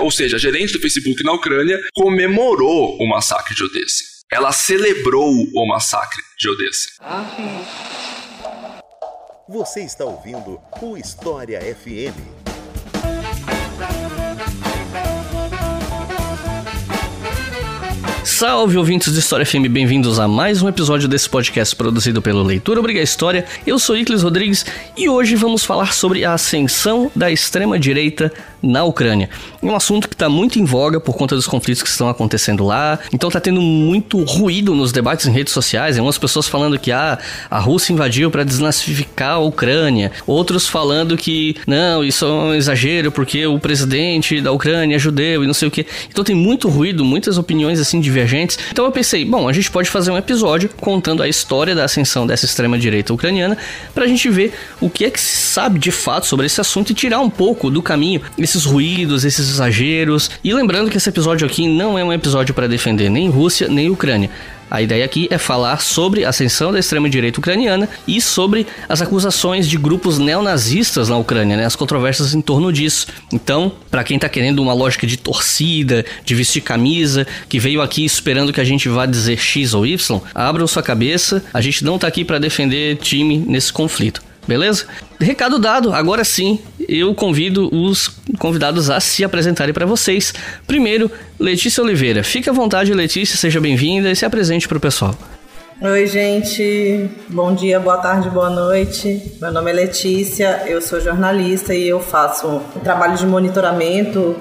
ou seja, a gerente do Facebook na Ucrânia, comemorou o massacre de Odessa. Ela celebrou o massacre de Odessa. Você está ouvindo o História FM. Salve ouvintes de História FM, bem-vindos a mais um episódio desse podcast produzido pelo Leitura Obriga História. Eu sou Iclis Rodrigues e hoje vamos falar sobre a ascensão da extrema-direita na Ucrânia. É um assunto que está muito em voga por conta dos conflitos que estão acontecendo lá. Então está tendo muito ruído nos debates em redes sociais. Tem umas pessoas falando que ah, a Rússia invadiu para desnazificar a Ucrânia. Outros falando que não, isso é um exagero porque o presidente da Ucrânia é judeu e não sei o que. Então tem muito ruído, muitas opiniões assim divergentes. Então eu pensei, bom, a gente pode fazer um episódio contando a história da ascensão dessa extrema direita ucraniana para a gente ver o que é que se sabe de fato sobre esse assunto e tirar um pouco do caminho esses ruídos, esses exageros. E lembrando que esse episódio aqui não é um episódio para defender nem Rússia nem Ucrânia. A ideia aqui é falar sobre a ascensão da extrema-direita ucraniana e sobre as acusações de grupos neonazistas na Ucrânia, né? as controvérsias em torno disso. Então, para quem tá querendo uma lógica de torcida, de vestir camisa, que veio aqui esperando que a gente vá dizer X ou Y, abram sua cabeça, a gente não tá aqui para defender time nesse conflito beleza? Recado dado, agora sim, eu convido os convidados a se apresentarem para vocês. Primeiro, Letícia Oliveira. Fique à vontade, Letícia, seja bem-vinda e se apresente para o pessoal. Oi, gente. Bom dia, boa tarde, boa noite. Meu nome é Letícia, eu sou jornalista e eu faço um trabalho de monitoramento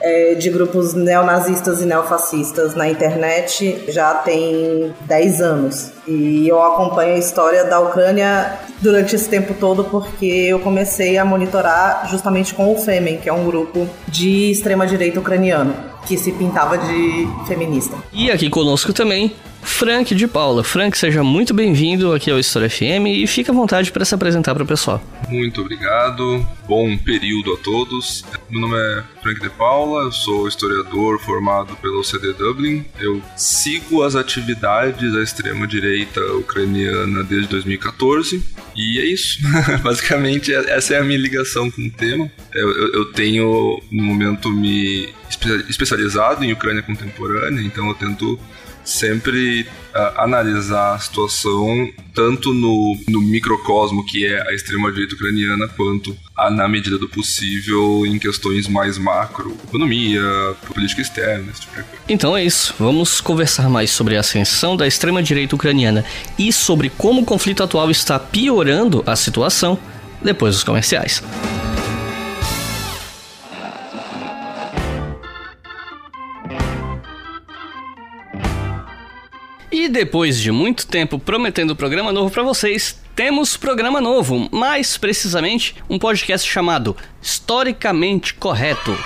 é, de grupos neonazistas e neofascistas na internet já tem 10 anos. E eu acompanho a história da Ucrânia durante esse tempo todo porque eu comecei a monitorar justamente com o Femen, que é um grupo de extrema-direita ucraniano que se pintava de feminista. E aqui conosco também Frank de Paula. Frank, seja muito bem-vindo aqui ao História FM e fique à vontade para se apresentar para o pessoal. Muito obrigado, bom período a todos. Meu nome é Frank de Paula, eu sou historiador formado pelo CD Dublin. Eu sigo as atividades da extrema-direita ucraniana desde 2014 e é isso. Basicamente, essa é a minha ligação com o tema. Eu, eu, eu tenho, no momento, me especializado em Ucrânia contemporânea, então eu tento sempre uh, analisar a situação tanto no, no microcosmo que é a extrema-direita ucraniana, quanto a, na medida do possível em questões mais macro, economia, política externa, esse tipo de coisa. Então é isso, vamos conversar mais sobre a ascensão da extrema-direita ucraniana e sobre como o conflito atual está piorando a situação depois dos comerciais. E depois de muito tempo prometendo programa novo para vocês, temos programa novo, mais precisamente um podcast chamado Historicamente Correto.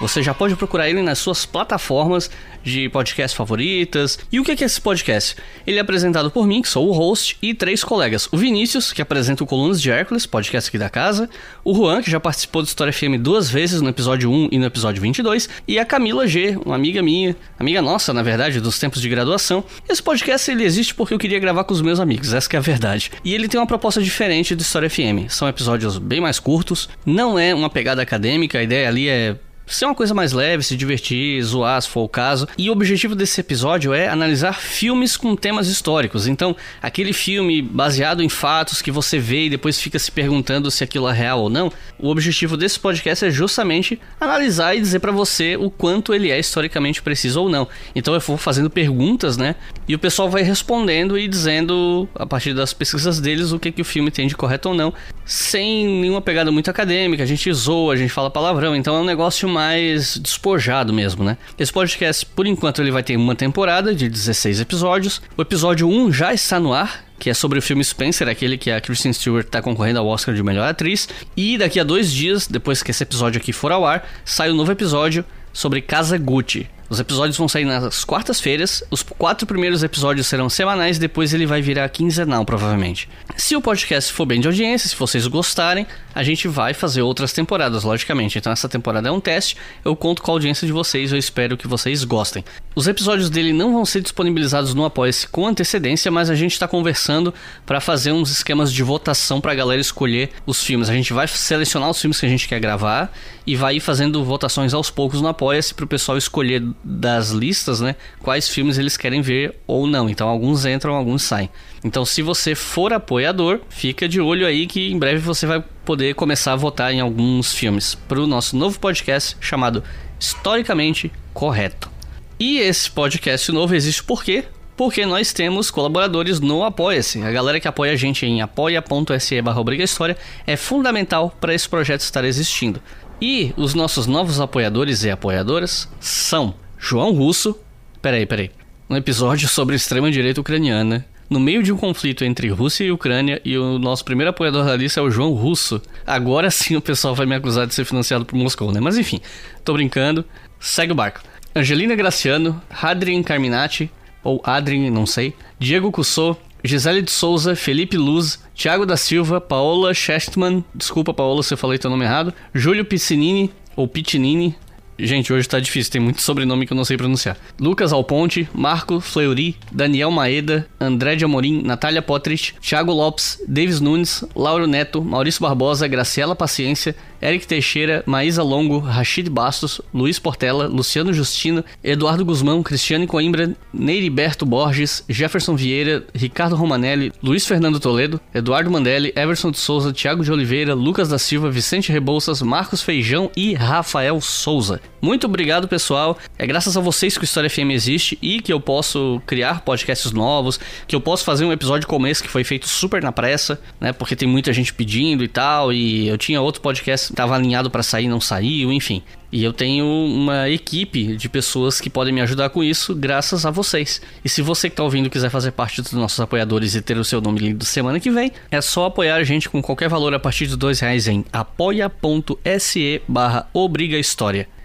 Você já pode procurar ele nas suas plataformas de podcast favoritas. E o que é esse podcast? Ele é apresentado por mim, que sou o host, e três colegas. O Vinícius, que apresenta o Colunas de Hércules, podcast aqui da casa. O Juan, que já participou do História FM duas vezes, no episódio 1 e no episódio 22. E a Camila G, uma amiga minha, amiga nossa, na verdade, dos tempos de graduação. Esse podcast, ele existe porque eu queria gravar com os meus amigos, essa é a verdade. E ele tem uma proposta diferente do História FM. São episódios bem mais curtos, não é uma pegada acadêmica, a ideia ali é ser uma coisa mais leve, se divertir, zoar se for o caso. E o objetivo desse episódio é analisar filmes com temas históricos. Então, aquele filme baseado em fatos que você vê e depois fica se perguntando se aquilo é real ou não. O objetivo desse podcast é justamente analisar e dizer para você o quanto ele é historicamente preciso ou não. Então eu vou fazendo perguntas, né? E o pessoal vai respondendo e dizendo a partir das pesquisas deles o que que o filme tem de correto ou não, sem nenhuma pegada muito acadêmica. A gente zoa, a gente fala palavrão, então é um negócio mais despojado mesmo, né? Esse podcast, por enquanto, ele vai ter uma temporada de 16 episódios. O episódio 1 já está no ar, que é sobre o filme Spencer, aquele que a Kristen Stewart está concorrendo ao Oscar de melhor atriz. E daqui a dois dias, depois que esse episódio aqui for ao ar, sai um novo episódio sobre Casa Gucci. Os episódios vão sair nas quartas-feiras. Os quatro primeiros episódios serão semanais, depois ele vai virar quinzenal, provavelmente. Se o podcast for bem de audiência, se vocês gostarem, a gente vai fazer outras temporadas, logicamente. Então essa temporada é um teste. Eu conto com a audiência de vocês, eu espero que vocês gostem. Os episódios dele não vão ser disponibilizados no Apoia-se com antecedência, mas a gente está conversando para fazer uns esquemas de votação para a galera escolher os filmes. A gente vai selecionar os filmes que a gente quer gravar e vai ir fazendo votações aos poucos no Apoia-se para o pessoal escolher das listas, né, quais filmes eles querem ver ou não. Então alguns entram, alguns saem. Então se você for apoiador, fica de olho aí que em breve você vai poder começar a votar em alguns filmes para o nosso novo podcast chamado Historicamente Correto. E esse podcast novo existe por quê? Porque nós temos colaboradores no Apoia-se. A galera que apoia a gente em apoia.se barra História é fundamental para esse projeto estar existindo. E os nossos novos apoiadores e apoiadoras são João Russo. Peraí, peraí. Um episódio sobre extrema-direita ucraniana. No meio de um conflito entre Rússia e Ucrânia, e o nosso primeiro apoiador da lista é o João Russo. Agora sim o pessoal vai me acusar de ser financiado por Moscou, né? Mas enfim, tô brincando. Segue o barco. Angelina Graciano, Hadrian Carminati, ou Adrien, não sei, Diego Cussot, Gisele de Souza, Felipe Luz, Thiago da Silva, Paola Chestman, desculpa Paola se eu falei teu nome errado, Júlio Piscinini, ou Pitinini, Gente, hoje tá difícil, tem muito sobrenome que eu não sei pronunciar. Lucas Alponte, Marco Fleury, Daniel Maeda, André de Amorim, Natália Potrich, Thiago Lopes, Davis Nunes, Lauro Neto, Maurício Barbosa, Graciela Paciência, Eric Teixeira, Maísa Longo, Rachid Bastos, Luiz Portela, Luciano Justino, Eduardo Guzmão, Cristiane Coimbra, Neiriberto Borges, Jefferson Vieira, Ricardo Romanelli, Luiz Fernando Toledo, Eduardo Mandelli, Everson de Souza, Thiago de Oliveira, Lucas da Silva, Vicente Rebouças, Marcos Feijão e Rafael Souza. Muito obrigado, pessoal. É graças a vocês que o História FM existe e que eu posso criar podcasts novos, que eu posso fazer um episódio como esse que foi feito super na pressa, né? Porque tem muita gente pedindo e tal, e eu tinha outro podcast estava alinhado para sair, não saiu, enfim. E eu tenho uma equipe de pessoas que podem me ajudar com isso, graças a vocês. E se você que está ouvindo quiser fazer parte dos nossos apoiadores e ter o seu nome lido semana que vem, é só apoiar a gente com qualquer valor a partir de dois reais em apoia.se barra.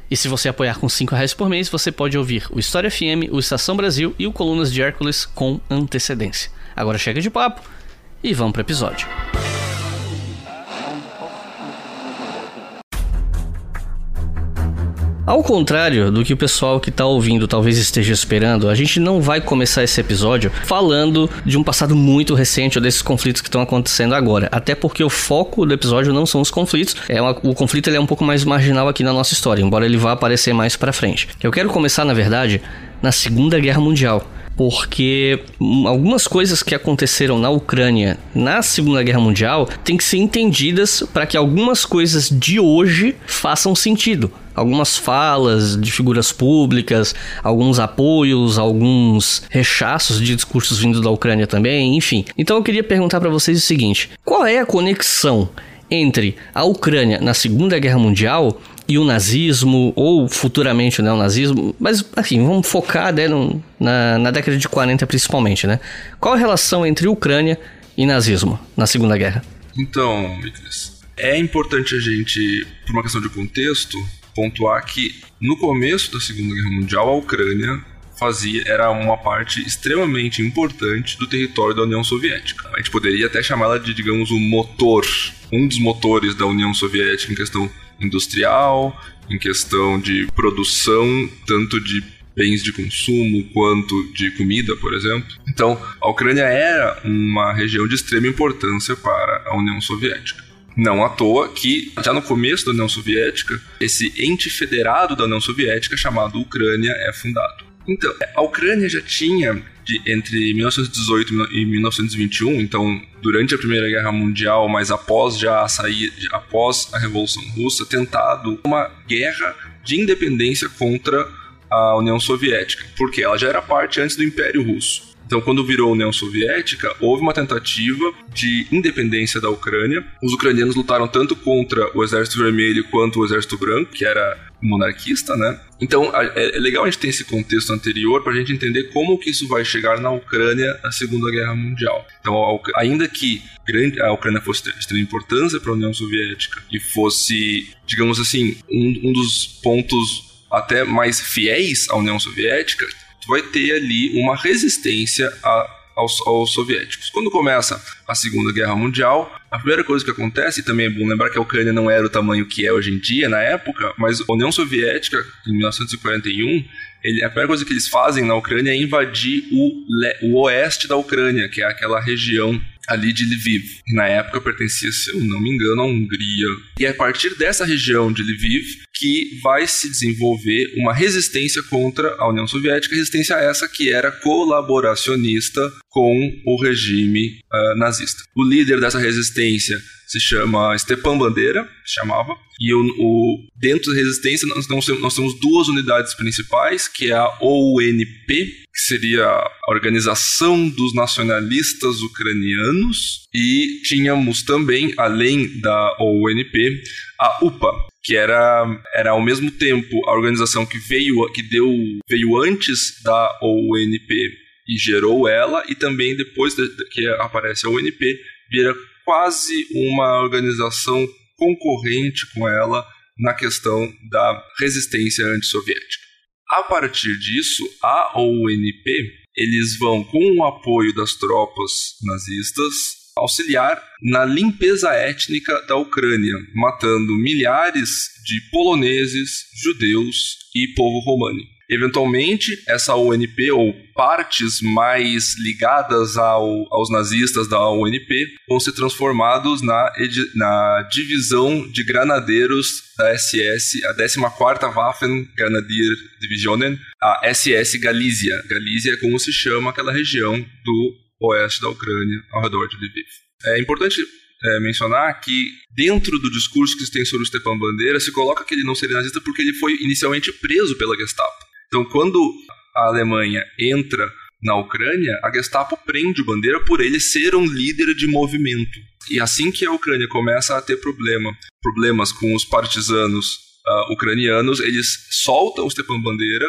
E se você apoiar com 5 reais por mês, você pode ouvir o História FM, o Estação Brasil e o Colunas de Hércules com antecedência. Agora chega de papo e vamos para o episódio. Ao contrário do que o pessoal que está ouvindo talvez esteja esperando, a gente não vai começar esse episódio falando de um passado muito recente ou desses conflitos que estão acontecendo agora. Até porque o foco do episódio não são os conflitos. É uma, o conflito ele é um pouco mais marginal aqui na nossa história, embora ele vá aparecer mais para frente. Eu quero começar, na verdade, na Segunda Guerra Mundial porque algumas coisas que aconteceram na Ucrânia na Segunda Guerra Mundial têm que ser entendidas para que algumas coisas de hoje façam sentido. Algumas falas de figuras públicas, alguns apoios, alguns rechaços de discursos vindos da Ucrânia também, enfim. Então eu queria perguntar para vocês o seguinte: qual é a conexão entre a Ucrânia na Segunda Guerra Mundial e o nazismo, ou futuramente o neonazismo, mas assim, vamos focar né, no, na, na década de 40 principalmente, né? Qual a relação entre Ucrânia e nazismo na Segunda Guerra? Então, Miklis, é importante a gente, por uma questão de contexto, pontuar que no começo da Segunda Guerra Mundial a Ucrânia fazia era uma parte extremamente importante do território da União Soviética. A gente poderia até chamá-la de, digamos, o motor, um dos motores da União Soviética em questão industrial, em questão de produção, tanto de bens de consumo quanto de comida, por exemplo. Então, a Ucrânia era uma região de extrema importância para a União Soviética. Não à toa que, já no começo da União Soviética, esse ente federado da União Soviética, chamado Ucrânia, é fundado. Então, a Ucrânia já tinha de, entre 1918 e 1921, então durante a Primeira Guerra Mundial, mas após já sair, após a Revolução Russa, tentado uma guerra de independência contra a União Soviética, porque ela já era parte antes do Império Russo. Então, quando virou União Soviética, houve uma tentativa de independência da Ucrânia. Os ucranianos lutaram tanto contra o Exército Vermelho quanto o Exército Branco, que era monarquista, né? Então, é, é legal a gente ter esse contexto anterior para a gente entender como que isso vai chegar na Ucrânia na Segunda Guerra Mundial. Então, ainda que a Ucrânia fosse de extrema importância para a União Soviética e fosse, digamos assim, um, um dos pontos até mais fiéis à União Soviética, vai ter ali uma resistência a aos, aos, soviéticos. Quando começa a Segunda Guerra Mundial, a primeira coisa que acontece, e também é bom lembrar que a Ucrânia não era o tamanho que é hoje em dia, na época, mas a União Soviética, em 1941, ele, a primeira coisa que eles fazem na Ucrânia é invadir o, o oeste da Ucrânia, que é aquela região ali de Lviv. Na época pertencia, se eu não me engano, à Hungria. E é a partir dessa região de Lviv que vai se desenvolver uma resistência contra a União Soviética, resistência essa que era colaboracionista com o regime uh, nazista. O líder dessa resistência se chama Stepan Bandeira, chamava, e o, o, dentro da resistência nós, nós temos duas unidades principais, que é a OUNP, que seria a Organização dos Nacionalistas Ucranianos, e tínhamos também, além da OUNP, a UPA, que era, era ao mesmo tempo a organização que veio que deu veio antes da OUNP e gerou ela e também depois de, que aparece a ONP vira quase uma organização concorrente com ela na questão da resistência antissoviética. A partir disso, a ONP eles vão com o apoio das tropas nazistas auxiliar na limpeza étnica da Ucrânia, matando milhares de poloneses, judeus e povo romani. Eventualmente, essa ONP, ou partes mais ligadas ao, aos nazistas da ONP, vão ser transformados na, na divisão de granadeiros da SS, a 14ª Waffen Grenadier Divisionen, a SS Galícia. Galícia é como se chama aquela região do oeste da Ucrânia, ao redor de Lviv. É importante é, mencionar que dentro do discurso que se tem sobre o Stepan Bandeira se coloca que ele não seria nazista porque ele foi inicialmente preso pela Gestapo. Então, quando a Alemanha entra na Ucrânia, a Gestapo prende o Bandeira por ele ser um líder de movimento. E assim que a Ucrânia começa a ter problema, problemas com os partisanos uh, ucranianos, eles soltam o Stepan Bandeira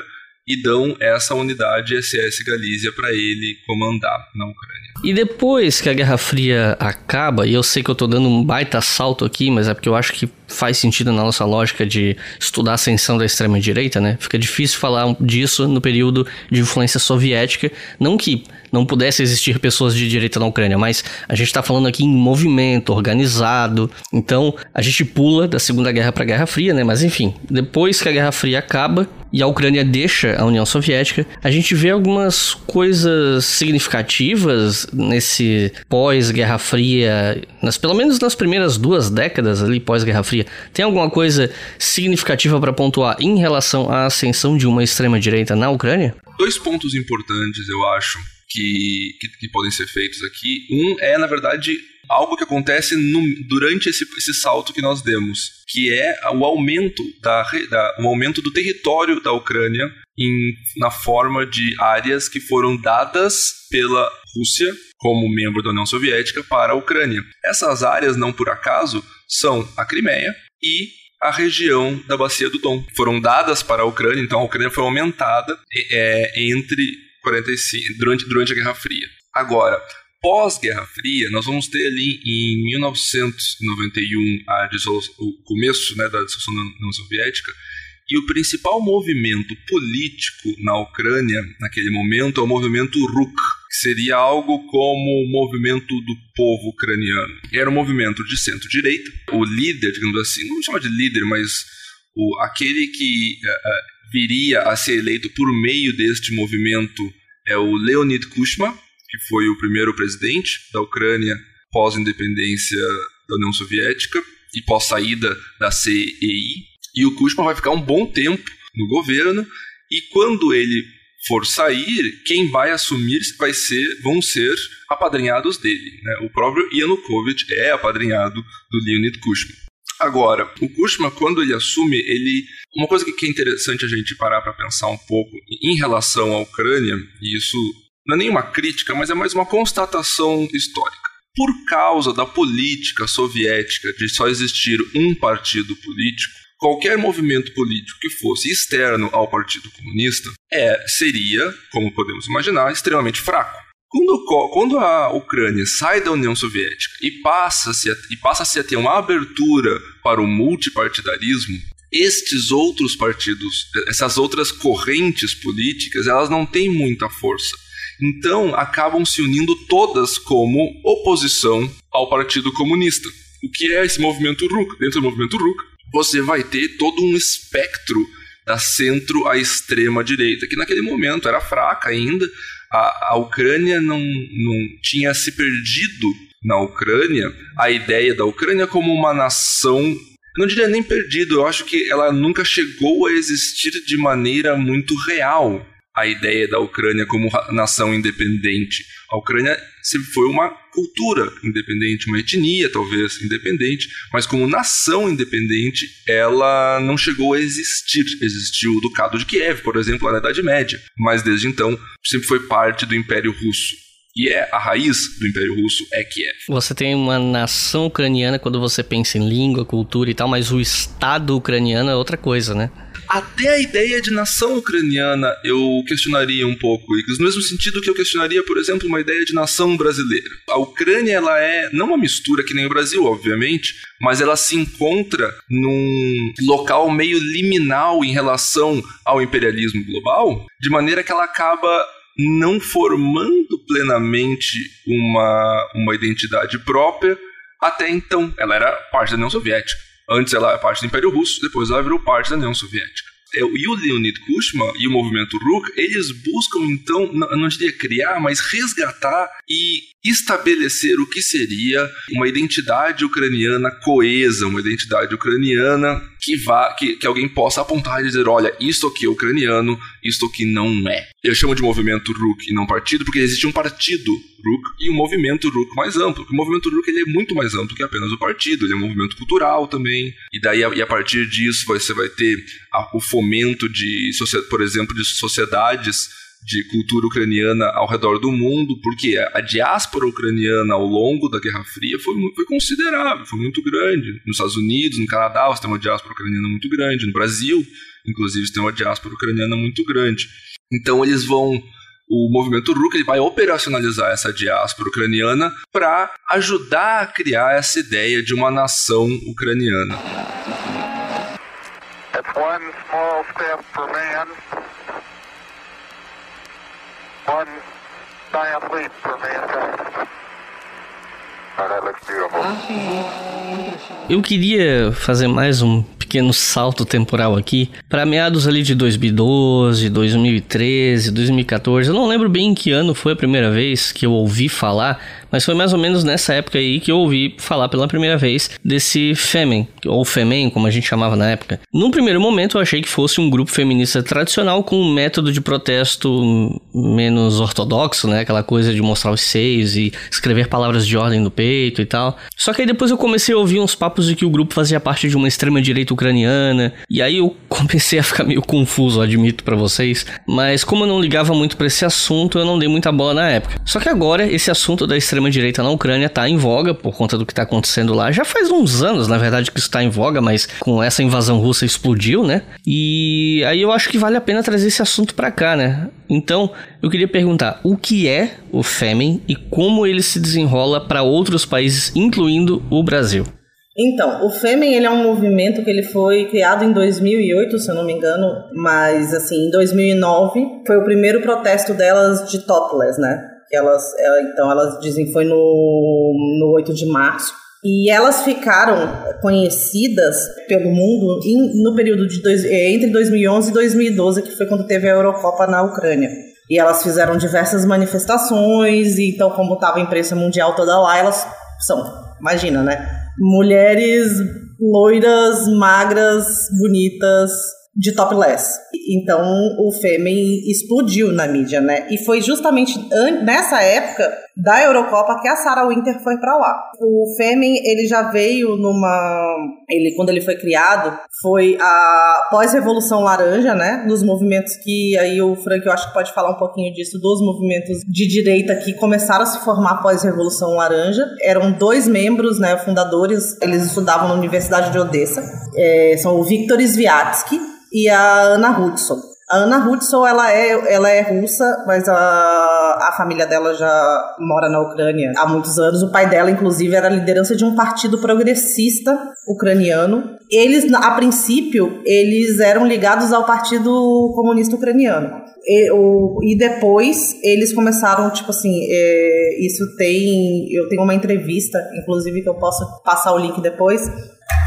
e dão essa unidade SS Galícia para ele comandar na Ucrânia. E depois que a Guerra Fria acaba, e eu sei que eu tô dando um baita salto aqui, mas é porque eu acho que faz sentido na nossa lógica de estudar a ascensão da extrema direita, né? Fica difícil falar disso no período de influência soviética, não que não pudesse existir pessoas de direita na Ucrânia, mas a gente está falando aqui em movimento organizado. Então, a gente pula da Segunda Guerra para a Guerra Fria, né? Mas enfim, depois que a Guerra Fria acaba e a Ucrânia deixa a União Soviética, a gente vê algumas coisas significativas nesse pós-Guerra Fria, nas, pelo menos nas primeiras duas décadas ali pós-Guerra Fria. Tem alguma coisa significativa para pontuar em relação à ascensão de uma extrema-direita na Ucrânia? Dois pontos importantes, eu acho, que, que, que podem ser feitos aqui. Um é, na verdade, algo que acontece no, durante esse, esse salto que nós demos, que é o aumento, da, da, o aumento do território da Ucrânia em, na forma de áreas que foram dadas pela Rússia como membro da União Soviética para a Ucrânia. Essas áreas, não por acaso, são a Crimeia e a região da Bacia do Dom. Foram dadas para a Ucrânia, então a Ucrânia foi aumentada é, entre 45, durante, durante a Guerra Fria. Agora, pós-Guerra Fria, nós vamos ter ali em 1991 a o começo né, da dissolução da União Soviética, e o principal movimento político na Ucrânia naquele momento é o movimento RUK, que seria algo como o movimento do povo ucraniano. Era um movimento de centro-direita. O líder, digamos assim, não chama de líder, mas o, aquele que uh, viria a ser eleito por meio deste movimento é o Leonid Kuchma, que foi o primeiro presidente da Ucrânia pós-independência da União Soviética e pós-saída da CEI. E o Kuchma vai ficar um bom tempo no governo e quando ele for sair, quem vai assumir vai ser, vão ser apadrinhados dele. Né? O próprio Yanukovych é apadrinhado do Leonid Kuchma. Agora, o Kushma, quando ele assume, ele. Uma coisa que é interessante a gente parar para pensar um pouco em relação à Ucrânia, e isso não é nenhuma crítica, mas é mais uma constatação histórica. Por causa da política soviética de só existir um partido político, qualquer movimento político que fosse externo ao Partido Comunista é, seria, como podemos imaginar, extremamente fraco. Quando, quando a Ucrânia sai da União Soviética e passa-se a, e passa a ter uma abertura para o multipartidarismo, estes outros partidos, essas outras correntes políticas, elas não têm muita força. Então, acabam se unindo todas como oposição ao Partido Comunista. O que é esse movimento RUC? Dentro do movimento RUC, você vai ter todo um espectro da centro à extrema direita, que naquele momento era fraca ainda. A, a Ucrânia não, não tinha se perdido na Ucrânia a ideia da Ucrânia como uma nação não diria nem perdido, eu acho que ela nunca chegou a existir de maneira muito real a ideia da Ucrânia como nação independente. A Ucrânia sempre foi uma cultura independente, uma etnia talvez independente, mas como nação independente, ela não chegou a existir. Existiu o Ducado de Kiev, por exemplo, na Idade Média, mas desde então sempre foi parte do Império Russo. E é a raiz do Império Russo é Kiev. Você tem uma nação ucraniana quando você pensa em língua, cultura e tal, mas o Estado ucraniano é outra coisa, né? Até a ideia de nação ucraniana eu questionaria um pouco, Igor, no mesmo sentido que eu questionaria, por exemplo, uma ideia de nação brasileira. A Ucrânia ela é não uma mistura que nem o Brasil, obviamente, mas ela se encontra num local meio liminal em relação ao imperialismo global, de maneira que ela acaba não formando plenamente uma, uma identidade própria até então. Ela era parte da União Soviética. Antes ela era parte do Império Russo, depois ela virou parte da União Soviética. E o Leonid Kuchma e o movimento RUK, eles buscam então, não diria criar, mas resgatar e estabelecer o que seria uma identidade ucraniana coesa, uma identidade ucraniana que vá que, que alguém possa apontar e dizer, olha, isto aqui é ucraniano, isto aqui não é. Eu chamo de movimento RUK e não partido porque existe um partido RUK e um movimento RUK mais amplo. O movimento RUK ele é muito mais amplo que apenas o partido, ele é um movimento cultural também. E daí e a partir disso você vai ter o fomento de, por exemplo, de sociedades de cultura ucraniana ao redor do mundo, porque a diáspora ucraniana ao longo da Guerra Fria foi, foi considerável, foi muito grande. Nos Estados Unidos, no Canadá, você tem uma diáspora ucraniana muito grande, no Brasil, inclusive, tem uma diáspora ucraniana muito grande. Então eles vão o movimento RUC ele vai operacionalizar essa diáspora ucraniana para ajudar a criar essa ideia de uma nação ucraniana. Eu queria fazer mais um pequeno salto temporal aqui para meados ali de 2012, 2013, 2014. Eu não lembro bem em que ano foi a primeira vez que eu ouvi falar mas foi mais ou menos nessa época aí que eu ouvi falar pela primeira vez desse Femen, ou Femen, como a gente chamava na época. Num primeiro momento eu achei que fosse um grupo feminista tradicional com um método de protesto menos ortodoxo, né? Aquela coisa de mostrar os seios e escrever palavras de ordem no peito e tal. Só que aí depois eu comecei a ouvir uns papos de que o grupo fazia parte de uma extrema direita ucraniana, e aí eu comecei a ficar meio confuso, admito para vocês, mas como eu não ligava muito para esse assunto, eu não dei muita bola na época. Só que agora esse assunto da extrema extrema-direita na Ucrânia está em voga por conta do que está acontecendo lá. Já faz uns anos, na verdade, que isso está em voga, mas com essa invasão russa explodiu, né? E aí eu acho que vale a pena trazer esse assunto para cá, né? Então, eu queria perguntar o que é o Fêmen e como ele se desenrola para outros países, incluindo o Brasil. Então, o Fêmen ele é um movimento que ele foi criado em 2008, se eu não me engano, mas assim, em 2009 foi o primeiro protesto delas de topless, né? Elas, é, então, elas dizem que foi no, no 8 de março. E elas ficaram conhecidas pelo mundo em, no período de dois, é, entre 2011 e 2012, que foi quando teve a Eurocopa na Ucrânia. E elas fizeram diversas manifestações, e então, como estava a imprensa mundial toda lá, elas são, imagina, né? Mulheres loiras, magras, bonitas, de topless. Então o Fêmen explodiu na mídia, né? E foi justamente nessa época da Eurocopa que a Sarah Winter foi para lá. O Fêmen, ele já veio numa ele quando ele foi criado, foi a pós-revolução laranja, né? Nos movimentos que aí o Frank eu acho que pode falar um pouquinho disso dos movimentos de direita que começaram a se formar pós-revolução laranja. Eram dois membros, né, fundadores, eles estudavam na Universidade de Odessa. É, são o Viktor Sviatsky e a Ana Hudson. A Ana Hudson, ela é, ela é russa, mas a, a família dela já mora na Ucrânia há muitos anos. O pai dela, inclusive, era a liderança de um partido progressista ucraniano. Eles, a princípio, eles eram ligados ao Partido Comunista Ucraniano. E, o, e depois eles começaram, tipo assim, é, isso tem. Eu tenho uma entrevista, inclusive, que eu posso passar o link depois,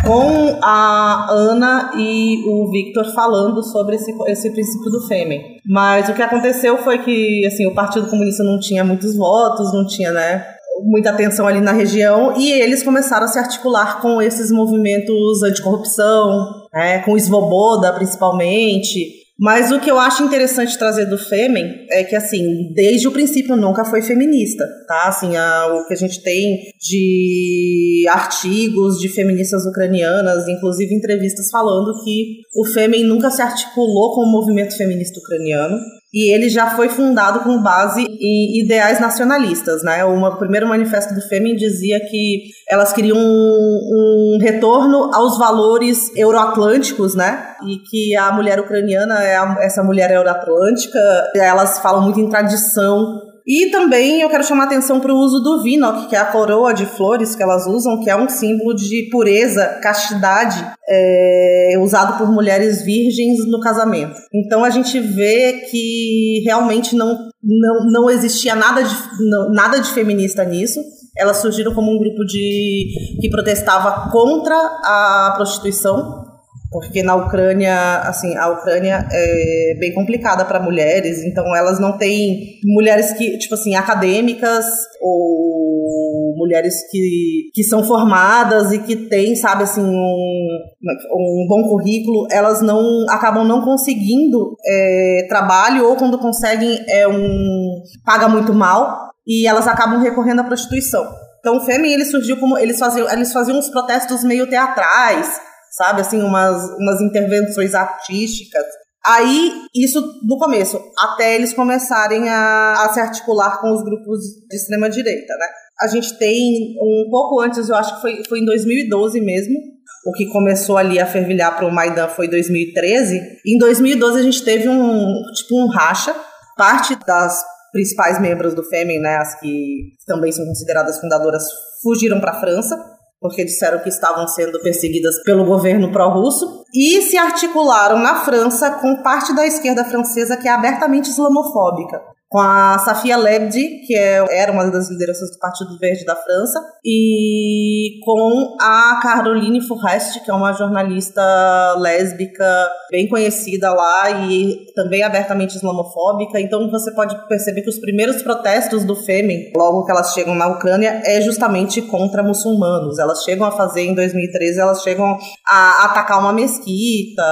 com a Ana e o Victor falando sobre esse, esse princípio do Fêmen. Mas o que aconteceu foi que assim, o Partido Comunista não tinha muitos votos, não tinha, né? muita atenção ali na região e eles começaram a se articular com esses movimentos anticorrupção, né, com o Svoboda principalmente, mas o que eu acho interessante trazer do Fêmen é que, assim, desde o princípio nunca foi feminista, tá? Assim, a, o que a gente tem de artigos de feministas ucranianas, inclusive entrevistas falando que o Fêmen nunca se articulou com o movimento feminista ucraniano e ele já foi fundado com base em ideais nacionalistas, né? O primeiro manifesto do Fêmen dizia que elas queriam um, um retorno aos valores euroatlânticos, né? E que a mulher ucraniana é a, essa mulher euroatlântica, elas falam muito em tradição e também eu quero chamar atenção para o uso do vinok, que é a coroa de flores que elas usam, que é um símbolo de pureza, castidade, é, usado por mulheres virgens no casamento. Então a gente vê que realmente não, não, não existia nada de, não, nada de feminista nisso. Elas surgiram como um grupo de que protestava contra a prostituição, porque na Ucrânia, assim, a Ucrânia é bem complicada para mulheres, então elas não têm mulheres que, tipo assim, acadêmicas ou mulheres que, que são formadas e que têm, sabe, assim, um, um bom currículo, elas não acabam não conseguindo é, trabalho ou quando conseguem é um paga muito mal e elas acabam recorrendo à prostituição. Então o Fêmen ele surgiu como eles faziam eles faziam uns protestos meio teatrais sabe? Assim, umas, umas intervenções artísticas. Aí, isso no começo, até eles começarem a, a se articular com os grupos de extrema-direita, né? A gente tem, um pouco antes, eu acho que foi, foi em 2012 mesmo, o que começou ali a fervilhar para o Maidan foi 2013. Em 2012 a gente teve um, tipo, um racha. Parte das principais membros do Fêmen, né, as que também são consideradas fundadoras, fugiram para a França porque disseram que estavam sendo perseguidas pelo governo pró-russo, e se articularam na França com parte da esquerda francesa que é abertamente islamofóbica com a Safia Lebdi, que é, era uma das lideranças do Partido Verde da França, e com a Caroline Fourest, que é uma jornalista lésbica bem conhecida lá e também abertamente islamofóbica. Então você pode perceber que os primeiros protestos do Fêmen, logo que elas chegam na Ucrânia, é justamente contra muçulmanos. Elas chegam a fazer em 2013, elas chegam a atacar uma mesquita,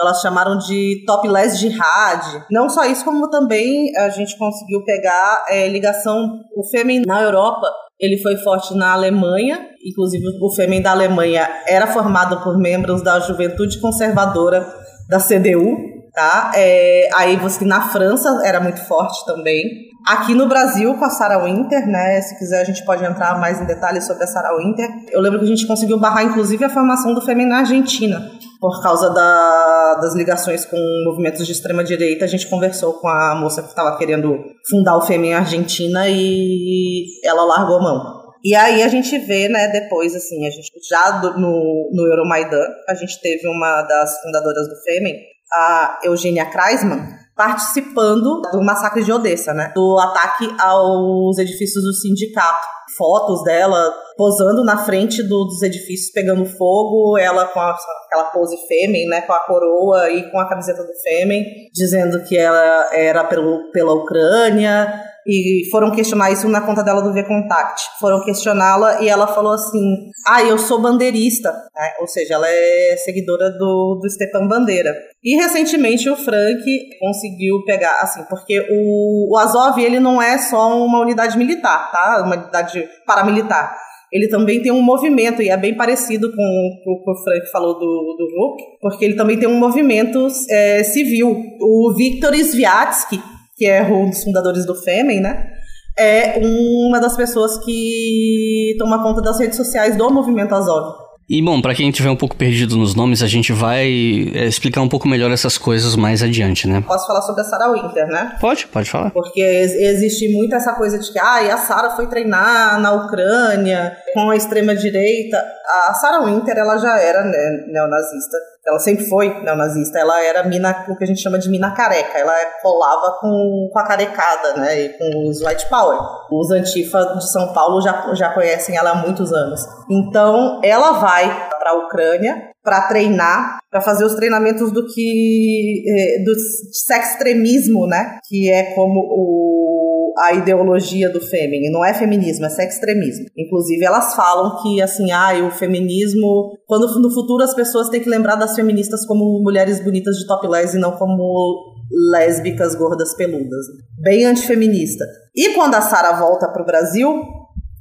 elas chamaram de topless jihad. Não só isso, como também a gente conseguiu pegar é, ligação, o Fêmen na Europa, ele foi forte na Alemanha, inclusive o Fêmen da Alemanha era formado por membros da juventude conservadora da CDU, tá? É, aí você na França era muito forte também. Aqui no Brasil, com a Sarah Winter, né? Se quiser, a gente pode entrar mais em detalhes sobre a Sarah Winter. Eu lembro que a gente conseguiu barrar, inclusive, a formação do Fêmen na Argentina. Por causa da, das ligações com movimentos de extrema-direita, a gente conversou com a moça que estava querendo fundar o Fêmen Argentina e ela largou a mão. E aí a gente vê, né, depois, assim, a gente já do, no, no Euromaidan, a gente teve uma das fundadoras do Fêmen, a Eugênia Kreisman, participando do massacre de Odessa, né? Do ataque aos edifícios do sindicato. Fotos dela posando na frente do, dos edifícios pegando fogo, ela com a, aquela pose fêmea, né, com a coroa e com a camiseta do fêmea, dizendo que ela era pelo, pela Ucrânia, e foram questionar isso na conta dela do V-Contact. Foram questioná-la e ela falou assim: Ah, eu sou bandeirista. Né? Ou seja, ela é seguidora do, do Stepan Bandeira. E recentemente o Frank conseguiu pegar, assim, porque o, o Azov ele não é só uma unidade militar, tá? Uma unidade paramilitar ele também tem um movimento, e é bem parecido com o que o Frank falou do, do Hulk, porque ele também tem um movimento é, civil. O Viktor Sviatsky, que é um dos fundadores do Fêmen, né? É uma das pessoas que toma conta das redes sociais do movimento Azov. E bom, para quem tiver um pouco perdido nos nomes, a gente vai é, explicar um pouco melhor essas coisas mais adiante, né? Posso falar sobre a Sarah Winter, né? Pode, pode falar. Porque existe muito essa coisa de que ah, a Sarah foi treinar na Ucrânia com a extrema direita. A Sarah Winter, ela já era né, neonazista ela sempre foi neonazista, ela era mina, o que a gente chama de mina careca, ela colava com, com a carecada, né, e com os white power. Os antifa de São Paulo já, já conhecem ela há muitos anos. Então, ela vai para a Ucrânia para treinar, para fazer os treinamentos do que eh, do sex extremismo, né, que é como o a ideologia do fêmea. Não é feminismo, é sextremismo. Inclusive, elas falam que, assim, ah, o feminismo. Quando no futuro as pessoas têm que lembrar das feministas como mulheres bonitas de topless e não como lésbicas gordas peludas. Bem antifeminista. E quando a Sara volta para o Brasil,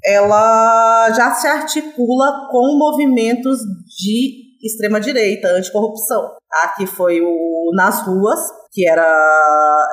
ela já se articula com movimentos de extrema-direita, anticorrupção. Aqui foi o Nas Ruas, que era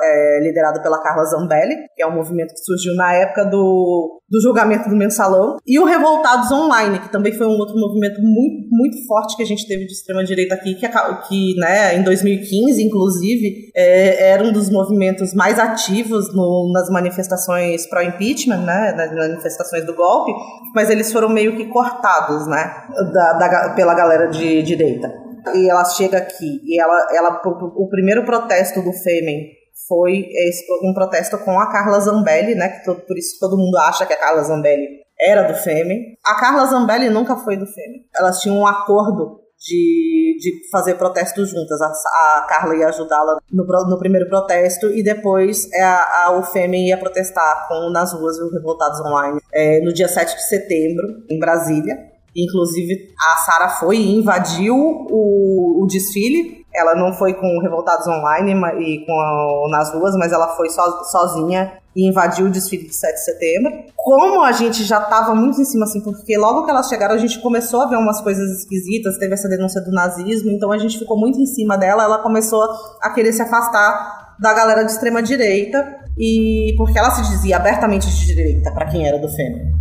é, liderado pela Carla Zambelli, que é um movimento que surgiu na época do, do julgamento do mensalão, e o Revoltados Online, que também foi um outro movimento muito, muito forte que a gente teve de extrema-direita aqui, que, que né, em 2015, inclusive, é, era um dos movimentos mais ativos no, nas manifestações pró-impeachment, né, nas manifestações do golpe, mas eles foram meio que cortados né, da, da pela galera de direita e ela chega aqui e ela, ela o primeiro protesto do Fêmen foi esse, um protesto com a Carla Zambelli, né? Que todo, por isso todo mundo acha que a Carla Zambelli era do Fêmen. A Carla Zambelli nunca foi do Fêmen. Elas tinham um acordo de, de fazer protestos juntas. A, a Carla ia ajudá-la no, no, primeiro protesto e depois é a, a, o Fêmen ia protestar com, nas ruas do Revoltados Online é, no dia 7 de setembro, em Brasília. Inclusive, a Sara foi e invadiu o, o desfile. Ela não foi com Revoltados Online e com a, nas ruas, mas ela foi so, sozinha e invadiu o desfile de 7 de setembro. Como a gente já estava muito em cima, assim, porque logo que elas chegaram, a gente começou a ver umas coisas esquisitas, teve essa denúncia do nazismo, então a gente ficou muito em cima dela, ela começou a querer se afastar da galera de extrema direita, e porque ela se dizia abertamente de direita para quem era do FEM,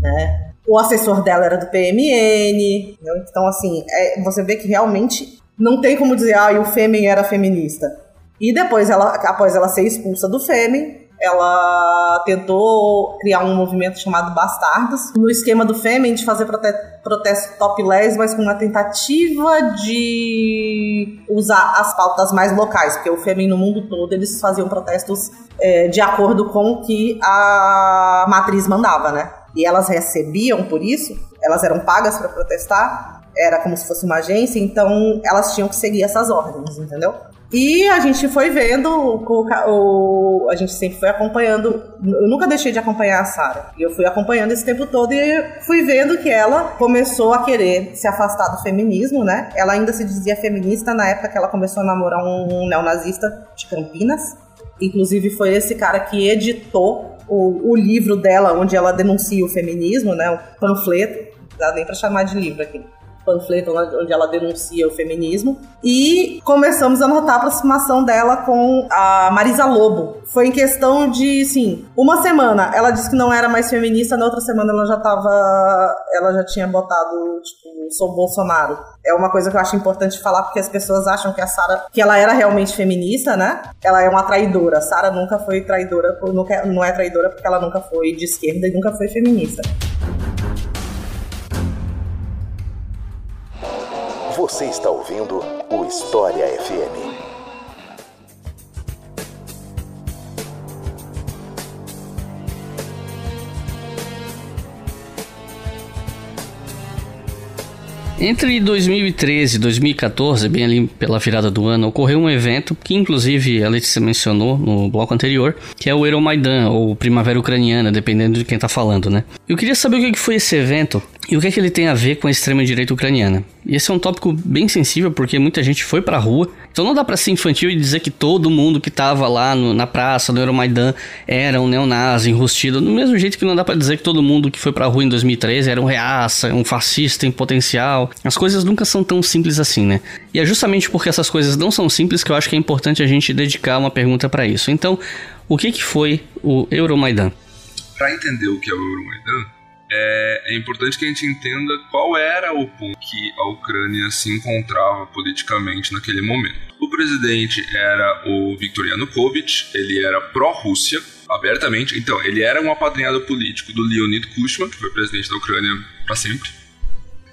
né? O assessor dela era do PMN. Entendeu? Então, assim, é, você vê que realmente não tem como dizer, ah, o Fêmen era feminista. E depois, ela, após ela ser expulsa do Fêmen, ela tentou criar um movimento chamado Bastardos, no esquema do Fêmen de fazer prote protesto topless, mas com uma tentativa de usar as pautas mais locais, porque o Fêmen no mundo todo eles faziam protestos é, de acordo com o que a matriz mandava, né? E elas recebiam por isso, elas eram pagas para protestar, era como se fosse uma agência, então elas tinham que seguir essas ordens, entendeu? E a gente foi vendo, o, o, a gente sempre foi acompanhando. Eu nunca deixei de acompanhar a Sara. E eu fui acompanhando esse tempo todo e fui vendo que ela começou a querer se afastar do feminismo, né? Ela ainda se dizia feminista na época que ela começou a namorar um, um neonazista de Campinas. Inclusive foi esse cara que editou o, o livro dela, onde ela denuncia o feminismo, né? O panfleto, não dá nem para chamar de livro aqui panfleto onde ela denuncia o feminismo. E começamos a notar a aproximação dela com a Marisa Lobo. Foi em questão de, sim, uma semana ela disse que não era mais feminista, na outra semana ela já tava. Ela já tinha botado, tipo, sou Bolsonaro. É uma coisa que eu acho importante falar, porque as pessoas acham que a Sara, que ela era realmente feminista, né? Ela é uma traidora. Sara nunca foi traidora, não é traidora porque ela nunca foi de esquerda e nunca foi feminista. Você está ouvindo o História FM. Entre 2013 e 2014, bem ali pela virada do ano, ocorreu um evento que inclusive a Letícia mencionou no bloco anterior, que é o Euromaidan, ou Primavera Ucraniana, dependendo de quem tá falando, né? Eu queria saber o que foi esse evento e o que, é que ele tem a ver com a extrema-direita ucraniana? E esse é um tópico bem sensível porque muita gente foi pra rua. Então não dá pra ser infantil e dizer que todo mundo que tava lá no, na praça, no Euromaidan, era um neonazi enrustido. Do mesmo jeito que não dá pra dizer que todo mundo que foi pra rua em 2013 era um reaça, um fascista em potencial. As coisas nunca são tão simples assim, né? E é justamente porque essas coisas não são simples que eu acho que é importante a gente dedicar uma pergunta para isso. Então, o que, que foi o Euromaidan? Para entender o que é o Euromaidan, é, é, importante que a gente entenda qual era o ponto que a Ucrânia se encontrava politicamente naquele momento. O presidente era o Viktor Yanukovych, ele era pró-Rússia, abertamente. Então, ele era um apadrinhado político do Leonid Kuchma, que foi presidente da Ucrânia para sempre,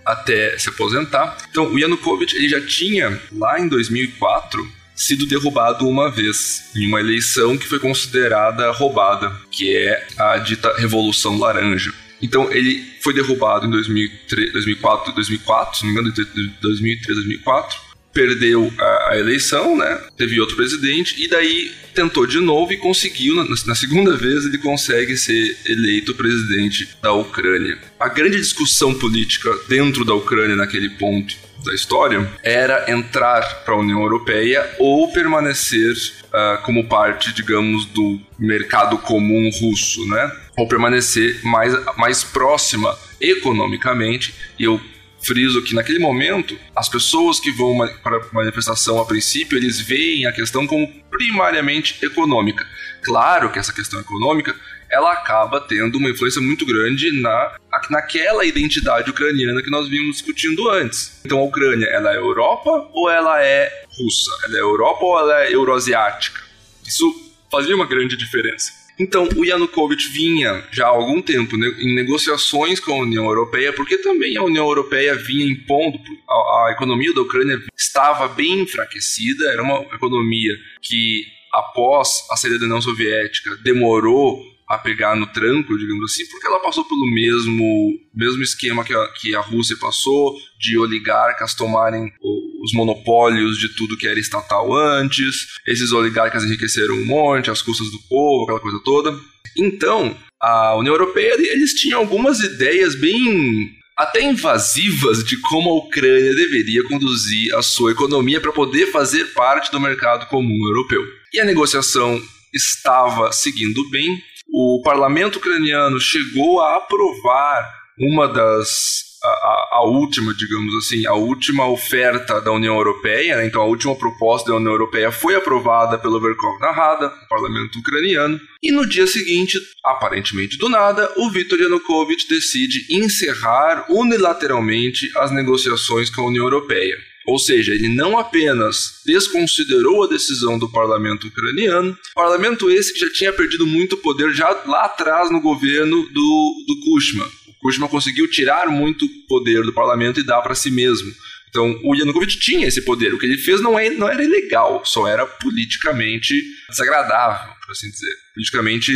até se aposentar. Então, o Yanukovych ele já tinha, lá em 2004, sido derrubado uma vez em uma eleição que foi considerada roubada, que é a dita Revolução Laranja. Então ele foi derrubado em 2003, 2004, 2004, se não me engano, 2003, 2004. Perdeu a, a, eleição, né? Teve outro presidente e daí tentou de novo e conseguiu. Na, na segunda vez ele consegue ser eleito presidente da Ucrânia. A grande discussão política dentro da Ucrânia naquele ponto da história era entrar para a União Europeia ou permanecer uh, como parte, digamos, do mercado comum russo, né? Ou permanecer mais, mais próxima economicamente. E eu friso que naquele momento as pessoas que vão para a manifestação a princípio eles veem a questão como primariamente econômica. Claro que essa questão econômica ela acaba tendo uma influência muito grande na, naquela identidade ucraniana que nós vimos discutindo antes. Então a Ucrânia, ela é Europa ou ela é russa? Ela é Europa ou ela é euroasiática? Isso fazia uma grande diferença. Então, o Yanukovych vinha já há algum tempo em negociações com a União Europeia, porque também a União Europeia vinha impondo, a, a economia da Ucrânia estava bem enfraquecida, era uma economia que, após a saída da União Soviética, demorou a pegar no tranco, digamos assim, porque ela passou pelo mesmo, mesmo esquema que a, que a Rússia passou, de oligarcas tomarem os monopólios de tudo que era estatal antes, esses oligarcas enriqueceram um monte, às custas do povo, aquela coisa toda. Então, a União Europeia, eles tinham algumas ideias bem até invasivas de como a Ucrânia deveria conduzir a sua economia para poder fazer parte do mercado comum europeu. E a negociação estava seguindo bem, o parlamento ucraniano chegou a aprovar uma das a, a, última, digamos assim, a última oferta da União Europeia, né? então a última proposta da União Europeia foi aprovada pelo Verkhovna Rada, o parlamento ucraniano, e no dia seguinte, aparentemente do nada, o Viktor Yanukovych decide encerrar unilateralmente as negociações com a União Europeia. Ou seja, ele não apenas desconsiderou a decisão do parlamento ucraniano, parlamento esse que já tinha perdido muito poder já lá atrás no governo do, do Kushma. O Kushma conseguiu tirar muito poder do parlamento e dar para si mesmo. Então, o Yanukovych tinha esse poder. O que ele fez não, é, não era ilegal, só era politicamente desagradável, por assim dizer. Politicamente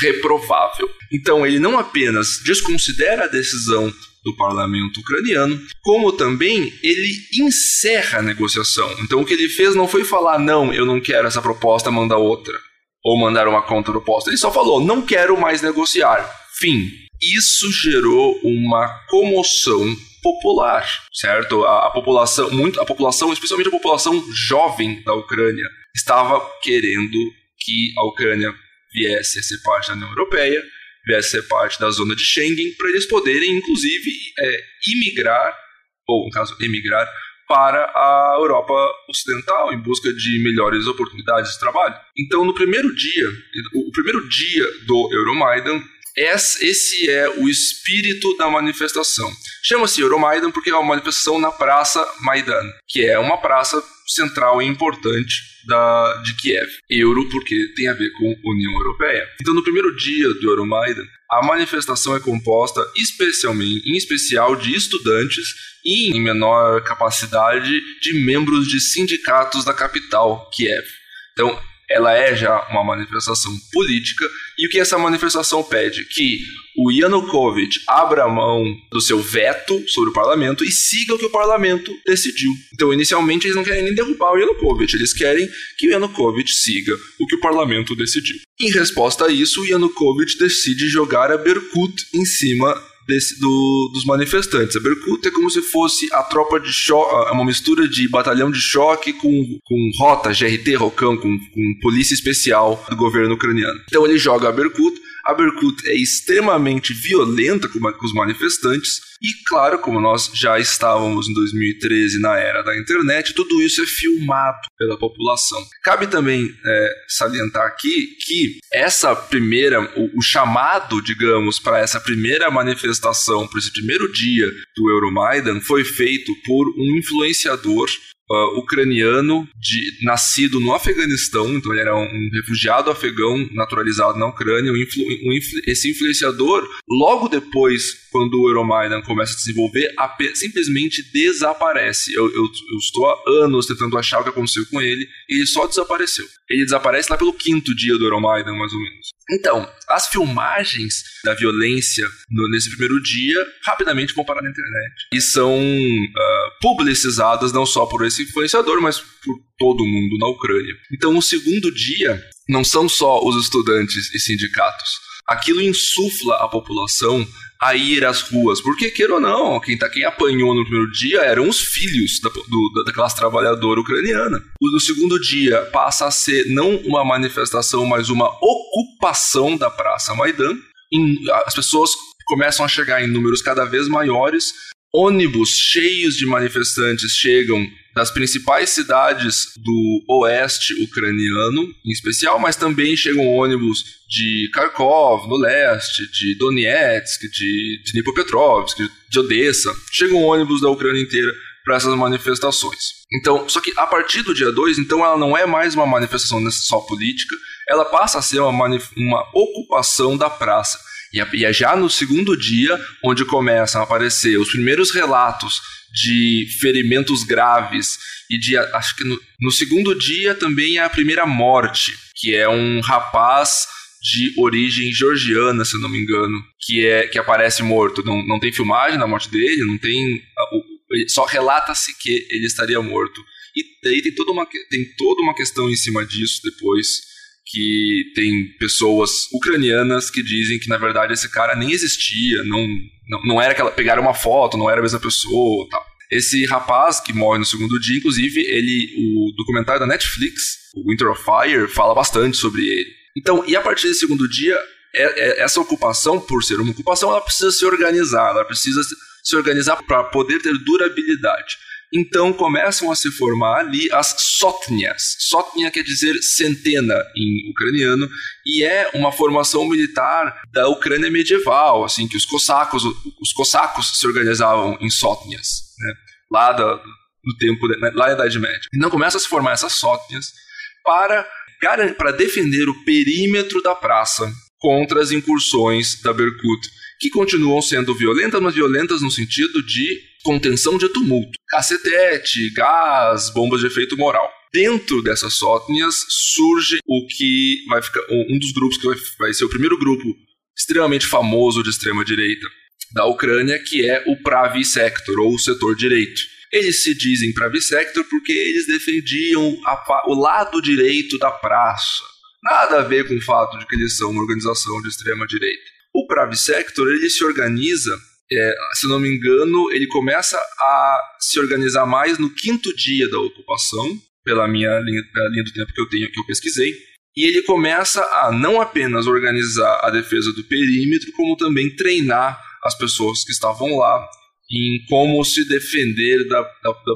reprovável. Então, ele não apenas desconsidera a decisão do parlamento ucraniano, como também ele encerra a negociação. Então o que ele fez não foi falar, não, eu não quero essa proposta, manda outra. Ou mandar uma contraproposta. Ele só falou, não quero mais negociar. Fim. Isso gerou uma comoção popular, certo? A, a, população, muito, a população, especialmente a população jovem da Ucrânia, estava querendo que a Ucrânia viesse a ser parte da União Europeia viesse ser parte da zona de Schengen, para eles poderem, inclusive, é, imigrar, ou no caso, emigrar, para a Europa Ocidental em busca de melhores oportunidades de trabalho. Então, no primeiro dia, o primeiro dia do Euromaidan, esse é o espírito da manifestação. Chama-se Euromaidan porque é uma manifestação na Praça Maidan, que é uma praça central e importante da, de Kiev. Euro porque tem a ver com União Europeia. Então, no primeiro dia do Euromaidan, a manifestação é composta especialmente, em especial de estudantes e, em menor capacidade, de membros de sindicatos da capital, Kiev. Então, ela é já uma manifestação política e o que essa manifestação pede? Que o Yanukovych abra mão do seu veto sobre o parlamento e siga o que o parlamento decidiu. Então, inicialmente, eles não querem nem derrubar o Yanukovych, eles querem que o Yanukovych siga o que o parlamento decidiu. Em resposta a isso, o Yanukovych decide jogar a Berkut em cima desse, do, dos manifestantes. A Berkut é como se fosse a tropa de choque, uma mistura de batalhão de choque com, com rota, GRT, Rocão, com, com polícia especial do governo ucraniano. Então ele joga a Berkut, A Berkut é extremamente violenta com os manifestantes e, claro, como nós já estávamos em 2013 na era da internet, tudo isso é filmado pela população. Cabe também é, salientar aqui que essa primeira, o, o chamado, digamos, para essa primeira manifestação, para esse primeiro dia do Euromaidan, foi feito por um influenciador uh, ucraniano de, nascido no Afeganistão, então ele era um, refugiado afegão naturalizado na Ucrânia. Um influ, um esse influenciador, logo depois, quando o Euromaidan começa a se desenvolver, simplesmente desaparece. Eu, eu, eu, estou há anos tentando achar o que aconteceu com ele e ele só desapareceu. Ele desaparece lá pelo quinto dia do Euromaidan, mais ou menos. Então, as filmagens da violência no, nesse primeiro dia rapidamente vão parar na internet e são uh, publicizadas não só por esse influenciador, mas por todo mundo na Ucrânia. Então, o segundo dia não são só os estudantes e sindicatos. Aquilo insufla a população a ir às ruas. Porque, queira ou não, quem, tá, quem apanhou no primeiro dia eram os filhos da, do, da classe trabalhadora ucraniana. O, no segundo dia passa a ser não uma manifestação, mas uma ocupação da Praça Maidan. as pessoas começam a chegar em números cada vez maiores. Ônibus cheios de manifestantes chegam das principais cidades do oeste ucraniano, em especial, mas também chegam ônibus de Kharkov, no leste, de Donetsk, de, Dnipropetrovsk, de Odessa. Chegam ônibus da Ucrânia inteira para essas manifestações. Então, só que a partir do dia 2, então ela não é mais uma manifestação só política, ela passa a ser uma, uma ocupação da praça. E é já no segundo dia onde começam a aparecer os primeiros relatos de ferimentos graves e de acho que no, no segundo dia também é a primeira morte, que é um rapaz de origem georgiana, se não me engano, que é que aparece morto. Não, não tem filmagem da morte dele, não tem só relata-se que ele estaria morto. E daí tem toda uma tem toda uma questão em cima disso depois que tem pessoas ucranianas que dizem que na verdade esse cara nem existia, não, não, não era aquela. Pegaram uma foto, não era a mesma pessoa tal. Esse rapaz que morre no segundo dia, inclusive, ele. O documentário da Netflix, o Winter of Fire, fala bastante sobre ele. Então, e a partir desse segundo dia, é, é, essa ocupação, por ser uma ocupação, ela precisa se organizar, ela precisa se organizar para poder ter durabilidade. Então começam a se formar ali as sotnias. Sotnia quer dizer centena em ucraniano e é uma formação militar da Ucrânia medieval, assim que os cossacos, os cossacos se organizavam em sotnias, né? lá da, tempo lá na Idade Média. Então começam a se formar essas sotnias para para defender o perímetro da praça contra as incursões da Berkut, que continuam sendo violentas, mas violentas no sentido de contenção de tumulto. Cacetete, gás, bombas de efeito moral. Dentro dessas sótnias surge o que vai ficar um dos grupos que vai, ser o primeiro grupo extremamente famoso de extrema direita da Ucrânia, que é o Pravi Sector ou o setor direito. Eles se dizem Pravi Sector porque eles defendiam a, o lado direito da praça. Nada a ver com o fato de que eles são uma organização de extrema direita. O Pravi Sector ele se organiza é, se não me engano, ele começa a se organizar mais no quinto dia da ocupação, pela minha linha, pela linha do tempo que eu tenho, que eu pesquisei. E ele começa a não apenas organizar a defesa do perímetro, como também treinar as pessoas que estavam lá em como se defender da, da, da.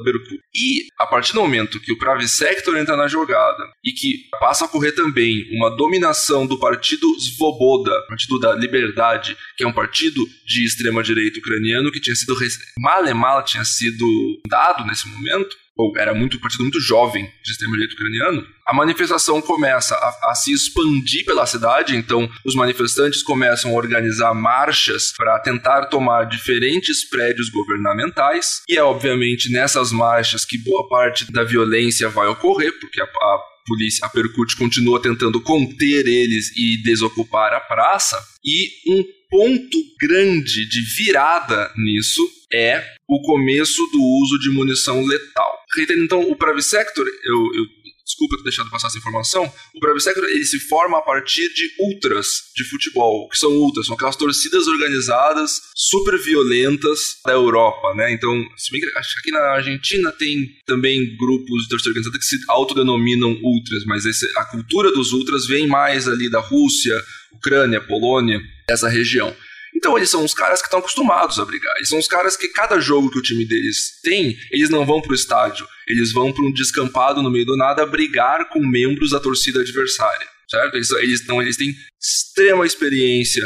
E a partir do momento que o Pravi Sector entra na jogada e que passa a correr também uma dominação do partido Svoboda, Partido da Liberdade, que é um partido de extrema-direita ucraniano que tinha sido mal e mal tinha sido dado nesse momento, ou era muito partido muito jovem de extrema-direita ucraniano, a manifestação começa a, a, se expandir pela cidade, então os manifestantes começam a organizar marchas para tentar tomar diferentes prédios governamentais, e é obviamente nessas marchas que boa parte da violência vai ocorrer, porque a, a polícia, a Percute continua tentando conter eles e desocupar a praça, e um ponto grande de virada nisso é o começo do uso de munição letal. Então, o Pravi Sector, eu, eu desculpa ter deixado passar essa informação, o Private Sector ele se forma a partir de ultras de futebol. O que são ultras? São aquelas torcidas organizadas, super violentas da Europa, né? Então, se bem que acho que aqui na Argentina tem também grupos de torcida organizada que se autodenominam ultras, mas esse, a cultura dos ultras vem mais ali da Rússia, Ucrânia, Polônia, essa região. Então eles são os caras que estão acostumados a brigar. Eles são os caras que cada jogo que o time deles tem, eles não vão pro estádio. Eles vão para um descampado no meio do nada brigar com membros da torcida adversária. Certo? Eles, eles, não, eles têm extrema experiência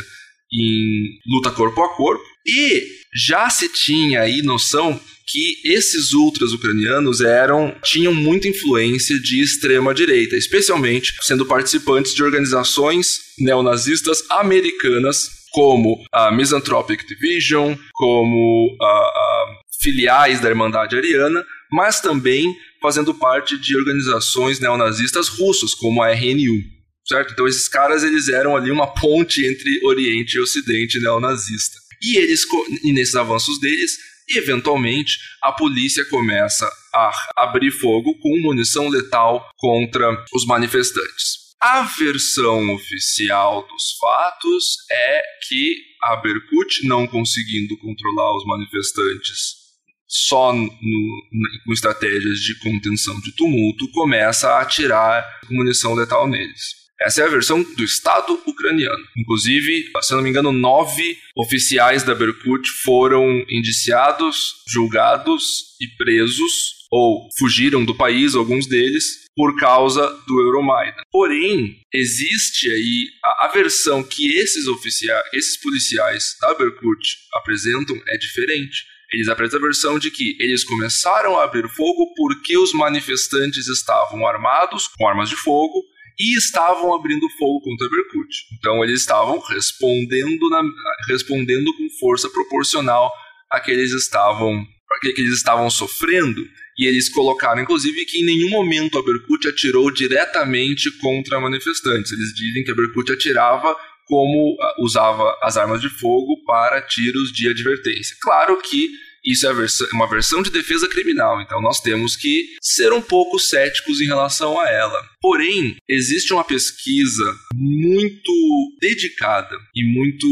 em luta corpo a corpo. E já se tinha aí noção que esses ultras ucranianos eram tinham muita influência de extrema direita, especialmente sendo participantes de organizações neonazistas americanas como a Misanthropic Division, como a, a filiais da Irmandade Ariana, mas também fazendo parte de organizações neonazistas russas, como a RNU. Certo? Então esses caras eles eram ali uma ponte entre Oriente e Ocidente neonazista. E eles e nesses avanços deles, eventualmente a polícia começa a abrir fogo com munição letal contra os manifestantes. A versão oficial dos fatos é que a Berkut, não conseguindo controlar os manifestantes só no, com estratégias de contenção de tumulto, começa a atirar munição letal neles. Essa é a versão do Estado ucraniano. Inclusive, se não me engano, nove oficiais da Berkut foram indiciados, julgados e presos, ou fugiram do país, alguns deles, por causa do Euromaidan. Porém, existe aí a, a versão que esses oficiais, esses policiais da Berkut apresentam é diferente. Eles apresentam a versão de que eles começaram a abrir fogo porque os manifestantes estavam armados com armas de fogo e estavam abrindo fogo contra Berkut. Então eles estavam respondendo, na, respondendo com força proporcional a que eles estavam, que eles estavam sofrendo. E eles colocaram, inclusive, que em nenhum momento a Berkut atirou diretamente contra manifestantes. Eles dizem que a Berkut atirava como ah, usava as armas de fogo para tiros de advertência. Claro que isso é uma versão de defesa criminal, então nós temos que ser um pouco céticos em relação a ela. Porém, existe uma pesquisa muito dedicada e muito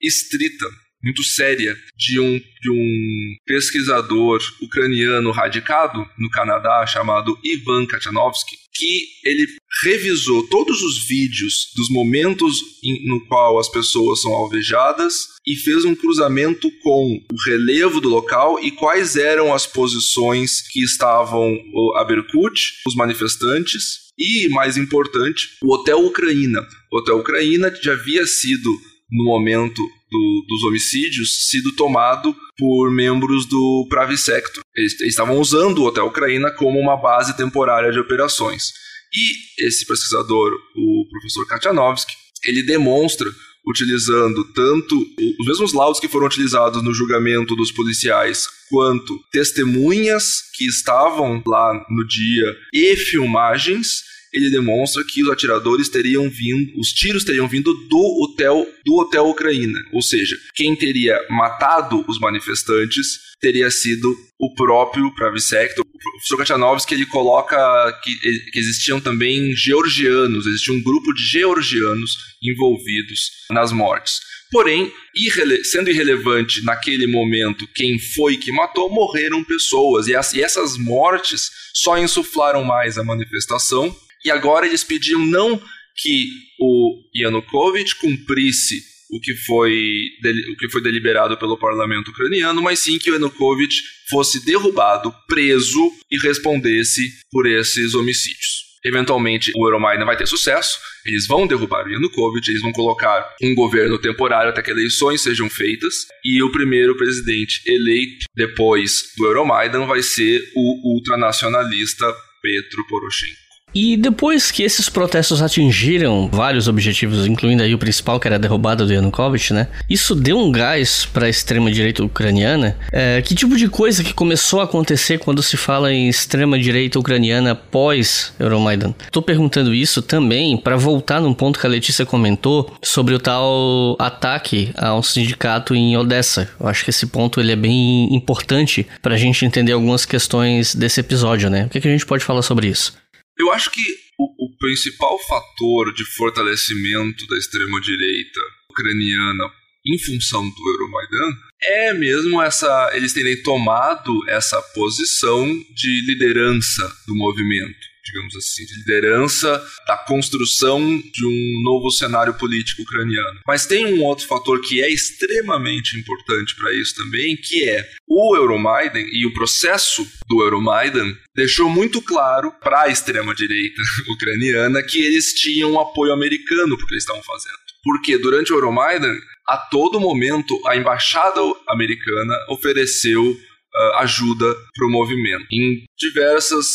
estrita muito séria de um, de um pesquisador ucraniano radicado no Canadá chamado Ivan Kachanovsky, que ele revisou todos os vídeos dos momentos em, no qual as pessoas são alvejadas e fez um cruzamento com o relevo do local e quais eram as posições que estavam a Berkut, os manifestantes e, mais importante, o Hotel Ucraína. O Hotel Ucraína já havia sido no momento do, dos homicídios sido tomado por membros do Pravi Sector. Eles, estavam usando o Hotel Ucraína como uma base temporária de operações. E esse pesquisador, o professor Katianovsky, ele demonstra utilizando tanto os mesmos laudos que foram utilizados no julgamento dos policiais, quanto testemunhas que estavam lá no dia e filmagens, ele demonstra que os atiradores teriam vindo, os tiros teriam vindo do hotel do hotel Ucraína, ou seja, quem teria matado os manifestantes teria sido o próprio Pravisector. O professor Kachanovski ele coloca que, que existiam também georgianos, existia um grupo de georgianos envolvidos nas mortes. Porém, irrele sendo irrelevante naquele momento quem foi que matou, morreram pessoas. E, as, e essas mortes só insuflaram mais a manifestação e agora eles pediam não que o Yanukovych cumprisse o que foi, o que foi deliberado pelo parlamento ucraniano, mas sim que o Yanukovych fosse derrubado, preso e respondesse por esses homicídios. Eventualmente, o Euromaidan vai ter sucesso, eles vão derrubar o Yanukovych, eles vão colocar um governo temporário até que eleições sejam feitas, e o primeiro presidente eleito depois do Euromaidan vai ser o ultranacionalista Petro Poroshenko. E depois que esses protestos atingiram vários objetivos, incluindo aí o principal, que era a derrubada do Yanukovych, né? Isso deu um gás para a extrema-direita ucraniana. É, que tipo de coisa que começou a acontecer quando se fala em extrema-direita ucraniana pós Euromaidan? Tô perguntando isso também para voltar num ponto que a Letícia comentou sobre o tal ataque a um sindicato em Odessa. Eu acho que esse ponto ele é bem importante para a gente entender algumas questões desse episódio, né? O que, que a gente pode falar sobre isso? Eu acho que o, o principal fator de fortalecimento da extrema-direita ucraniana em função do Euromaidan é mesmo essa eles terem tomado essa posição de liderança do movimento digamos assim, de liderança da construção de um novo cenário político ucraniano. Mas tem um outro fator que é extremamente importante para isso também, que é o Euromaidan e o processo do Euromaidan deixou muito claro para a extrema-direita ucraniana que eles tinham apoio americano porque eles estavam fazendo. Porque durante o Euromaidan, a todo momento, a embaixada americana ofereceu uh, ajuda para o movimento em diversas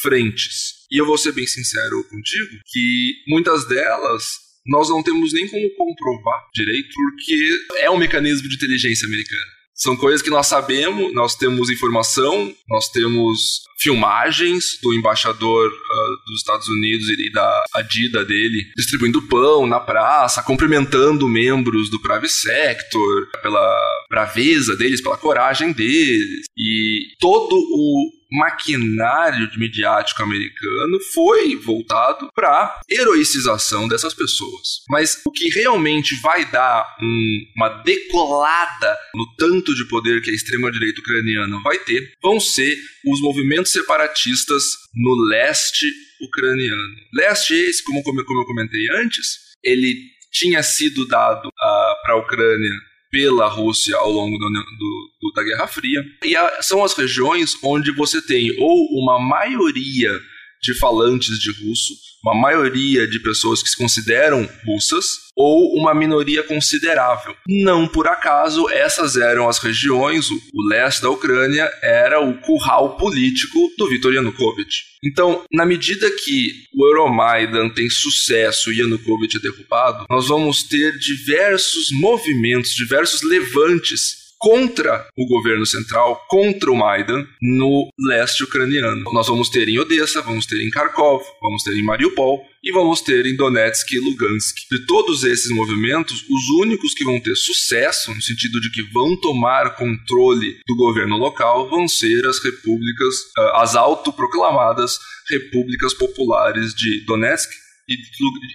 frentes. E eu vou ser bem sincero contigo que muitas delas nós não temos nem como comprovar direito, porque é um mecanismo de inteligência americana. São coisas que nós sabemos, nós temos informação, nós temos filmagens do embaixador uh, dos Estados Unidos e da Adida dele distribuindo pão na praça, cumprimentando membros do Private Sector pela braveza deles, pela coragem deles. E todo o maquinário midiático americano foi voltado para heroicização dessas pessoas. Mas o que realmente vai dar um, uma decolada no tanto de poder que a extrema-direita ucraniana vai ter vão ser os movimentos separatistas no leste ucraniano. Leste esse, como, como eu comentei antes, ele tinha sido dado uh, para a Ucrânia pela Rússia ao longo do, do, da Guerra Fria. E a, são as regiões onde você tem ou uma maioria de falantes de russo, uma maioria de pessoas que se consideram russas, ou uma minoria considerável. Não por acaso, essas eram as regiões, o, leste da Ucrânia era o curral político do Viktor Yanukovych. Então, na medida que o Euromaidan tem sucesso e Yanukovych é derrubado, nós vamos ter diversos movimentos, diversos levantes contra o governo central, contra o Maidan, no leste ucraniano. Nós vamos ter em Odessa, vamos ter em Kharkov, vamos ter em Mariupol e vamos ter em Donetsk e Lugansk. De todos esses movimentos, os únicos que vão ter sucesso, no sentido de que vão tomar controle do governo local, vão ser as repúblicas, ah, as autoproclamadas repúblicas populares de Donetsk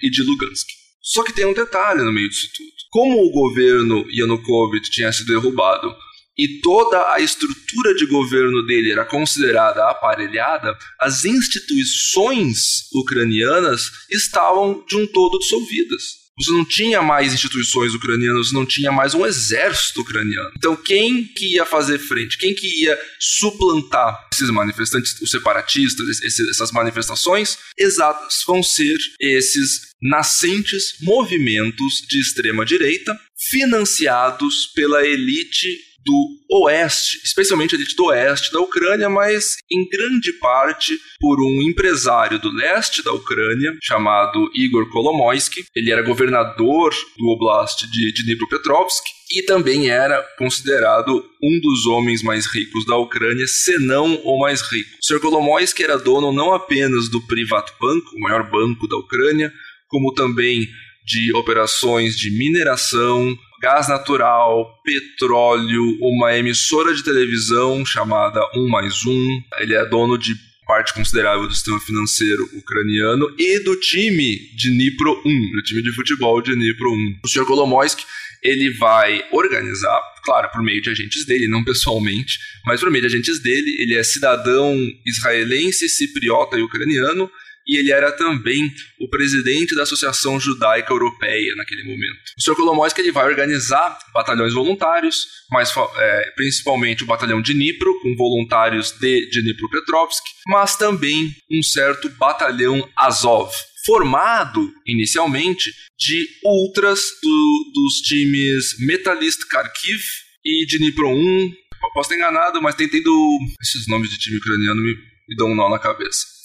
e de Lugansk. Só que tem um detalhe no meio disso tudo. Como o governo Yanukovych tinha sido derrubado e toda a estrutura de governo dele era considerada aparelhada, as instituições ucranianas estavam de um todo dissolvidas. Você não tinha mais instituições ucranianas, você não tinha mais um exército ucraniano. Então, quem que ia fazer frente? Quem que ia suplantar esses manifestantes, os separatistas, esses, essas manifestações? Exatos vão ser esses nascentes movimentos de extrema direita financiados pela elite do oeste, especialmente a elite do oeste da Ucrânia, mas em grande parte por um empresário do leste da Ucrânia chamado Igor Kolomoisky. Ele era governador do oblast de Dnipropetrovsk e também era considerado um dos homens mais ricos da Ucrânia, se não o mais rico. O Sr. Kolomoisky era dono não apenas do Privatbank, o maior banco da Ucrânia, como também de operações de mineração, gás natural, petróleo, uma emissora de televisão chamada 1 mais 1. Ele é dono de parte considerável do sistema financeiro ucraniano e do time de Dnipro 1, do time de futebol de Dnipro 1. O Sr. Kolomoisky ele vai organizar, claro, por meio de agentes dele, não pessoalmente, mas por meio de agentes dele. Ele é cidadão israelense, cipriota e ucraniano e ele era também o presidente da Associação Judaica Europeia naquele momento. O Sr. Kolomoisky ele vai organizar batalhões voluntários, mas é, principalmente o batalhão de Dnipro, com voluntários de Dnipropetrovsk, mas também um certo batalhão Azov, formado inicialmente de ultras do, dos times Metalist Kharkiv e Dnipro 1. Posso estar enganado, mas tem tendo. Esses nomes de time ucraniano me, me dão um nó na cabeça.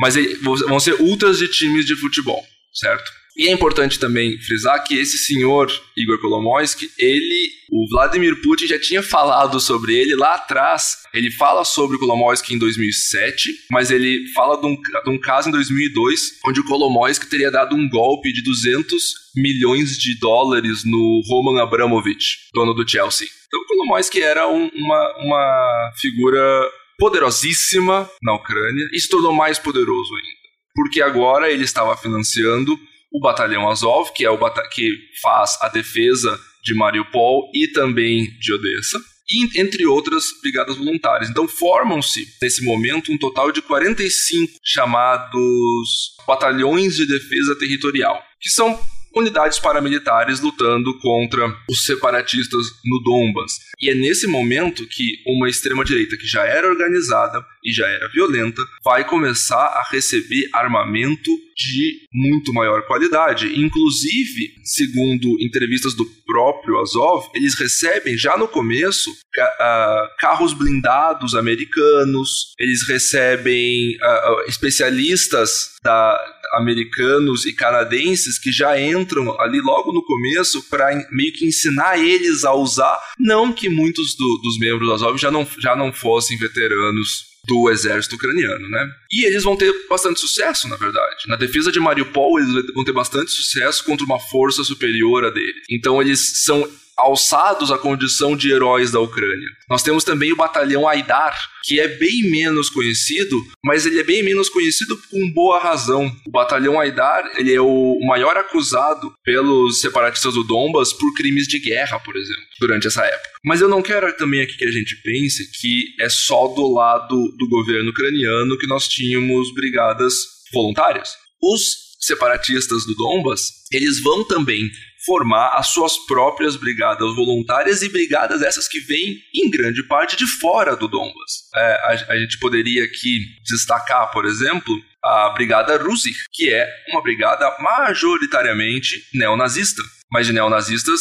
Mas vão ser ultras de times de futebol, certo? E é importante também frisar que esse senhor, Igor Kolomoisky, ele, o Vladimir Putin já tinha falado sobre ele lá atrás. Ele fala sobre o Kolomoisky em 2007, mas ele fala de um, de um caso em 2002, onde o Kolomoisky teria dado um golpe de 200 milhões de dólares no Roman Abramovich, dono do Chelsea. Então o Kolomoisky era um, uma, uma figura poderosíssima na Ucrânia e se tornou mais poderoso ainda. porque agora ele estava financiando o Batalhão Azov, que é o que faz a defesa de Mariupol e também de Odessa, e entre outras brigadas voluntárias. Então formam-se, nesse momento, um total de 45 chamados batalhões de defesa territorial, que são unidades paramilitares lutando contra os separatistas no Donbas. E é nesse momento que uma extrema-direita que já era organizada e já era violenta vai começar a receber armamento de muito maior qualidade. Inclusive, segundo entrevistas do próprio Azov, eles recebem já no começo uh, carros blindados americanos, eles recebem uh, especialistas da, americanos e canadenses que já entram ali logo no começo para meio que ensinar eles a usar. Não que muitos do, dos membros do Azov já não, já não fossem veteranos do exército ucraniano, né? E eles vão ter bastante sucesso, na verdade. Na defesa de Mariupol, eles vão ter bastante sucesso contra uma força superior a deles. Então eles são alçados à condição de heróis da Ucrânia. Nós temos também o batalhão Aidar, que é bem menos conhecido, mas ele é bem menos conhecido com boa razão. O batalhão Aidar, ele é o maior acusado pelos separatistas do Donbas por crimes de guerra, por exemplo, durante essa época. Mas eu não quero também aqui que a gente pense que é só do lado do governo ucraniano que nós tínhamos brigadas voluntárias. Os separatistas do Donbas, eles vão também formar as suas próprias brigadas voluntárias e brigadas essas que vêm, em grande parte, de fora do Donbas. É, a, a, gente poderia aqui destacar, por exemplo, a Brigada Rusik, que é uma brigada majoritariamente neonazista, mas de neonazistas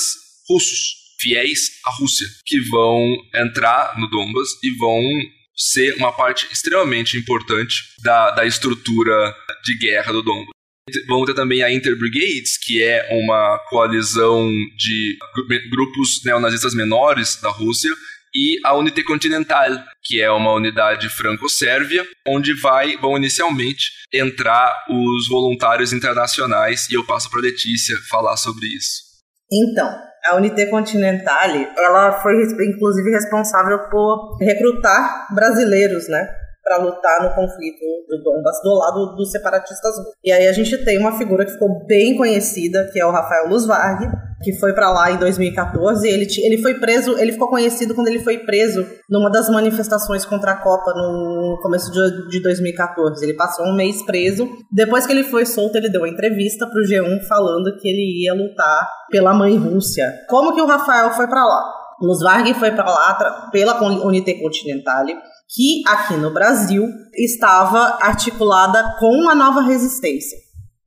russos, fiéis à Rússia, que vão entrar no Donbas e vão ser uma parte extremamente importante da, da estrutura de guerra do Donbas. Vamos ter também a Interbrigades, que é uma coalizão de grupos neonazistas menores da Rússia, e a Unité Continental, que é uma unidade franco-sérvia, onde vai, vão inicialmente entrar os voluntários internacionais, e eu passo para Letícia falar sobre isso. Então, a Unité Continental, ela foi inclusive responsável por recrutar brasileiros, né? Para lutar no conflito do Donbass do lado dos separatistas. E aí a gente tem uma figura que ficou bem conhecida, que é o Rafael Luzvarg, que foi para lá em 2014. Ele, ele foi preso, ele ficou conhecido quando ele foi preso numa das manifestações contra a Copa no começo de, de 2014. Ele passou um mês preso. Depois que ele foi solto, ele deu uma entrevista pro G1 falando que ele ia lutar pela mãe Rússia. Como que o Rafael foi para lá? Luzvarg foi para lá pela Unité Continentale que aqui no Brasil estava articulada com a nova resistência.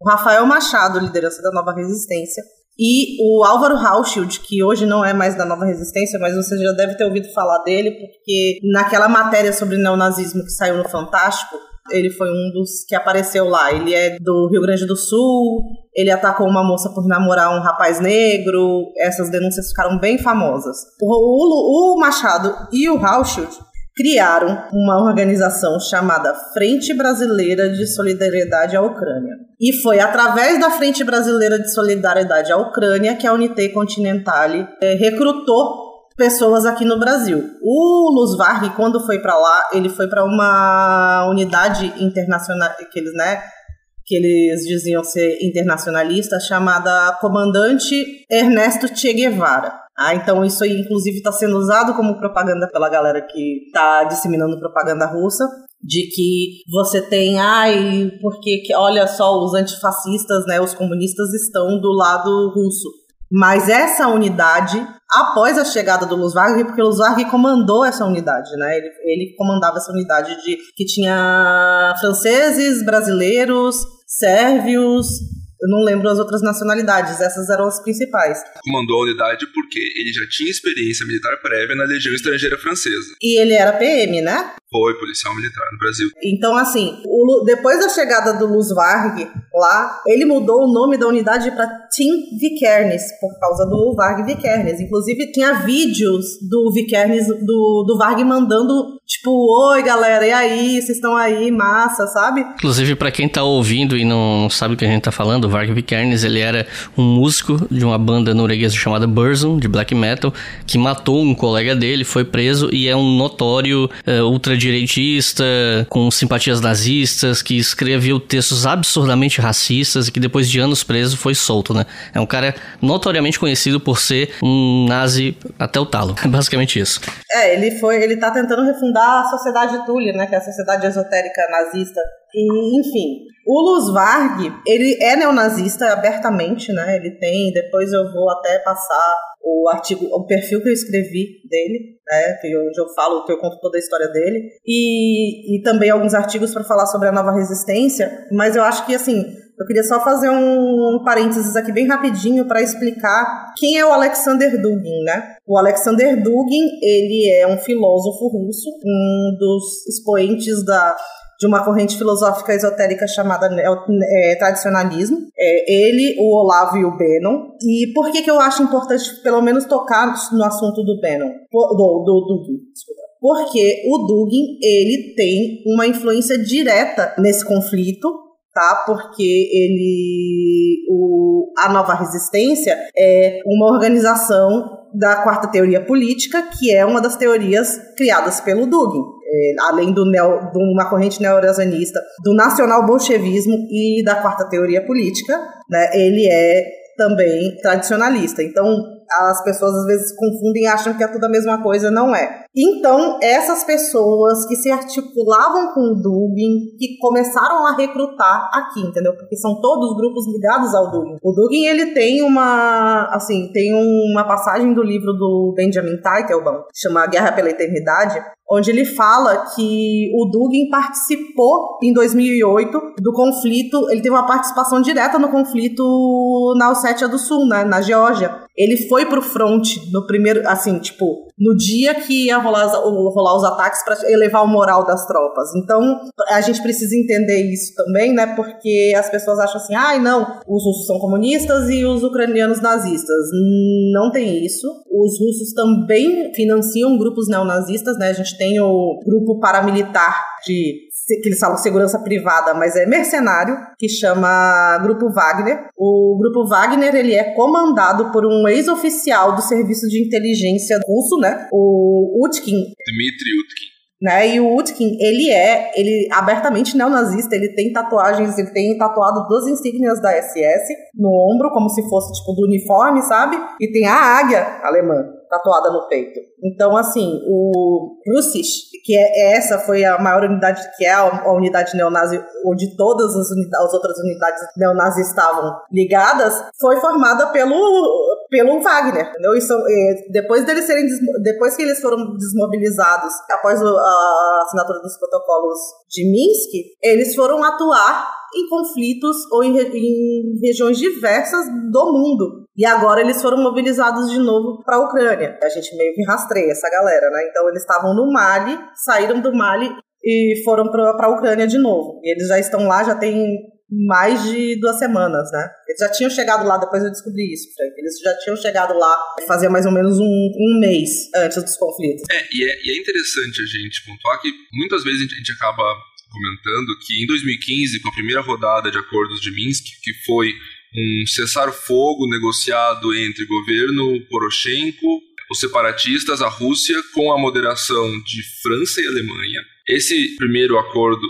O Rafael Machado, liderança da nova resistência, e o Álvaro Hauschild, que hoje não é mais da Nova Resistência, mas você já deve ter ouvido falar dele, porque naquela matéria sobre neonazismo que saiu no Fantástico, ele foi um dos que apareceu lá. Ele é do Rio Grande do Sul, ele atacou uma moça por namorar um rapaz negro, essas denúncias ficaram bem famosas. O, o, o Machado e o Hauschild criaram uma organização chamada Frente Brasileira de Solidariedade à Ucrânia. E foi através da Frente Brasileira de Solidariedade à Ucrânia que a Unité Continentale é, recrutou pessoas aqui no Brasil. O Luz Varg, quando foi para lá, ele foi para uma unidade internacional que eles, né, que eles diziam ser internacionalista, chamada Comandante Ernesto Che Guevara. Ah, então isso aí, inclusive, está sendo usado como propaganda pela galera que está disseminando propaganda russa, de que você tem, ai, porque olha só, os antifascistas, né, os comunistas estão do lado russo. Mas essa unidade, após a chegada do Luzvarg, porque o Luzvarg comandou essa unidade, né? Ele, ele comandava essa unidade de que tinha franceses, brasileiros, sérvios, eu não lembro as outras nacionalidades, essas eram as principais. Comandou a unidade porque ele já tinha experiência militar prévia na Legião Estrangeira Francesa. E ele era PM, né? Foi policial militar no Brasil. Então, assim, o, depois da chegada do Luz Varg lá, ele mudou o nome da unidade para Tim Vikernes, por causa do Varg Vikernes. Inclusive, tinha vídeos do Vikernes, do, do Varg mandando, tipo, oi galera, e aí, vocês estão aí, massa, sabe? Inclusive, para quem tá ouvindo e não sabe o que a gente tá falando, do Varg Vikernes, ele era um músico de uma banda norueguesa chamada Burzum, de black metal, que matou um colega dele, foi preso e é um notório uh, ultradireitista, com simpatias nazistas, que escreveu textos absurdamente racistas e que depois de anos preso foi solto, né? É um cara notoriamente conhecido por ser um nazi até o talo. É basicamente isso. É, ele foi, ele tá tentando refundar a sociedade Tulia, né? Que é a sociedade esotérica nazista. E, enfim, o Luz Varg, ele é neonazista abertamente, né? Ele tem, depois eu vou até passar o artigo, o perfil que eu escrevi dele, né, que eu, onde eu falo, que eu conto toda a história dele, e, e também alguns artigos para falar sobre a nova resistência, mas eu acho que, assim, eu queria só fazer um, um parênteses aqui bem rapidinho para explicar quem é o Alexander Dugin, né? O Alexander Dugin, ele é um filósofo russo, um dos expoentes da de uma corrente filosófica esotérica chamada é, tradicionalismo. É, ele, o Olavo e o Bannon. E por que, que eu acho importante, pelo menos, tocar no assunto do Bannon? Do, do, do, desculpa. Porque o Dugin, ele tem uma influência direta nesse conflito, tá? Porque ele, o, a Nova Resistência é uma organização da quarta teoria política, que é uma das teorias criadas pelo Dugin é, além do neo, de uma corrente neo-eurasianista, do nacional-bolchevismo e da quarta teoria política, né, ele é também tradicionalista. Então, as pessoas às vezes confundem e acham que é tudo a mesma coisa, não é. Então, essas pessoas que se articulavam com o Dugin, que começaram a recrutar aqui, entendeu? Porque são todos grupos ligados ao Dugin. O Dugin, ele tem uma, assim, tem uma passagem do livro do Benjamin Teitelbaum, chama Guerra pela Eternidade, onde ele fala que o Dugin participou em 2008 do conflito, ele teve uma participação direta no conflito na Ossétia do Sul, né, na Geórgia. Ele foi pro front no primeiro, assim, tipo, no dia que ia rolar, rolar os ataques para elevar o moral das tropas. Então, a gente precisa entender isso também, né? Porque as pessoas acham assim, ai, ah, não, os russos são comunistas e os ucranianos nazistas. Não tem isso. Os russos também financiam grupos neonazistas, né? A gente tem o grupo paramilitar de que eles falam segurança privada, mas é mercenário, que chama Grupo Wagner. O Grupo Wagner, ele é comandado por um ex-oficial do serviço de inteligência russo, né? O Utkin. Dmitry Utkin. Né? E o Utkin, ele é ele abertamente neonazista, ele tem tatuagens, ele tem tatuado duas insígnias da SS no ombro, como se fosse tipo do uniforme, sabe? E tem a águia alemã tatuada no peito. Então, assim, o Russisch, que é essa foi a maior unidade, que é a, unidade neonazi, onde todas as, as outras unidades neonazis estavam ligadas, foi formada pelo pelo Wagner, entendeu? Depois deles serem depois que eles foram desmobilizados após a assinatura dos protocolos de Minsk, eles foram atuar em conflitos ou em, em regiões diversas do mundo. E agora eles foram mobilizados de novo para a Ucrânia. A gente meio que rastreia essa galera, né? Então eles estavam no Mali, saíram do Mali e foram para a Ucrânia de novo. E eles já estão lá, já tem mais de duas semanas, né? Eles já tinham chegado lá, depois eu descobri isso, Frank. Eles já tinham chegado lá fazia mais ou menos um, um mês antes dos conflitos. É e, é, e é interessante a gente pontuar que muitas vezes a gente acaba comentando que em 2015, com a primeira rodada de acordos de Minsk, que foi um cessar-fogo negociado entre governo Poroshenko, os separatistas, a Rússia, com a moderação de França e Alemanha. Esse primeiro acordo,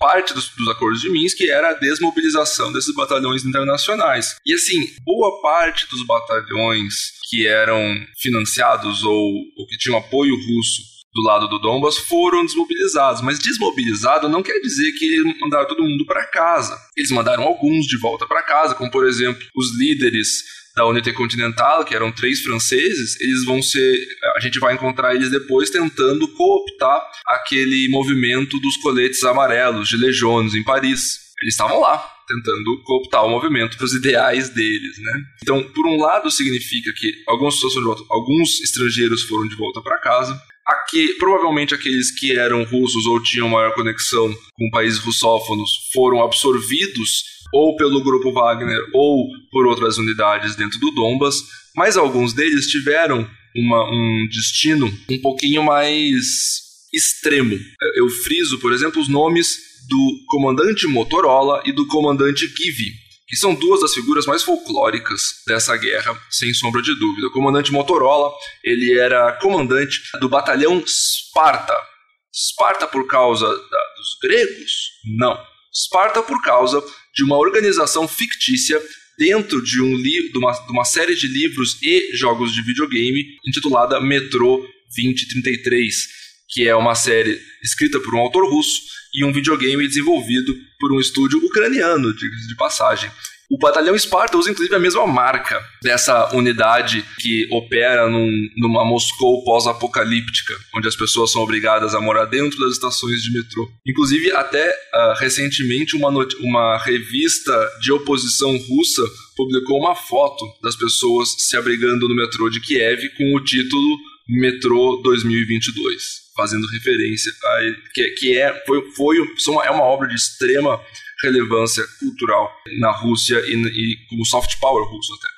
parte dos, dos, acordos de Minsk era a desmobilização desses batalhões internacionais. E assim, boa parte dos batalhões que eram financiados ou, ou que tinham apoio russo do lado do Donbas foram desmobilizados. Mas desmobilizado não quer dizer que eles mandaram todo mundo para casa. Eles mandaram alguns de volta para casa, como por exemplo os líderes da Unité Continental, que eram três franceses, eles vão ser. A gente vai encontrar eles depois tentando cooptar aquele movimento dos coletes amarelos de legiones em Paris. Eles estavam lá, tentando cooptar o movimento para os ideais deles, né? Então, por um lado, significa que alguns estrangeiros foram de volta para casa. Aqui, provavelmente aqueles que eram russos ou tinham maior conexão com países russófonos foram absorvidos ou pelo grupo Wagner ou por outras unidades dentro do Donbas, mas alguns deles tiveram uma, um destino um pouquinho mais extremo. Eu friso, por exemplo, os nomes do comandante Motorola e do comandante Kivi que são duas das figuras mais folclóricas dessa guerra, sem sombra de dúvida. O comandante Motorola, ele era comandante do batalhão Sparta. Sparta por causa da, dos gregos? Não. Sparta por causa de uma organização fictícia dentro de, um de, uma, de uma série de livros e jogos de videogame intitulada Metro 2033, que é uma série escrita por um autor russo e um videogame desenvolvido por um estúdio ucraniano, de, passagem. O batalhão Esparta usa inclusive a mesma marca dessa unidade que opera num, numa Moscou pós-apocalíptica, onde as pessoas são obrigadas a morar dentro das estações de metrô. Inclusive, até uh, recentemente, uma, uma revista de oposição russa publicou uma foto das pessoas se abrigando no metrô de Kiev com o título Metrô 2022, fazendo referência a que, que é, foi, foi, é uma obra de extrema relevância cultural na Rússia e, e como soft power russo até.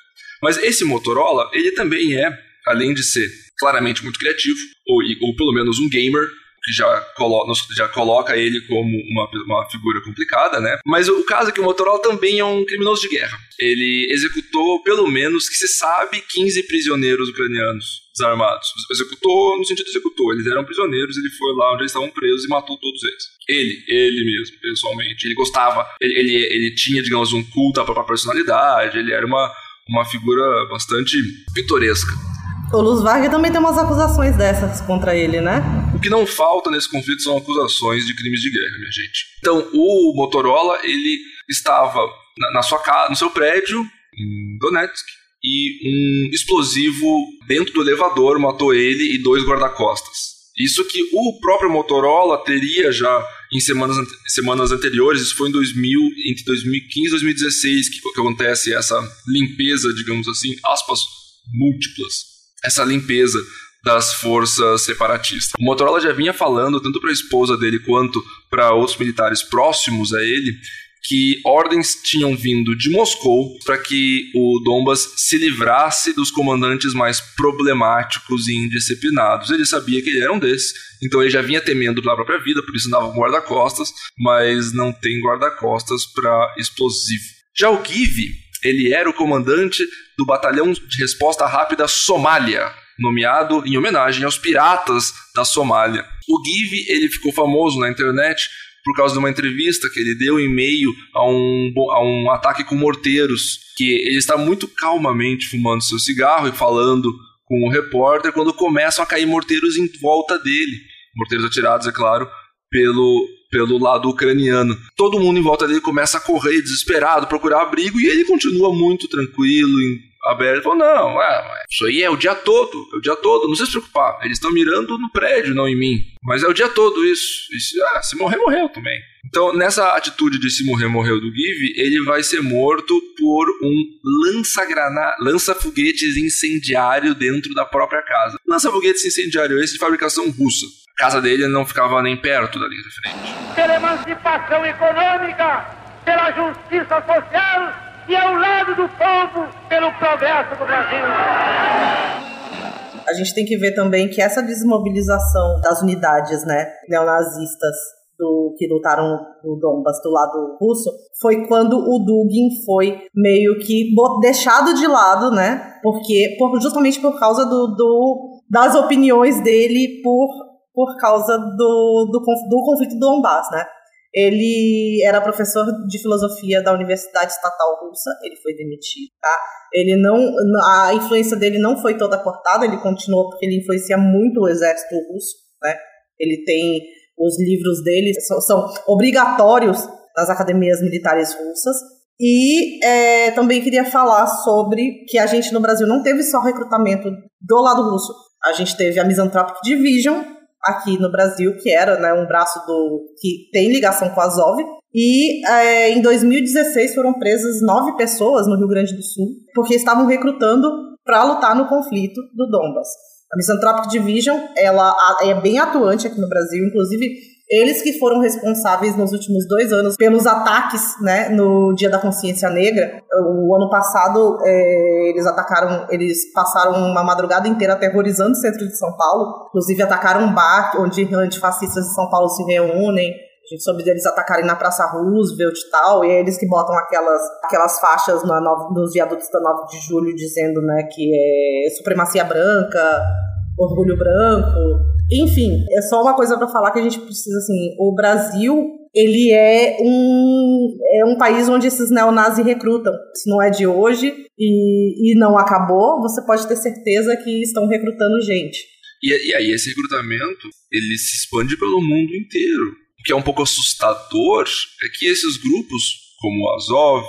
Mas esse Motorola, ele também é, além de ser claramente muito criativo, ou, ou pelo menos um gamer, que já, colo já coloca ele como uma, uma figura complicada, né? Mas o caso é que o Motorola também é um criminoso de guerra. Ele executou, pelo menos, que se sabe, 15 prisioneiros ucranianos desarmados. Executou no sentido executou. Eles eram prisioneiros, ele foi lá onde eles estavam presos e matou todos eles. Ele, ele mesmo, pessoalmente. Ele gostava, ele, ele, ele tinha, digamos, um culto à própria personalidade, ele era uma, uma figura bastante pitoresca. O Luz Vargas também tem umas acusações dessas contra ele, né? O que não falta nesse conflito são acusações de crimes de guerra, minha gente. Então, o Motorola, ele estava na, na sua casa, no seu prédio, em Donetsk, e um explosivo dentro do elevador matou ele e dois guarda-costas. Isso que o próprio Motorola teria já em semanas, semanas anteriores, isso foi em 2000, entre 2015 e 2016 que, que acontece essa limpeza, digamos assim, aspas, múltiplas, essa limpeza das forças separatistas. O Motorola já vinha falando, tanto para a esposa dele quanto para outros militares próximos a ele, que ordens tinham vindo de Moscou para que o Dombas se livrasse dos comandantes mais problemáticos e indisciplinados. Ele sabia que ele era um desses, então ele já vinha temendo pela própria vida, por isso andava com guarda-costas, mas não tem guarda-costas para explosivo. Já o Give, ele era o comandante do batalhão de resposta rápida Somália, nomeado em homenagem aos piratas da Somália. O Give, ele ficou famoso na internet por causa de uma entrevista que ele deu em meio a um, a um ataque com morteiros, que ele está muito calmamente fumando seu cigarro e falando com o repórter quando começam a cair morteiros em volta dele. Morteiros atirados, é claro, pelo, pelo lado ucraniano. Todo mundo em volta dele começa a correr desesperado, procurar abrigo, e ele continua muito tranquilo, aberto. Falou, não, é, isso aí é o dia todo, é o dia todo, não se preocupar. Eles estão mirando no prédio, não em mim. Mas é o dia todo isso. isso ah, se morrer, morreu também. Então, nessa atitude de se morrer, morreu do Give, ele vai ser morto por um lança-foguetes incendiário dentro da própria casa. Lança-foguetes incendiário esse de fabricação russa. A casa dele não ficava nem perto da linha de frente. Pela emancipação econômica, pela justiça social e ao lado do povo pelo progresso do Brasil. A gente tem que ver também que essa desmobilização das unidades né, neonazistas do, que lutaram no Donbass do lado russo foi quando o Dugin foi meio que deixado de lado, né? Porque por, justamente por causa do, do, das opiniões dele por, por causa do, do, do conflito do Donbass, né? Ele era professor de filosofia da Universidade Estatal Russa, ele foi demitido, tá? Ele não, a influência dele não foi toda cortada, ele continuou porque ele influencia muito o exército russo, né? Ele tem os livros dele são, são obrigatórios nas academias militares russas. E é, também queria falar sobre que a gente no Brasil não teve só recrutamento do lado russo, a gente teve a Misanthropic Division, aqui no Brasil, que era né, um braço do que tem ligação com a Azov. E é, em 2016 foram presas nove pessoas no Rio Grande do Sul, porque estavam recrutando para lutar no conflito do Donbas. A Misanthropic Division ela é bem atuante aqui no Brasil, inclusive eles que foram responsáveis nos últimos dois anos pelos ataques né, no Dia da Consciência Negra. O ano passado, é, eles atacaram, eles passaram uma madrugada inteira aterrorizando o centro de São Paulo. Inclusive, atacaram um bar onde antifascistas de São Paulo se reúnem. A gente soube deles atacarem na Praça Roosevelt e tal, e é eles que botam aquelas, aquelas faixas na, nos viadutos da 9 de julho dizendo né, que é supremacia branca, orgulho branco. Enfim, é só uma coisa para falar que a gente precisa, assim, o Brasil, ele é um, é um país onde esses neonazis recrutam. Isso não é de hoje e, e não acabou, você pode ter certeza que estão recrutando gente. E, e aí esse recrutamento, ele se expande pelo mundo inteiro. O que é um pouco assustador é que esses grupos, como o Azov,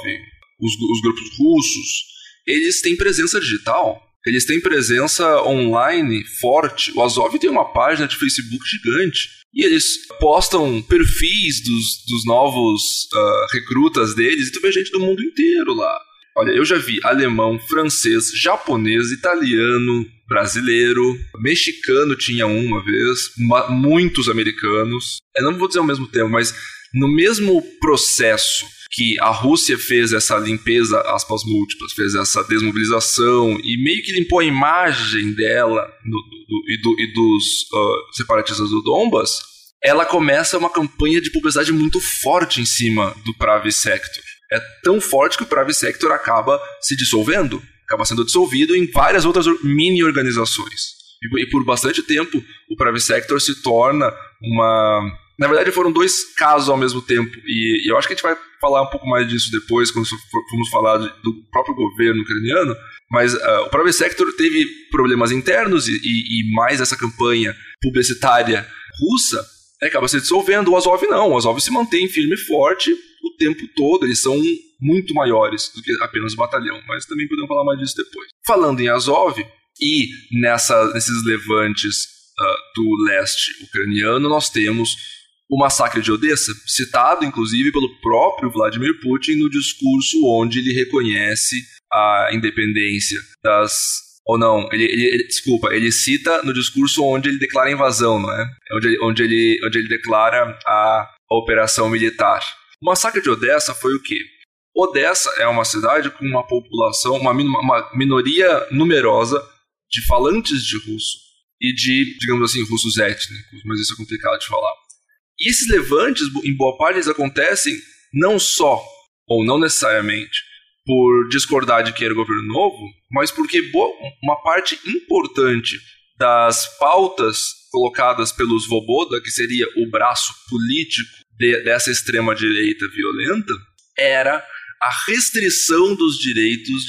os, os grupos russos, eles têm presença digital. Eles têm presença online forte. O Azov tem uma página de Facebook gigante. E eles postam perfis dos, dos novos uh, recrutas deles e tu vê gente do mundo inteiro lá. Olha, eu já vi alemão, francês, japonês, italiano, brasileiro, mexicano tinha uma vez, muitos americanos. Eu não vou dizer ao mesmo tempo, mas no mesmo processo que a Rússia fez essa limpeza, aspas múltiplas, fez essa desmobilização e meio que limpou a imagem dela do, e, do, e, dos uh, separatistas do Donbas, ela começa uma campanha de publicidade muito forte em cima do Pravi Sector. É tão forte que o Pravi Sector acaba se dissolvendo, acaba sendo dissolvido em várias outras mini organizações. E, e por bastante tempo, o Pravi Sector se torna uma na verdade, foram dois casos ao mesmo tempo, e, e, eu acho que a gente vai falar um pouco mais disso depois, quando formos falar do próprio governo ucraniano, mas uh, o Private Sector teve problemas internos e, e, e, mais essa campanha publicitária russa né, acaba se dissolvendo. O Azov não, o Azov se mantém firme e forte o tempo todo, eles são muito maiores do que apenas o batalhão, mas também podemos falar mais disso depois. Falando em Azov, e nessa, nesses levantes uh, do leste ucraniano, nós temos o massacre de Odessa, citado inclusive pelo próprio Vladimir Putin no discurso onde ele reconhece a independência das ou não, ele, ele, ele, desculpa, ele cita no discurso onde ele declara a invasão, não é? Onde, onde, ele, onde ele declara a, a operação militar. O massacre de Odessa foi o quê? Odessa é uma cidade com uma população, uma, uma minoria numerosa de falantes de russo e de, digamos assim, russos étnicos, mas isso é complicado de falar. E esses levantes, em boa parte, eles acontecem não só, ou não necessariamente, por discordar de quem era governo novo, mas porque boa, uma parte importante das pautas colocadas pelos Voboda, que seria o braço político de, dessa extrema-direita violenta, era a restrição dos direitos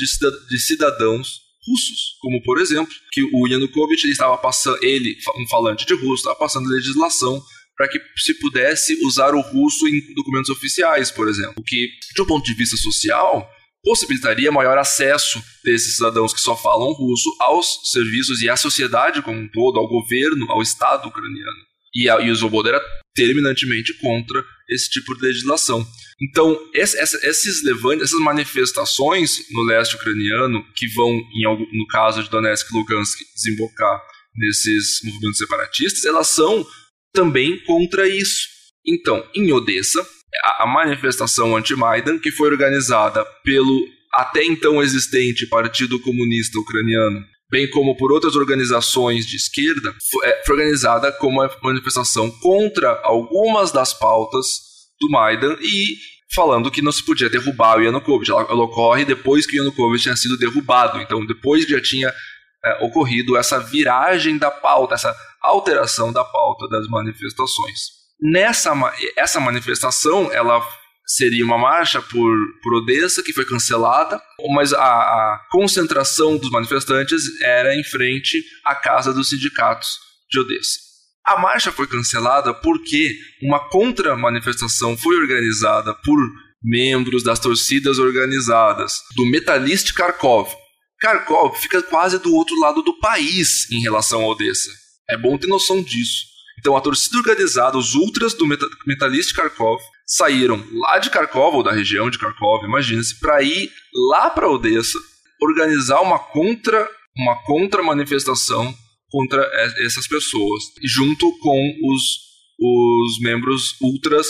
de cidadãos russos, como por exemplo, que o Yanukovych ele estava passando, ele, um falante de russo, estava passando legislação para que se pudesse usar o russo em documentos oficiais, por exemplo. O que, de um ponto de vista social, possibilitaria maior acesso desses cidadãos que só falam russo aos serviços e à sociedade como um todo, ao governo, ao Estado ucraniano. E, a, e o Zoboda era terminantemente contra esse tipo de legislação. Então, esse, esses levantes, essas manifestações no leste ucraniano, que vão, no caso de Donetsk e Lugansk, desembocar nesses movimentos separatistas, elas são também contra isso. Então, em Odessa, a, manifestação anti-Maidan, que foi organizada pelo até então existente Partido Comunista Ucraniano, bem como por outras organizações de esquerda, foi, é, foi organizada como uma manifestação contra algumas das pautas do Maidan e falando que não se podia derrubar o Yanukovych. Ela, ela ocorre depois que o Yanukovych tinha sido derrubado, então depois que já tinha é, ocorrido essa viragem da pauta, essa alteração da pauta das manifestações. Nessa essa manifestação, ela seria uma marcha por, por Odessa, que foi cancelada, mas a, a, concentração dos manifestantes era em frente à casa dos sindicatos de Odessa. A marcha foi cancelada porque uma contra-manifestação foi organizada por membros das torcidas organizadas do Metalist Kharkov. Kharkov fica quase do outro lado do país em relação a Odessa. É bom ter noção disso. Então a torcida organizada, os ultras do Metalist Kharkov, saíram lá de Kharkov, ou da região de Kharkov, imagina-se, para ir lá para Odessa, organizar uma contra uma contra-manifestação contra essas pessoas, junto com os, os membros ultras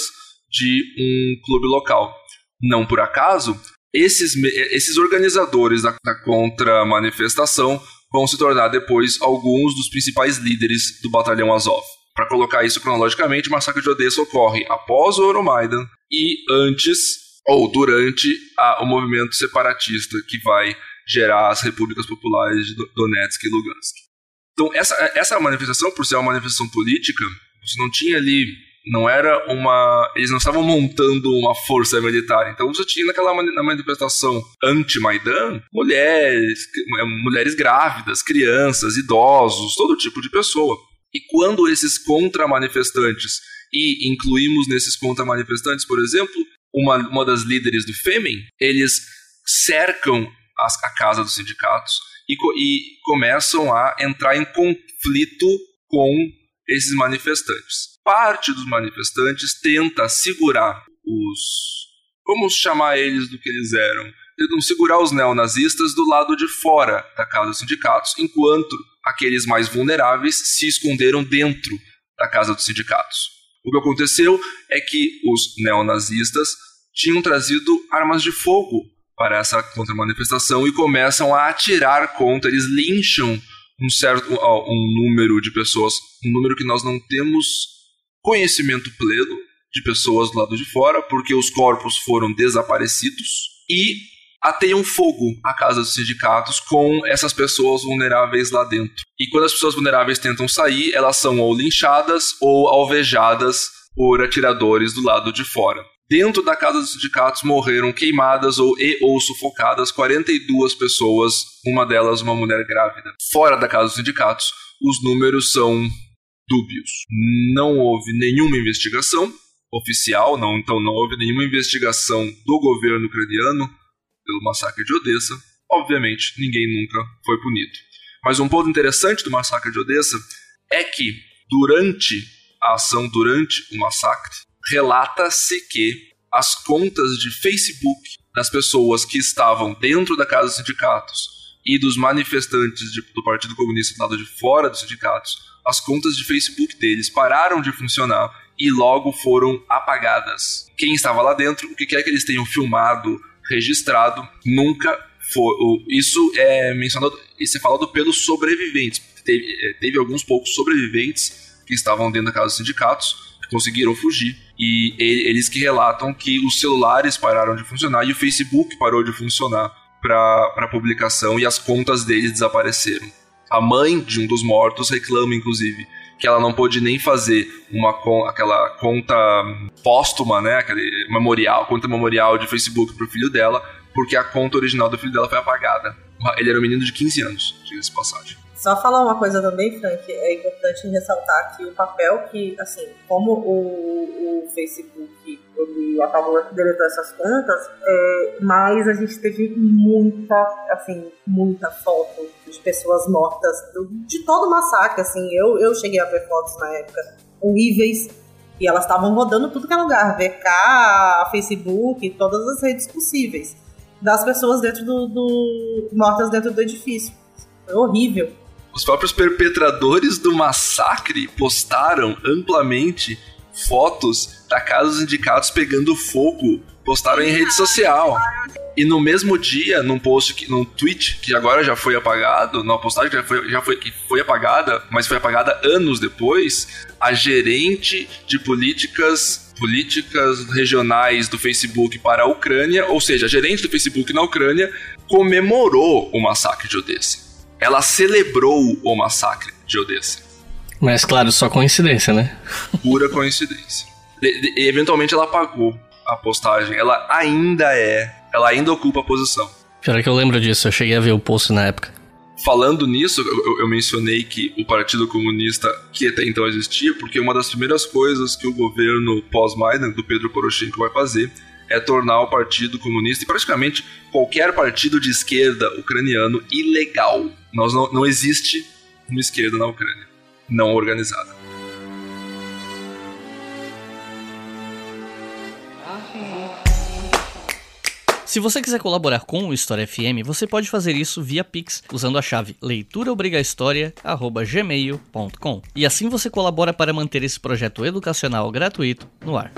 de um clube local. Não por acaso, esses, esses organizadores da, da contra-manifestação vão se tornar depois alguns dos principais líderes do batalhão Azov. Para colocar isso cronologicamente, o massacre de Odessa ocorre após o Euromaidan e antes ou durante a, o movimento separatista que vai gerar as repúblicas populares de Donetsk e Lugansk. Então, essa, essa manifestação, por ser uma manifestação política, você não tinha ali não era uma. Eles não estavam montando uma força militar. Então você tinha naquela na manifestação anti-Maidan mulheres, mulheres grávidas, crianças, idosos, todo tipo de pessoa. E quando esses contra-manifestantes, e incluímos nesses contra-manifestantes, por exemplo, uma, uma das líderes do Fêmen, eles cercam as, a casa dos sindicatos e, e começam a entrar em conflito com esses manifestantes. Parte dos manifestantes tenta segurar os. Vamos chamar eles do que eles eram. Tentam segurar os neonazistas do lado de fora da casa dos sindicatos, enquanto aqueles mais vulneráveis se esconderam dentro da casa dos sindicatos. O que aconteceu é que os neonazistas tinham trazido armas de fogo para essa contra-manifestação e começam a atirar contra, eles lincham um certo um número de pessoas, um número que nós não temos conhecimento pleno de pessoas do lado de fora, porque os corpos foram desaparecidos e ateiam fogo à casa dos sindicatos com essas pessoas vulneráveis lá dentro. E quando as pessoas vulneráveis tentam sair, elas são ou linchadas ou alvejadas por atiradores do lado de fora. Dentro da casa dos sindicatos morreram queimadas ou e ou sufocadas 42 pessoas, uma delas uma mulher grávida. Fora da casa dos sindicatos, os números são dúbios. Não houve nenhuma investigação oficial, não, então não houve nenhuma investigação do governo ucraniano pelo massacre de Odessa. Obviamente, ninguém nunca foi punido. Mas um ponto interessante do massacre de Odessa é que durante a ação, durante o massacre, relata-se que as contas de Facebook das pessoas que estavam dentro da casa dos sindicatos e dos manifestantes de, do Partido Comunista do lado de fora dos sindicatos, as contas de Facebook deles pararam de funcionar e logo foram apagadas. Quem estava lá dentro, o que quer que eles tenham filmado, registrado, nunca foi. Isso é mencionado, isso é falado pelos sobreviventes. Teve, é, teve alguns poucos sobreviventes que estavam dentro da casa dos sindicatos conseguiram fugir e eles que relatam que os celulares pararam de funcionar e o Facebook parou de funcionar para publicação e as contas deles desapareceram. A mãe de um dos mortos reclama, inclusive, que ela não pôde nem fazer uma aquela conta póstuma, né, aquele memorial, conta memorial de Facebook para o filho dela, porque a conta original do filho dela foi apagada. Ele era um menino de 15 anos, diga-se passagem. Só falar uma coisa também, Frank, é importante ressaltar que o papel que, assim, como o, o Facebook ele acabou deletou essas contas, é, mas a gente teve muita, assim, muita foto de pessoas mortas de todo o massacre, assim, eu, eu cheguei a ver fotos na época horríveis e elas estavam rodando tudo que é lugar, VK, Facebook, todas as redes possíveis das pessoas dentro do, do mortas dentro do edifício. Foi horrível. Os próprios perpetradores do massacre postaram amplamente fotos da casa dos indicados pegando fogo, postaram em rede social. E no mesmo dia, num post, que, num tweet que agora já foi apagado, numa postagem que já foi, já foi, que foi apagada, mas foi apagada anos depois, a gerente de políticas políticas regionais do Facebook para a Ucrânia, ou seja, a gerente do Facebook na Ucrânia, comemorou o massacre de Odessa ela celebrou o massacre de Odessa. Mas claro, só coincidência, né? Pura coincidência. E, eventualmente ela apagou a postagem. Ela ainda é, ela ainda ocupa a posição. Pior que eu lembro disso, eu cheguei a ver o post na época. Falando nisso, eu, eu, mencionei que o Partido Comunista, que até então existia, porque uma das primeiras coisas que o governo pós-Maidan, do Pedro Poroshenko, vai fazer é tornar o Partido Comunista e praticamente qualquer partido de esquerda ucraniano ilegal. Nós não, não existe uma esquerda na Ucrânia não organizada. Se você quiser colaborar com o História FM, você pode fazer isso via Pix usando a chave leituraobrigahistoria@gmail.com. E assim você colabora para manter esse projeto educacional gratuito no ar.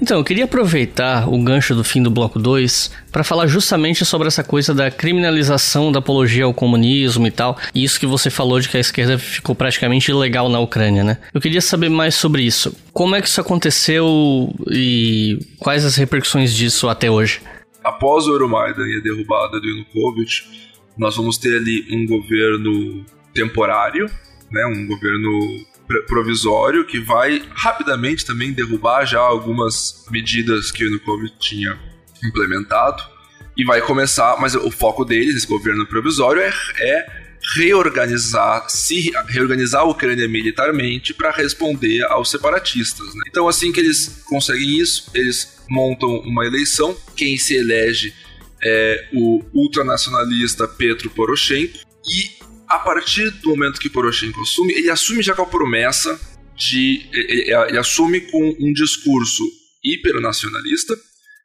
Então, eu queria aproveitar o gancho do fim do bloco 2 para falar justamente sobre essa coisa da criminalização da apologia ao comunismo e tal. E isso que você falou de que a esquerda ficou praticamente ilegal na Ucrânia, né? Eu queria saber mais sobre isso. Como é que isso aconteceu e quais as repercussões disso até hoje? Após o Euromaidan e a derrubada do Yanukovych, nós vamos ter ali um governo temporário, né, um governo provisório que vai rapidamente também derrubar já algumas medidas que o Yanukovych tinha implementado e vai começar, mas o foco deles, esse governo provisório, é, é reorganizar, se reorganizar a Ucrânia militarmente para responder aos separatistas. Né? Então, assim que eles conseguem isso, eles montam uma eleição. Quem se elege é o ultranacionalista Petro Poroshenko e a partir do momento que Poroshenko assume, ele assume já com a promessa de. Ele, ele assume com um discurso hipernacionalista,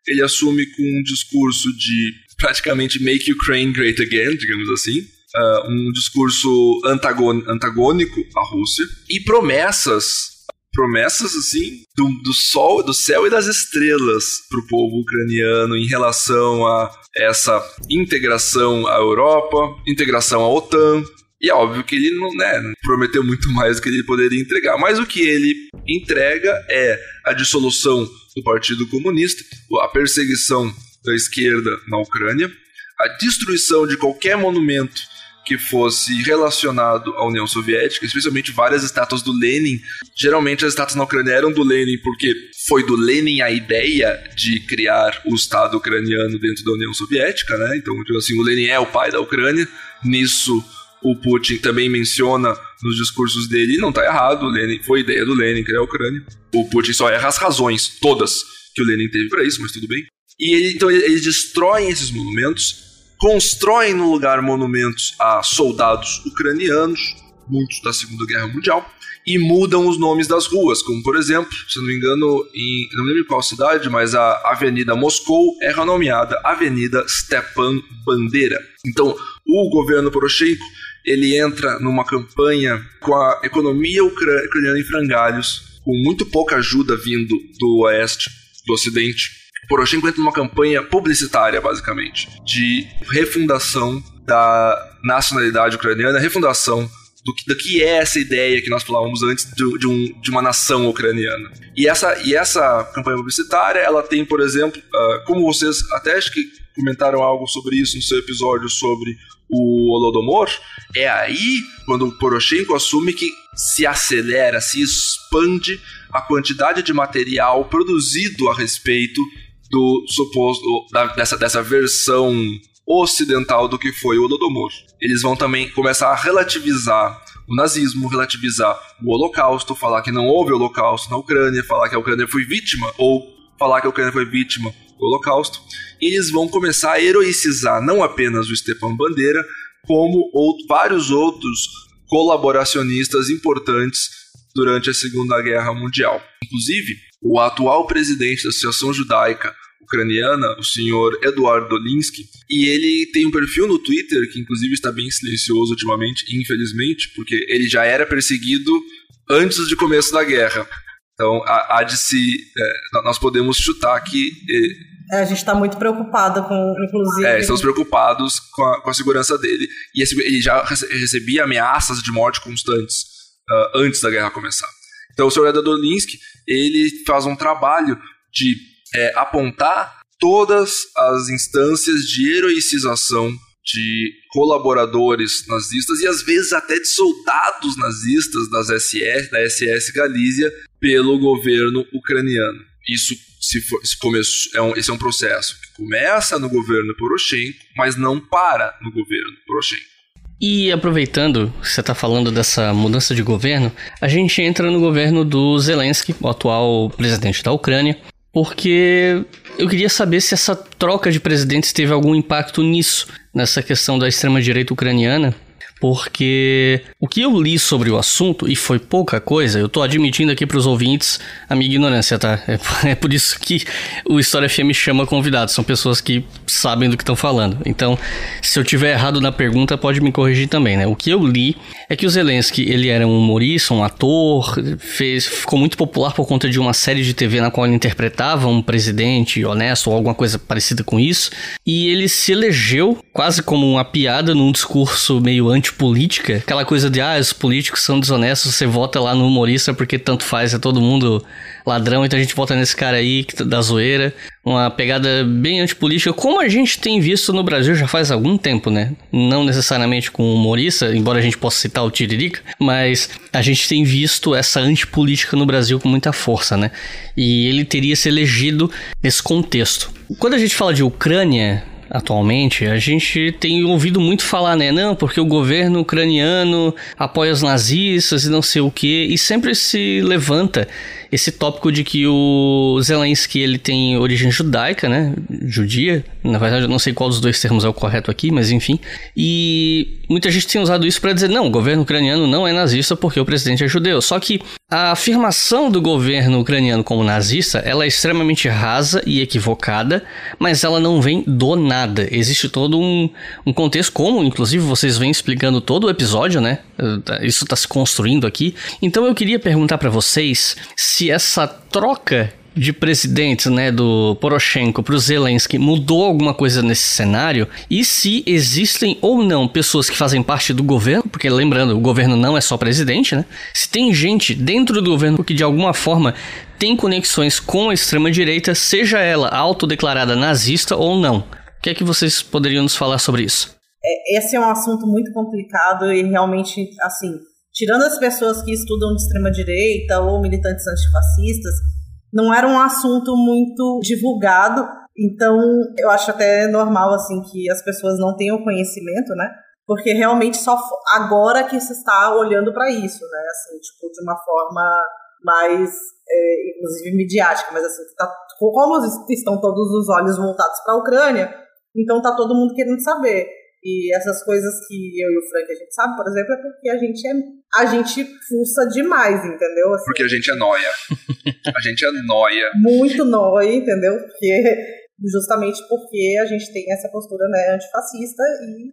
ele assume com um discurso de praticamente make Ukraine great again, digamos assim. Uh, um discurso antagônico à Rússia e promessas promessas assim do, do sol, do céu e das estrelas para o povo ucraniano em relação a essa integração à Europa, integração à OTAN. E é óbvio que ele não né, prometeu muito mais do que ele poderia entregar. Mas o que ele entrega é a dissolução do Partido Comunista, a perseguição da esquerda na Ucrânia, a destruição de qualquer monumento que fosse relacionado à União Soviética, especialmente várias estátuas do Lenin. Geralmente as estátuas na Ucrânia eram do Lenin porque foi do Lenin a ideia de criar o Estado ucraniano dentro da União Soviética, né? Então, tipo assim, o Lenin é o pai da Ucrânia. Nisso o Putin também menciona nos discursos dele, e não está errado, o Lenin foi ideia do Lenin criar a Ucrânia. O Putin só erra as razões, todas, que o Lenin teve para isso, mas tudo bem. E ele, então eles destroem esses monumentos, constroem no lugar monumentos a soldados ucranianos, muitos da Segunda Guerra Mundial, e mudam os nomes das ruas, como por exemplo, se não me engano, em não lembro qual cidade, mas a Avenida Moscou é renomeada Avenida Stepan Bandeira. Então, o governo Poroshenko ele entra numa campanha com a economia ucraniana em frangalhos, com muito pouca ajuda vindo do oeste, do ocidente, Poroshenko entra numa campanha publicitária, basicamente, de refundação da nacionalidade ucraniana, refundação do que, do que é essa ideia que nós falávamos antes de, de, um, de uma nação ucraniana. E essa, e essa campanha publicitária, ela tem, por exemplo, uh, como vocês até acho que comentaram algo sobre isso no seu episódio sobre o Holodomor, é aí quando o Poroshenko assume que se acelera, se expande a quantidade de material produzido a respeito do suposto da, dessa, dessa versão ocidental do que foi o Holodomor. Eles vão também começar a relativizar o nazismo, relativizar o Holocausto, falar que não houve Holocausto na Ucrânia, falar que a Ucrânia foi vítima ou falar que a Ucrânia foi vítima do Holocausto. E eles vão começar a heroicizar não apenas o Stepan Bandeira, como outro, vários outros colaboracionistas importantes durante a Segunda Guerra Mundial. Inclusive, o atual presidente da Associação Judaica Ucraniana, o senhor Eduardo Dolinsky, e ele tem um perfil no Twitter que inclusive está bem silencioso ultimamente, infelizmente, porque ele já era perseguido antes de começo da guerra. Então, há, de se. É, nós podemos chutar que. É, a gente está muito preocupado com, inclusive. É, estamos preocupados com a, com a segurança dele. E esse, ele já recebia ameaças de morte constantes uh, antes da guerra começar. Então, o senhor Eda Dolinsky, ele faz um trabalho de é, apontar todas as instâncias de heroicização de colaboradores nazistas e às vezes até de soldados nazistas das SS, da SS Galícia pelo governo ucraniano. Isso se for, se começou, é um, esse é um processo que começa no governo Poroshenko, mas não para no governo Poroshenko. E aproveitando que você está falando dessa mudança de governo, a gente entra no governo do Zelensky, o atual presidente da Ucrânia, porque eu queria saber se essa troca de presidentes teve algum impacto nisso, nessa questão da extrema-direita ucraniana. Porque o que eu li sobre o assunto, e foi pouca coisa, eu tô admitindo aqui pros ouvintes a minha ignorância, tá? É, é por isso que o História FM chama convidados, são pessoas que sabem do que estão falando. Então, se eu tiver errado na pergunta, pode me corrigir também, né? O que eu li é que o Zelensky, ele era um humorista, um ator, fez, ficou muito popular por conta de uma série de TV na qual ele interpretava um presidente honesto ou alguma coisa parecida com isso, e ele se elegeu quase como uma piada num discurso meio antipolítica, aquela coisa de, ah, os políticos são desonestos, você vota lá no humorista porque tanto faz, é todo mundo ladrão, então a gente vota nesse cara aí tá da zoeira. Uma pegada bem antipolítica, como a gente tem visto no Brasil já faz algum tempo, né? Não necessariamente com humorista, embora a gente possa citar o Tiririca, mas a gente tem visto essa antipolítica no Brasil com muita força, né? E ele teria se elegido nesse contexto. Quando a gente fala de Ucrânia, atualmente, a gente tem ouvido muito falar, né? Não, porque o governo ucraniano apoia os nazistas e não sei o que, e sempre se levanta esse tópico de que o Zelensky ele tem origem judaica, né? Judia. Na verdade, eu não sei qual dos dois termos é o correto aqui, mas enfim. E muita gente tem usado isso para dizer: não, o governo ucraniano não é nazista porque o presidente é judeu. Só que a afirmação do governo ucraniano como nazista ela é extremamente rasa e equivocada, mas ela não vem do nada. Existe todo um, um contexto, como inclusive vocês vêm explicando todo o episódio, né? Isso está se construindo aqui. Então eu queria perguntar para vocês se essa troca de presidentes, né, do Poroshenko para o Zelensky mudou alguma coisa nesse cenário e se existem ou não pessoas que fazem parte do governo, porque lembrando, o governo não é só presidente, né? Se tem gente dentro do governo que de alguma forma tem conexões com a extrema direita, seja ela autodeclarada nazista ou não. O que é que vocês poderiam nos falar sobre isso? É, esse é um assunto muito complicado e realmente, assim, tirando as pessoas que estudam de extrema direita ou militantes antifascistas, não era um assunto muito divulgado. Então, eu acho até normal assim que as pessoas não tenham conhecimento, né? Porque realmente só agora que se está olhando para isso, né? Assim, tipo, de uma forma mais, é, inclusive midiática, mas assim, tá, como estão todos os olhos voltados para a Ucrânia, então tá todo mundo querendo saber. E essas coisas que eu e o Frank a gente sabe, por exemplo, é porque a gente é a gente fuça demais, entendeu? Assim, porque a gente é noia. a gente é noia. Muito noia, entendeu? Porque justamente porque a gente tem essa postura né, antifascista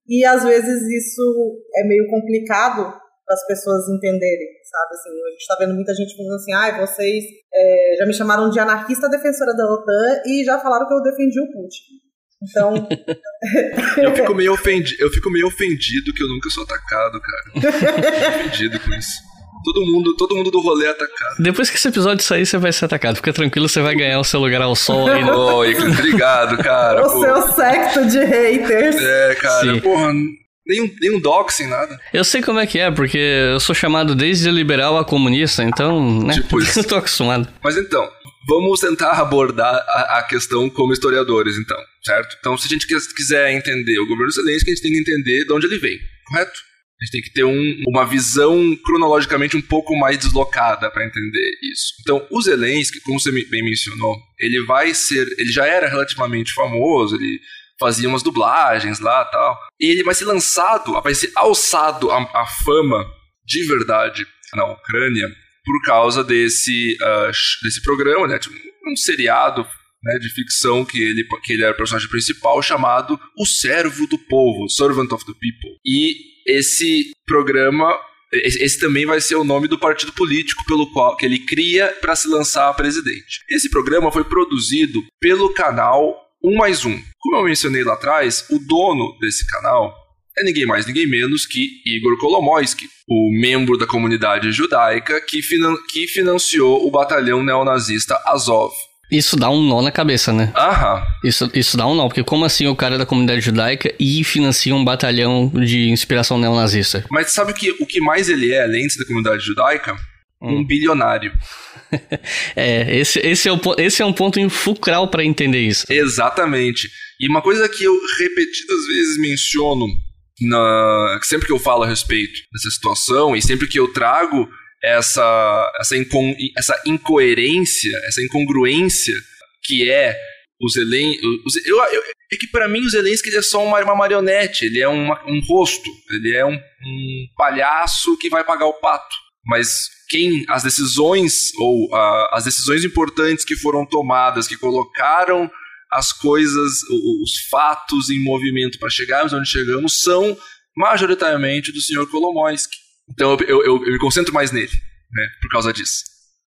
e, e às vezes isso é meio complicado para as pessoas entenderem, sabe? Assim, a gente está vendo muita gente falando assim, ai, ah, vocês é, já me chamaram de anarquista defensora da OTAN e já falaram que eu defendi o Putin. Então. eu, fico meio ofendido, eu fico meio ofendido que eu nunca sou atacado, cara. fico ofendido com isso. Todo mundo, todo mundo do rolê é atacado. Depois que esse episódio sair, você vai ser atacado. Fica tranquilo, você vai ganhar o seu lugar ao sol aí. Oi, obrigado, cara. o pô. seu secto de haters. É, cara, Sim. porra. Nenhum, nenhum doxing, nada. Eu sei como é que é, porque eu sou chamado desde liberal a comunista, então, né? Tipo isso. eu tô acostumado. Mas então, vamos tentar abordar a, a, questão como historiadores, então, certo? Então, se a gente quiser entender o governo Zelensky, a gente tem que entender de onde ele vem, correto? A gente tem que ter um, uma visão cronologicamente um pouco mais deslocada para entender isso. Então, o Zelensky, como você bem mencionou, ele vai ser, ele já era relativamente famoso, ele fazia umas dublagens lá, tal, e ele vai ser lançado, vai ser alçado a fama de verdade na Ucrânia por causa desse, uh, desse programa, né? Tipo, um seriado né, de ficção que ele, que ele era o personagem principal, chamado O Servo do Povo, Servant of the People. E esse programa esse também vai ser o nome do partido político pelo qual que ele cria para se lançar a presidente. Esse programa foi produzido pelo canal 1 mais 1. Como eu mencionei lá atrás, o dono desse canal é ninguém mais, ninguém menos que Igor Kolomoisky, o membro da comunidade judaica que, finan que financiou o batalhão neonazista Azov. Isso dá um nó na cabeça, né? Aham. Isso, isso dá um nó, porque como assim o cara é da comunidade judaica e financia um batalhão de inspiração neonazista? Mas sabe o que, o que mais ele é, além de ser da comunidade judaica? Hum. Um bilionário. é, esse, esse, é o, esse é um ponto fulcral para entender isso. Exatamente. E uma coisa que eu repetidas vezes menciono na, sempre que eu falo a respeito dessa situação e sempre que eu trago essa, essa, inco, essa incoerência, essa incongruência que é o Zelensky. Eu, eu, é que para mim o Zelensky ele é só uma, uma marionete, ele é uma, um rosto, ele é um, um, palhaço que vai pagar o pato. Mas quem as decisões ou uh, as decisões importantes que foram tomadas, que colocaram as coisas, os fatos em movimento para chegarmos onde chegamos, são majoritariamente do senhor Kolomoisky. Então eu, eu, eu, me concentro mais nele, né, por causa disso.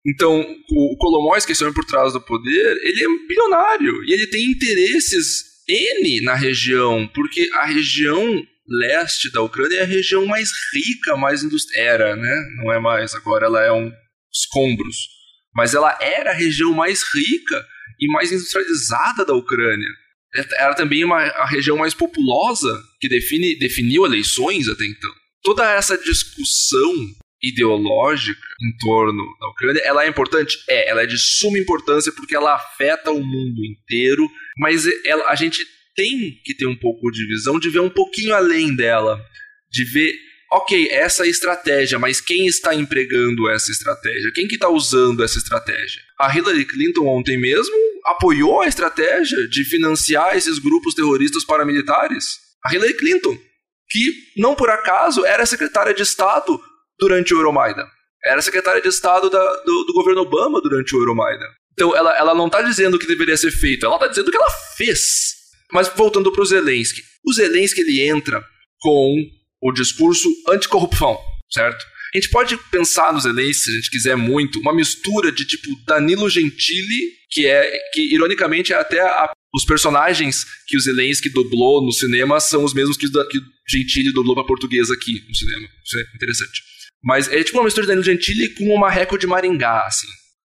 Então, o, Kolomoisky, esse homem por trás do poder, ele é bilionário e ele tem interesses N na região, porque a região leste da Ucrânia é a região mais rica, mais industrial. Era, né? Não é mais, agora ela é um escombros. Mas ela era a região mais rica e mais industrializada da Ucrânia. Era também uma, a região mais populosa, que define, definiu eleições até então. Toda essa discussão ideológica em torno da Ucrânia, ela é importante? É, ela é de suma importância porque ela afeta o mundo inteiro, mas ela, a gente tem que ter um pouco de visão de ver um pouquinho além dela, de ver, ok, essa é a estratégia, mas quem está empregando essa estratégia? Quem que está usando essa estratégia? A Hillary Clinton ontem mesmo apoiou a estratégia de financiar esses grupos terroristas paramilitares. A Hillary Clinton, que não por acaso era secretária de Estado durante o Euromaidan. Era secretária de Estado da, do, do, governo Obama durante o Euromaidan. Então ela, ela não está dizendo o que deveria ser feito, ela está dizendo o que ela fez. Mas voltando para o Zelensky. O Zelensky ele entra com o discurso anticorrupção, certo? A gente pode pensar no Zelensky, se a gente quiser muito, uma mistura de tipo Danilo Gentili, que é que ironicamente é até a, os personagens que o Zelensky dublou no cinema são os mesmos que, que Gentili dublou para português aqui no cinema. Isso é interessante. Mas é tipo uma mistura de Danilo Gentili com uma Marreco de Maringá, assim.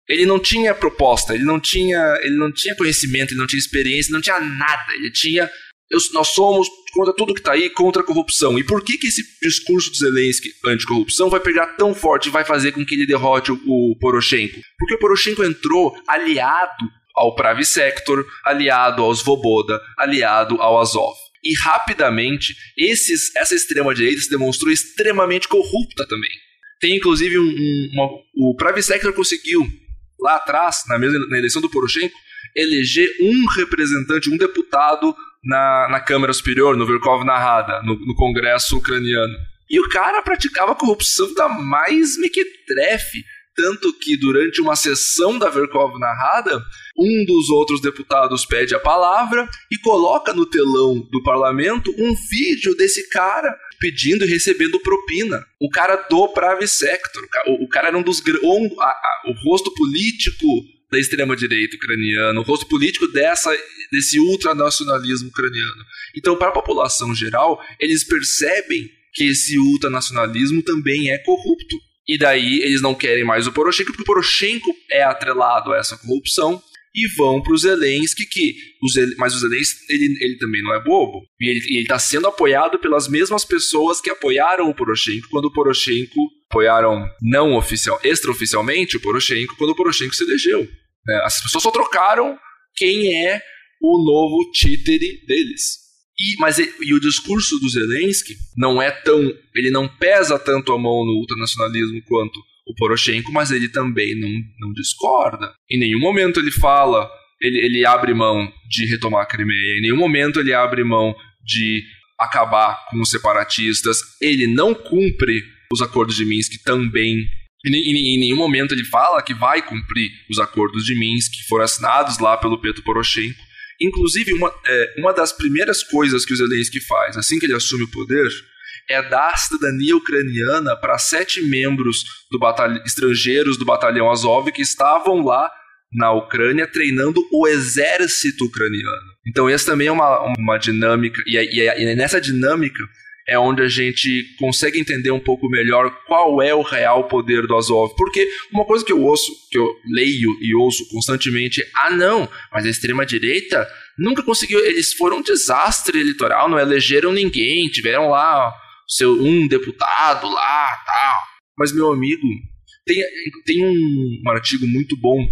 Ele não tinha proposta, ele não tinha, ele não tinha conhecimento, ele não tinha experiência, não tinha nada. Ele tinha eu, nós somos contra tudo que está aí, contra a corrupção. E por que, que esse discurso do Zelensky anticorrupção vai pegar tão forte e vai fazer com que ele derrote o, o Poroshenko? Porque o Poroshenko entrou aliado ao Pravi Sector, aliado aos Voboda, aliado ao Azov. E rapidamente, esses, essa extrema-direita se demonstrou extremamente corrupta também. Tem inclusive um, um, uma, o Pravi Sector conseguiu, lá atrás, na, mesma, na eleição do Poroshenko, eleger um representante, um deputado na, na Câmara Superior, no Verkov Narrada, no, no Congresso ucraniano. E o cara praticava corrupção da mais mequetrefe. Tanto que durante uma sessão da Verkov narrada, um dos outros deputados pede a palavra e coloca no telão do parlamento um vídeo desse cara pedindo e recebendo propina. O cara do Pravi Sector. O, cara era um dos. A, a, o rosto político da extrema-direita ucraniana, o rosto político dessa, desse ultranacionalismo ucraniano. Então, para a população geral, eles percebem que esse ultranacionalismo também é corrupto. E daí eles não querem mais o Poroshenko, porque o Poroshenko é atrelado a essa corrupção e vão para o Zelensky, que o Zel... mas o Zelensky ele, ele também não é bobo. E ele está sendo apoiado pelas mesmas pessoas que apoiaram o Poroshenko quando o Poroshenko apoiaram não oficial, extraoficialmente o Poroshenko quando o Poroshenko se elegeu. Né? As pessoas só trocaram quem é o novo títere deles. E, mas e o discurso do Zelensky não é tão. Ele não pesa tanto a mão no ultranacionalismo quanto o Poroshenko, mas ele também não, não discorda. Em nenhum momento ele fala, ele, ele abre mão de retomar a Crimeia, em nenhum momento ele abre mão de acabar com os separatistas, ele não cumpre os acordos de Minsk também em, nenhum momento ele fala que vai cumprir os acordos de Minsk que foram assinados lá pelo Petro Poroshenko. Inclusive, uma, é, uma das primeiras coisas que o Zelensky faz assim que ele assume o poder é dar cidadania ucraniana para sete membros do estrangeiros do batalhão Azov que estavam lá na Ucrânia treinando o exército ucraniano. Então, essa também é uma, uma dinâmica, e, e, e nessa dinâmica é onde a gente consegue entender um pouco melhor qual é o real poder do Azov. Porque uma coisa que eu ouço, que eu leio e ouço constantemente, ah não, mas a extrema direita nunca conseguiu, eles foram um desastre eleitoral, não elegeram ninguém, tiveram lá seu um deputado lá, tal. Mas meu amigo, tem, tem um, um artigo muito bom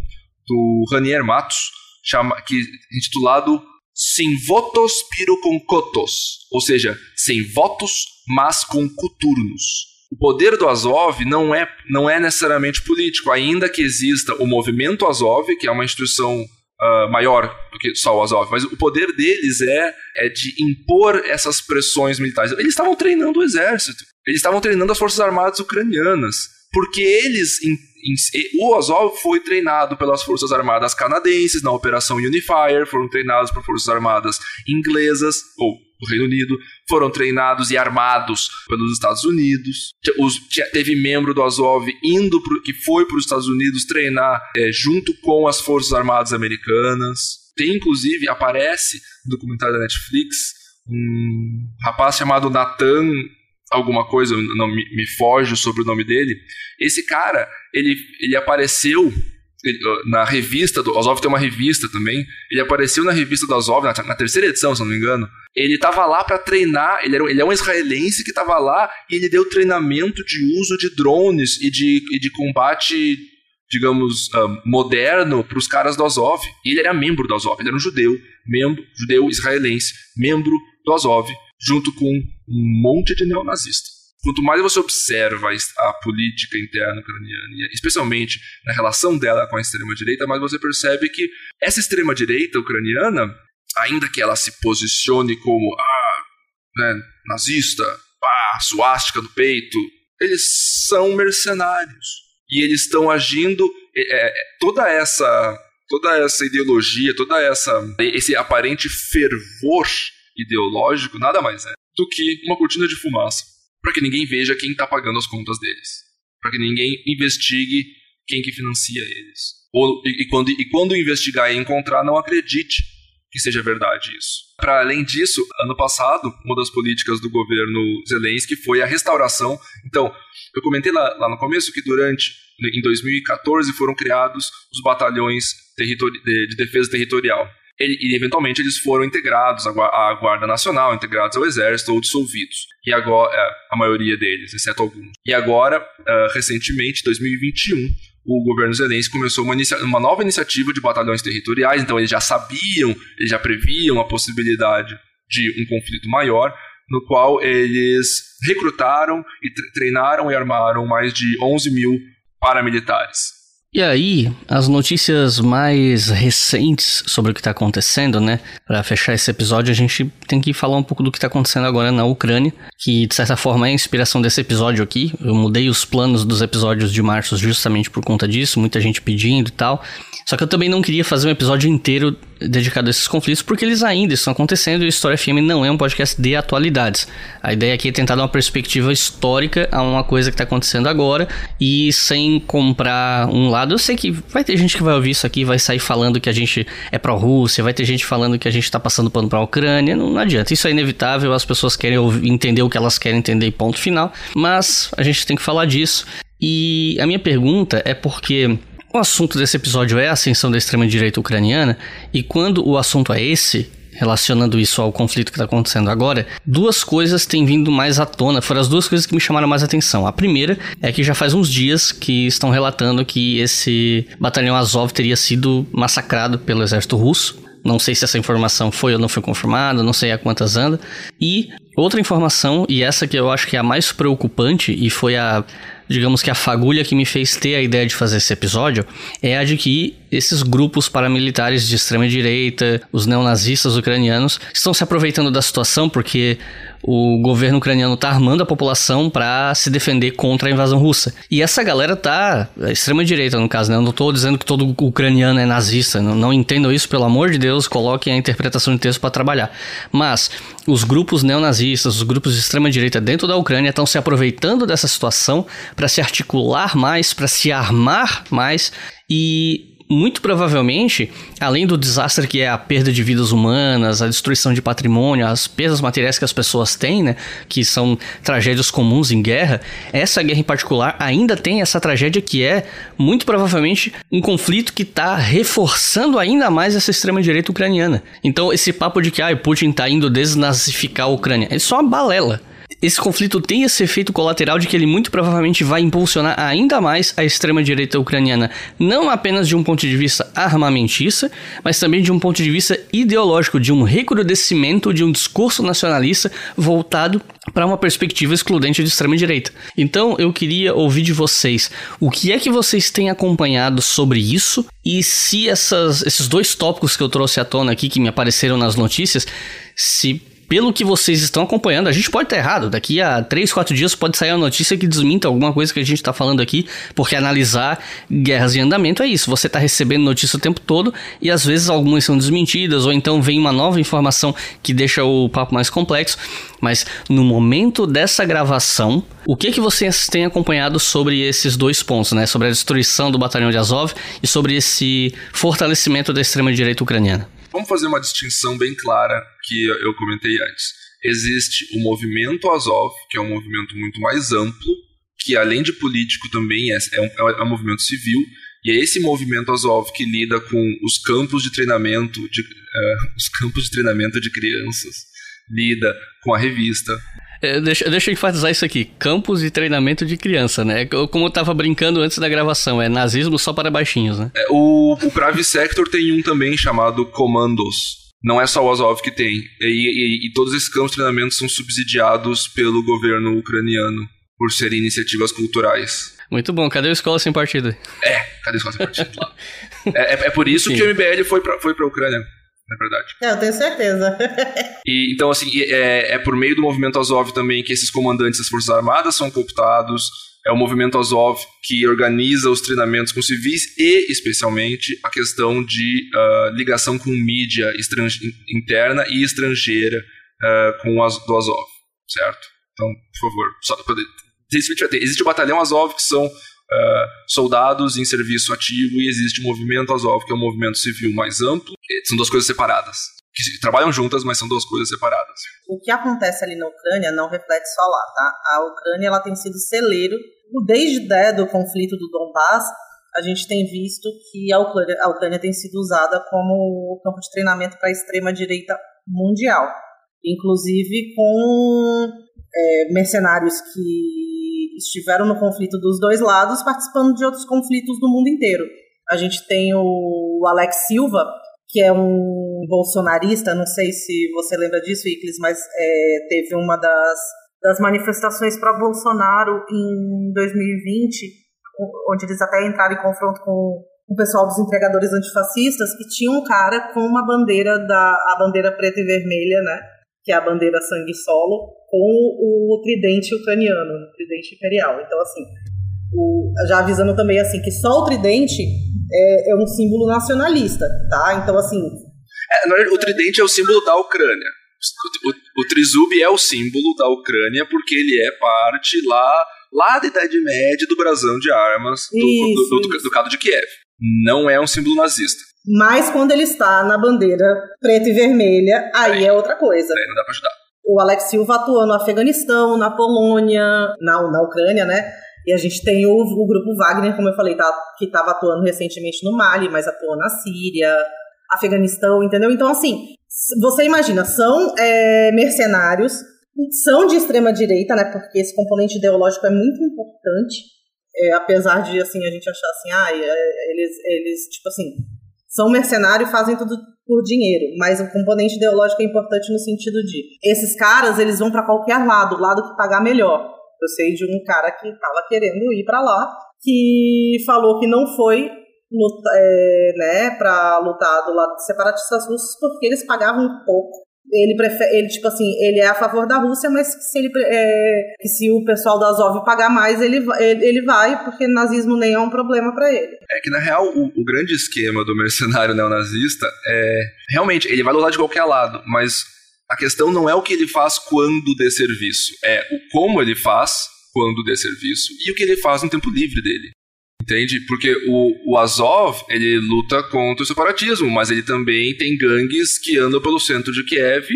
do Ranier Matos, chama, que intitulado sem votos piro com cotos, ou seja, sem votos, mas com coturnos. O poder do Azov não é, não é necessariamente político, ainda que exista o movimento Azov, que é uma instituição uh, maior do que só o Azov, mas o poder deles é, é de impor essas pressões militares. Eles estavam treinando o exército, eles estavam treinando as forças armadas ucranianas, porque eles o Azov foi treinado pelas Forças Armadas canadenses na Operação Unifier, foram treinados por Forças Armadas inglesas, ou do Reino Unido, foram treinados e armados pelos Estados Unidos. Os, teve membro do Azov indo pro, que foi para os Estados Unidos treinar é, junto com as Forças Armadas Americanas. Tem, inclusive, aparece no documentário da Netflix um rapaz chamado Nathan alguma coisa, não me, me foge sobre o nome dele. Esse cara, ele, ele apareceu ele, na revista do Azov tem uma revista também. Ele apareceu na revista do Azov na, na terceira edição, se não me engano. Ele estava lá para treinar. Ele, era, ele é um israelense que estava lá e ele deu treinamento de uso de drones e de, e de combate, digamos, uh, moderno para os caras do Azov. E ele era membro do Azov. Ele era um judeu, membro judeu israelense, membro do Azov junto com um monte de neonazista. Quanto mais você observa a política interna ucraniana, especialmente na relação dela com a extrema-direita, mais você percebe que essa extrema-direita ucraniana, ainda que ela se posicione como ah, né, nazista, suástica no peito, eles são mercenários. E eles estão agindo. É, é, toda essa toda essa ideologia, toda essa esse aparente fervor ideológico nada mais é do que uma cortina de fumaça para que ninguém veja quem está pagando as contas deles, para que ninguém investigue quem que financia eles. Ou, e, e, quando, e quando investigar e encontrar, não acredite que seja verdade isso. Para além disso, ano passado, uma das políticas do governo Zelensky foi a restauração. Então, eu comentei lá, lá no começo que durante, em 2014, foram criados os batalhões de defesa territorial e eventualmente eles foram integrados à, Guarda Nacional, integrados ao Exército ou dissolvidos. E agora, é, a maioria deles, exceto alguns. E agora, uh, recentemente, 2021, o governo Zelensky começou uma, uma, nova iniciativa de batalhões territoriais, então eles já sabiam, eles já previam a possibilidade de um conflito maior, no qual eles recrutaram e treinaram e armaram mais de 11 mil paramilitares. E aí, as notícias mais recentes sobre o que está acontecendo, né? Para fechar esse episódio, a gente tem que falar um pouco do que está acontecendo agora na Ucrânia, que de certa forma é a inspiração desse episódio aqui. Eu mudei os planos dos episódios de março justamente por conta disso, muita gente pedindo e tal. Só que eu também não queria fazer um episódio inteiro dedicado a esses conflitos, porque eles ainda estão acontecendo e o História FM não é um podcast de atualidades. A ideia aqui é tentar dar uma perspectiva histórica a uma coisa que está acontecendo agora e sem comprar um lado. Eu sei que vai ter gente que vai ouvir isso aqui vai sair falando que a gente é pró-Rússia, vai ter gente falando que a gente está passando pano para a Ucrânia. Não, não, adianta, isso é inevitável, as pessoas querem entender o que elas querem entender, ponto final. Mas a gente tem que falar disso. E a minha pergunta é porque o assunto desse episódio é a ascensão da extrema-direita ucraniana, e quando o assunto é esse, relacionando isso ao conflito que está acontecendo agora, duas coisas têm vindo mais à tona. Foram as duas coisas que me chamaram mais atenção. A primeira é que já faz uns dias que estão relatando que esse batalhão Azov teria sido massacrado pelo exército russo. Não sei se essa informação foi ou não foi confirmada, não sei a quantas anda. E outra informação, e essa que eu acho que é a mais preocupante, e foi a digamos que a fagulha que me fez ter a ideia de fazer esse episódio é a de que esses grupos paramilitares de extrema direita, os neonazistas ucranianos, estão se aproveitando da situação porque o governo ucraniano está armando a população para se defender contra a invasão russa. E essa galera tá extrema direita no caso, né? Eu não estou dizendo que todo ucraniano é nazista, não, não entendam isso, pelo amor de Deus, coloquem a interpretação de texto para trabalhar. Mas os grupos neonazistas, os grupos de extrema direita dentro da Ucrânia estão se aproveitando dessa situação para se articular mais, para se armar mais e muito provavelmente, além do desastre que é a perda de vidas humanas, a destruição de patrimônio, as perdas materiais que as pessoas têm, né, que são tragédias comuns em guerra, essa guerra em particular ainda tem essa tragédia que é, muito provavelmente, um conflito que está reforçando ainda mais essa extrema-direita ucraniana. Então, esse papo de que ah, Putin está indo desnazificar a Ucrânia, é só uma balela. Esse conflito tem esse efeito colateral de que ele muito provavelmente vai impulsionar ainda mais a extrema-direita ucraniana, não apenas de um ponto de vista armamentista, mas também de um ponto de vista ideológico, de um recrudescimento de um discurso nacionalista voltado para uma perspectiva excludente de extrema-direita. Então eu queria ouvir de vocês o que é que vocês têm acompanhado sobre isso e se essas, esses dois tópicos que eu trouxe à tona aqui, que me apareceram nas notícias, se pelo que vocês estão acompanhando, a gente pode estar errado. Daqui a 3, 4 dias pode sair uma notícia que desminta alguma coisa que a gente está falando aqui, porque analisar guerras em andamento é isso. Você está recebendo notícia o tempo todo e às vezes algumas são desmentidas, ou então vem uma nova informação que deixa o papo mais complexo. Mas no momento dessa gravação, o que que vocês têm acompanhado sobre esses dois pontos, né? Sobre a destruição do batalhão de Azov e sobre esse fortalecimento da extrema direita ucraniana? Vamos fazer uma distinção bem clara que eu comentei antes. Existe o movimento Azov, que é um movimento muito mais amplo, que além de político também é, é, um, é um movimento civil, e é esse movimento Azov que lida com os campos de treinamento de, uh, os campos de treinamento de crianças, lida com a revista, deixa, deixa eu enfatizar isso aqui. Campos de treinamento de criança, né? Como eu tava brincando antes da gravação, é nazismo só para baixinhos, né? É, o, o Sector tem um também chamado Comandos. Não é só o Azov que tem. E, e, e todos esses campos de treinamento são subsidiados pelo governo ucraniano por serem iniciativas culturais. Muito bom. Cadê o Escola Sem Partido? É, cadê o Escola Sem Partido? é, é, é, por isso Sim. que o MBL foi pra, foi pra Ucrânia na verdade. É, eu tenho certeza. e, então, assim, é, é por meio do movimento Azov também que esses comandantes das Forças Armadas são cooptados. É o movimento Azov que organiza os treinamentos com civis e, especialmente, a questão de uh, ligação com mídia interna e estrangeira uh, com o do Azov, certo? Então, por favor, só para Existe o batalhão Azov, que são uh, soldados em serviço ativo e existe o movimento Azov, que é um movimento civil mais amplo. São duas coisas separadas. Que trabalham juntas, mas são duas coisas separadas. O que acontece ali na Ucrânia não reflete só lá, tá? A Ucrânia ela tem sido celeiro desde né, do conflito do Donbass. A gente tem visto que a Ucrânia, a Ucrânia tem sido usada como campo de treinamento para a extrema direita mundial, inclusive com é, mercenários que estiveram no conflito dos dois lados, participando de outros conflitos do mundo inteiro. A gente tem o Alex Silva, que é um bolsonarista, não sei se você lembra disso, Iclis, mas é, teve uma das, das manifestações para Bolsonaro em 2020, onde eles até entraram em confronto com o pessoal dos entregadores antifascistas, que tinha um cara com uma bandeira da a bandeira preta e vermelha, né? Que é a bandeira sangue solo, com o tridente ucraniano, o tridente imperial. Então, assim, o, já avisando também assim que só o tridente é, é um símbolo nacionalista, tá? Então, assim. É, o tridente é o símbolo da Ucrânia. O, o, o trizub é o símbolo da Ucrânia porque ele é parte lá, lá da Idade Média do brasão de armas do, isso, do, do, do, Ducado de Kiev. Não é um símbolo nazista. Mas quando ele está na bandeira preta e vermelha, aí é, outra coisa. Aí não dá pra ajudar o Alex Silva atuou no Afeganistão, na Polônia, na, na Ucrânia, né? E a gente tem o, o grupo Wagner, como eu falei, tá, que estava atuando recentemente no Mali, mas atuou na Síria, Afeganistão, entendeu? Então, assim, você imagina, são é, mercenários, são de extrema direita, né? Porque esse componente ideológico é muito importante, é, apesar de assim a gente achar assim, ah, eles, eles tipo assim, são mercenários, fazem tudo por dinheiro, mas o componente ideológico é importante no sentido de esses caras eles vão para qualquer lado, o lado que pagar melhor. Eu sei de um cara que estava querendo ir para lá, que falou que não foi é, né, para lutar do lado de separatistas russos porque eles pagavam pouco ele prefere, ele tipo assim, ele é a favor da Rússia, mas se ele é, que se o pessoal da Azov pagar mais, ele, ele, ele vai, porque nazismo nem é um problema para ele. É que na real o, o, grande esquema do mercenário neonazista é realmente ele vai lutar de qualquer lado, mas a questão não é o que ele faz quando dê serviço, é o como ele faz quando dê serviço e o que ele faz no tempo livre dele. Entende? Porque o, o Azov, ele luta contra o separatismo, mas ele também tem gangues que andam pelo centro de Kiev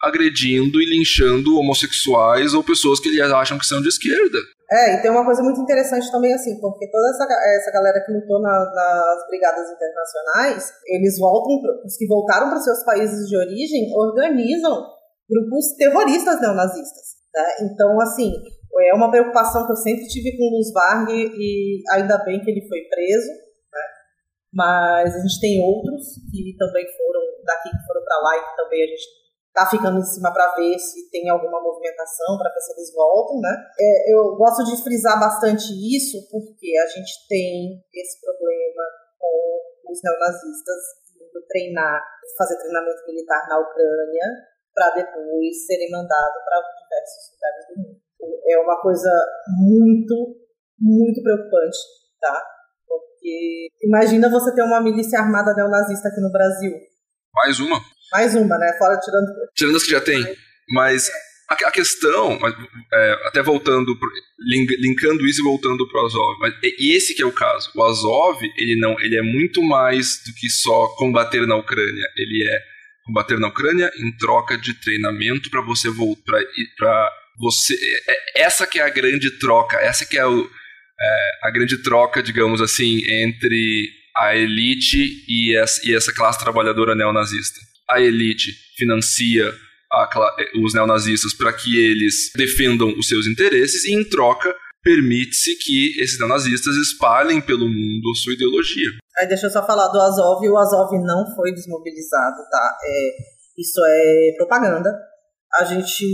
agredindo e linchando homossexuais ou pessoas que eles acham que são de esquerda. É, e tem uma coisa muito interessante também, assim, porque toda essa, essa galera que lutou na, nas brigadas internacionais, eles voltam, os que voltaram para seus países de origem, organizam grupos terroristas neonazistas. Né? Então, assim, é uma preocupação que eu sempre tive com o Luz Varg e ainda bem que ele foi preso, né? mas a gente tem outros que também foram daqui, que foram para lá e que também a gente tá ficando em cima para ver se tem alguma movimentação, para ver se eles voltam, né? É, eu gosto de frisar bastante isso porque a gente tem esse problema com os neonazistas indo treinar, fazer treinamento militar na Ucrânia para depois serem mandados para diversos lugares do mundo. É uma coisa muito, muito preocupante, tá? Porque imagina você ter uma milícia armada neonazista aqui no Brasil. Mais uma. Mais uma, né? Fora tirando. Tirando as que já tem. Mas a, questão, é, até voltando, linkando isso e voltando para o Azov, mas esse que é o caso. O Azov, ele não, ele é muito mais do que só combater na Ucrânia. Ele é combater na Ucrânia em troca de treinamento para você voltar para você. É, é, essa que é a grande troca. Essa que é, o, é a grande troca, digamos assim, entre a elite e essa, e essa classe trabalhadora neonazista a elite financia a, os neonazistas para que eles defendam os seus interesses e, em troca, permite-se que esses neonazistas espalhem pelo mundo sua ideologia. Aí deixa eu só falar do Azov. O Azov não foi desmobilizado, tá? É, isso é propaganda. A gente,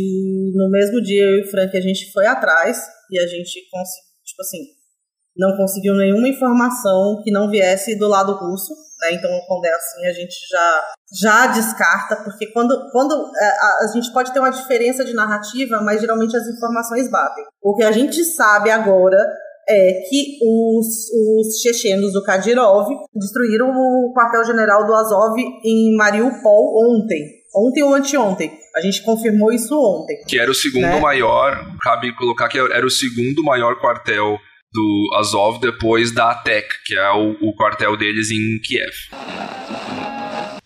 no mesmo dia, eu e o Frank, a gente foi atrás e a gente conseguiu, tipo assim, não conseguiu nenhuma informação que não viesse do lado russo, né? Então, quando é assim, a gente já, já descarta, porque quando, quando é, a, a, gente pode ter uma diferença de narrativa, mas geralmente as informações batem. O que a gente sabe agora é que os, os chechenos do Kadyrov destruíram o quartel-general do Azov em Mariupol ontem. Ontem ou anteontem. A gente confirmou isso ontem. Que era o segundo né? maior, cabe colocar que era o segundo maior quartel do Azov depois da ATEC, que é o, o quartel deles em Kiev.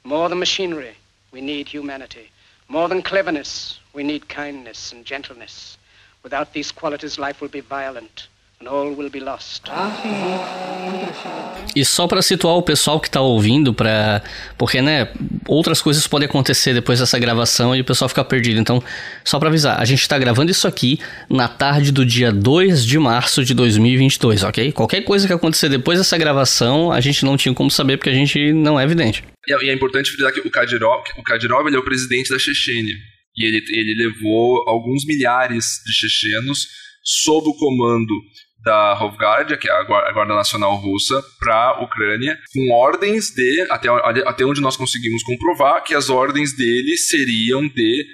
More than machinery, we need humanity. More than cleverness, we need kindness and gentleness. Without these qualities, life will be violent. E só para situar o pessoal que tá ouvindo, para porque né, outras coisas podem acontecer depois dessa gravação e o pessoal fica perdido. Então, só para avisar, a gente tá gravando isso aqui na tarde do dia 2 de março de 2022, OK? Qualquer coisa que acontecer depois dessa gravação, a gente não tinha como saber porque a gente não é evidente. E é, é importante frisar que o Kadyrov, o Kadyrov ele é o presidente da Chechênia. E ele, ele levou alguns milhares de chechenos sob o comando da Rovgardia, que é a Guarda Nacional Russa, para a Ucrânia, com ordens de, até, até onde nós conseguimos comprovar, que as ordens dele seriam de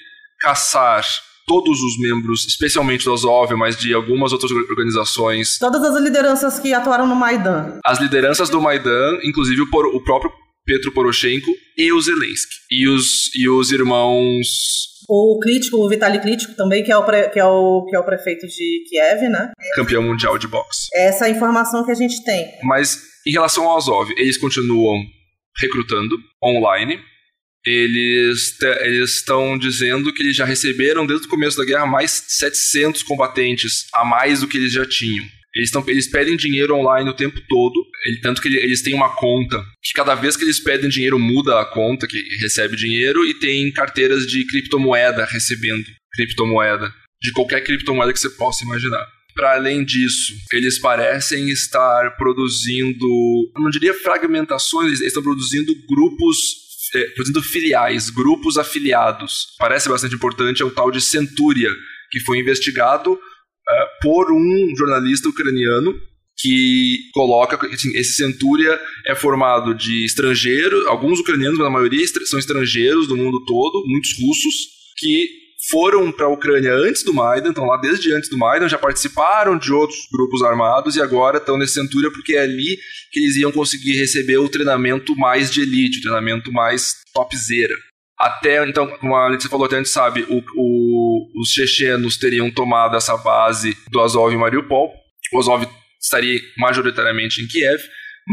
caçar todos os membros, especialmente do Azov, mas de algumas outras organizações. Todas as lideranças que atuaram no Maidan. As lideranças do Maidan, inclusive o, o próprio Petro Poroshenko e o Zelensky. E os, e os irmãos o Crítico, o Vitaly Crítico também, que é o, pre, que, é o, que é o prefeito de Kiev, né? Campeão mundial de boxe. Essa é a informação que a gente tem. Mas em relação ao Azov, eles continuam recrutando online. Eles estão dizendo que eles já receberam, desde o começo da guerra, mais 700 combatentes a mais do que eles já tinham. Eles, tão, eles pedem dinheiro online o tempo todo, ele, tanto que ele, eles têm uma conta, que cada vez que eles pedem dinheiro muda a conta que recebe dinheiro, e tem carteiras de criptomoeda recebendo criptomoeda, de qualquer criptomoeda que você possa imaginar. Para além disso, eles parecem estar produzindo, não diria fragmentações, eles estão produzindo grupos é, produzindo filiais, grupos afiliados. Parece bastante importante, é o tal de Centúria, que foi investigado uh, por um jornalista ucraniano que coloca assim, esse Centúria é formado de estrangeiros, alguns ucranianos, mas a maioria são estrangeiros do mundo todo, muitos russos, que foram para a Ucrânia antes do Maidan, estão lá desde antes do Maidan, já participaram de outros grupos armados e agora estão nesse Centúria porque é ali que eles iam conseguir receber o treinamento mais de elite, o treinamento mais topzera. Até, então, como a Letícia falou, até a gente sabe, o, o, os chechenos teriam tomado essa base do Azov em Mariupol. O Azov estaria majoritariamente em Kiev,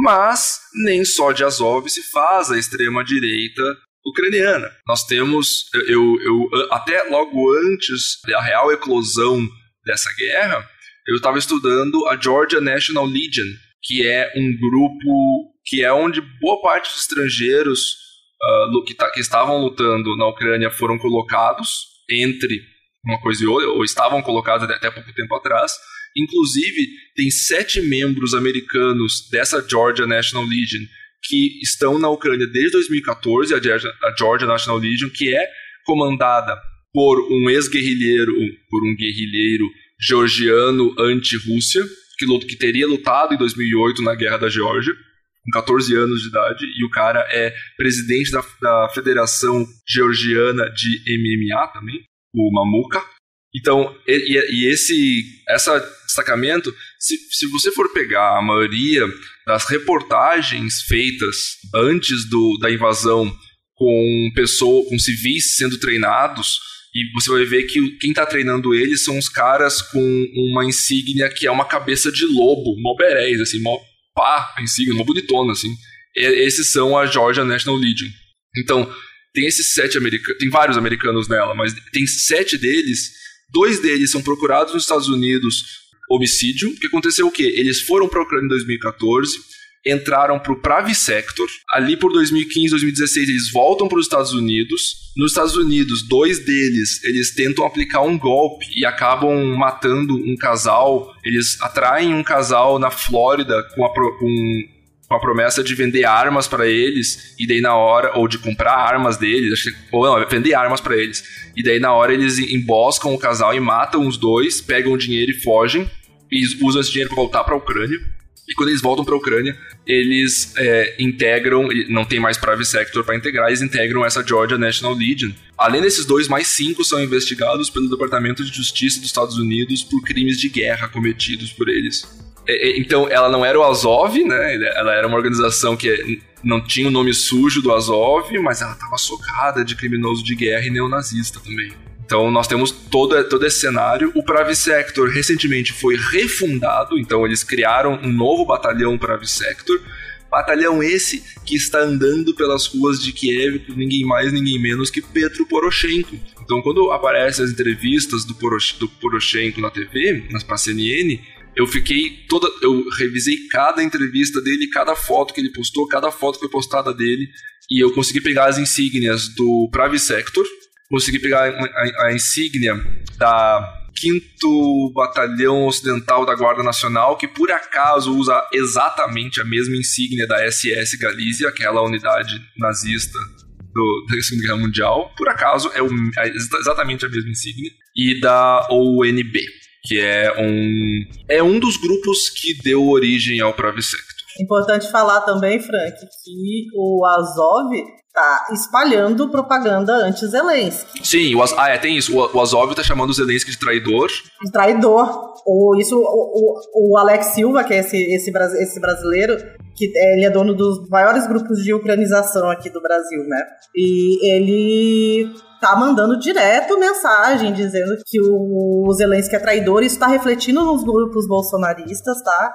mas nem só de Azov se faz a extrema-direita ucraniana. Nós temos, eu, eu, até logo antes da real eclosão dessa guerra, eu estava estudando a Georgia National Legion, que é um grupo que é onde boa parte dos estrangeiros uh, que, tá, que estavam lutando na Ucrânia foram colocados entre uma coisa outra, ou estavam colocadas até pouco tempo atrás. Inclusive, tem sete membros americanos dessa Georgia National Legion que estão na Ucrânia desde 2014, a Georgia, a Georgia National Legion, que é comandada por um ex-guerrilheiro, por um guerrilheiro georgiano anti-Rússia, que, que teria lutado em 2008 na Guerra da Geórgia, com 14 anos de idade, e o cara é presidente da, da Federação Georgiana de MMA também, o Mamuka. Então, e, e esse essa destacamento, se, se você for pegar a maioria das reportagens feitas antes do, da invasão com pessoa, com civis sendo treinados, e você vai ver que quem está treinando eles são os caras com uma insígnia que é uma cabeça de lobo, mó assim, mó pá, a insígnia, mó bonitona, assim. E, esses são a Georgia National Legion. Então, tem esses sete americanos, tem vários americanos nela, mas tem sete deles, dois deles são procurados nos Estados Unidos homicídio, que aconteceu o quê? Eles foram para a Ucrânia em 2014, entraram para o Pravi Sector. Ali por 2015, 2016, eles voltam para os Estados Unidos. Nos Estados Unidos, dois deles, eles tentam aplicar um golpe e acabam matando um casal. Eles atraem um casal na Flórida com, a, com, com a promessa de vender armas para eles e daí na hora ou de comprar armas deles, ou não, vender armas para eles. E daí na hora eles emboscam o casal e matam os dois, pegam o dinheiro e fogem e usam esse dinheiro para voltar para a Ucrânia. E quando eles voltam para a Ucrânia, eles é, integram, não tem mais Private Sector para integrar, eles integram essa Georgia National Legion. Além desses dois, mais cinco são investigados pelo Departamento de Justiça dos Estados Unidos por crimes de guerra cometidos por eles. É, é, então, ela não era o Azov, né? Ela era uma organização que não tinha o nome sujo do Azov, mas ela estava socada de criminoso de guerra e neonazista também. Então nós temos todo, todo esse cenário. O Pravi-Sector recentemente foi refundado, então eles criaram um novo batalhão Pravi-Sector. Batalhão esse que está andando pelas ruas de Kiev por ninguém mais, ninguém menos que Petro Poroshenko. Então, quando aparecem as entrevistas do, Porosh, do Poroshenko na TV, nas CNN, eu fiquei toda. Eu revisei cada entrevista dele, cada foto que ele postou, cada foto que foi postada dele, e eu consegui pegar as insígnias do Pravi Sector, consegui pegar a, a insígnia da 5 Batalhão Ocidental da Guarda Nacional, que por acaso usa exatamente a mesma insígnia da SS Galizia, aquela unidade nazista do, da Segunda Guerra Mundial. Por acaso é, o, é exatamente a mesma insígnia. E da ONB, que é um, é um dos grupos que deu origem ao Pravisector. Importante falar também, Frank, que o Azov tá espalhando propaganda anti-Zelensky. Sim, o ah, é, tem isso. O, Azov tá chamando o Zelensky de traidor. De traidor. O, isso, o, o, o Alex Silva, que é esse, esse, esse brasileiro, que é, ele é dono dos maiores grupos de ucranização aqui do Brasil, né? E ele tá mandando direto mensagem dizendo que o, o Zelensky é traidor. Isso tá refletindo nos grupos bolsonaristas, tá?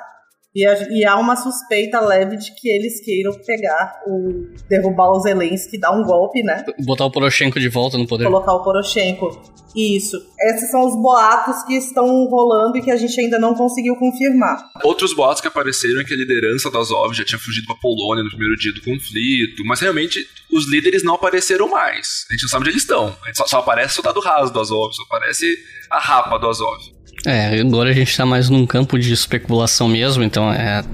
E, e, há uma suspeita leve de que eles queiram pegar o. derrubar o Zelensky, dar um golpe, né? Botar o Poroshenko de volta no poder. Colocar o Poroshenko. Isso. Esses são os boatos que estão rolando e que a gente ainda não conseguiu confirmar. Outros boatos que apareceram é que a liderança da Azov já tinha fugido para Polônia no primeiro dia do conflito, mas realmente os líderes não apareceram mais. A gente não sabe onde eles estão. Só, só aparece o soldado raso do Azov, só aparece a rapa do Azov. É, agora a gente tá mais num campo de especulação mesmo, então é,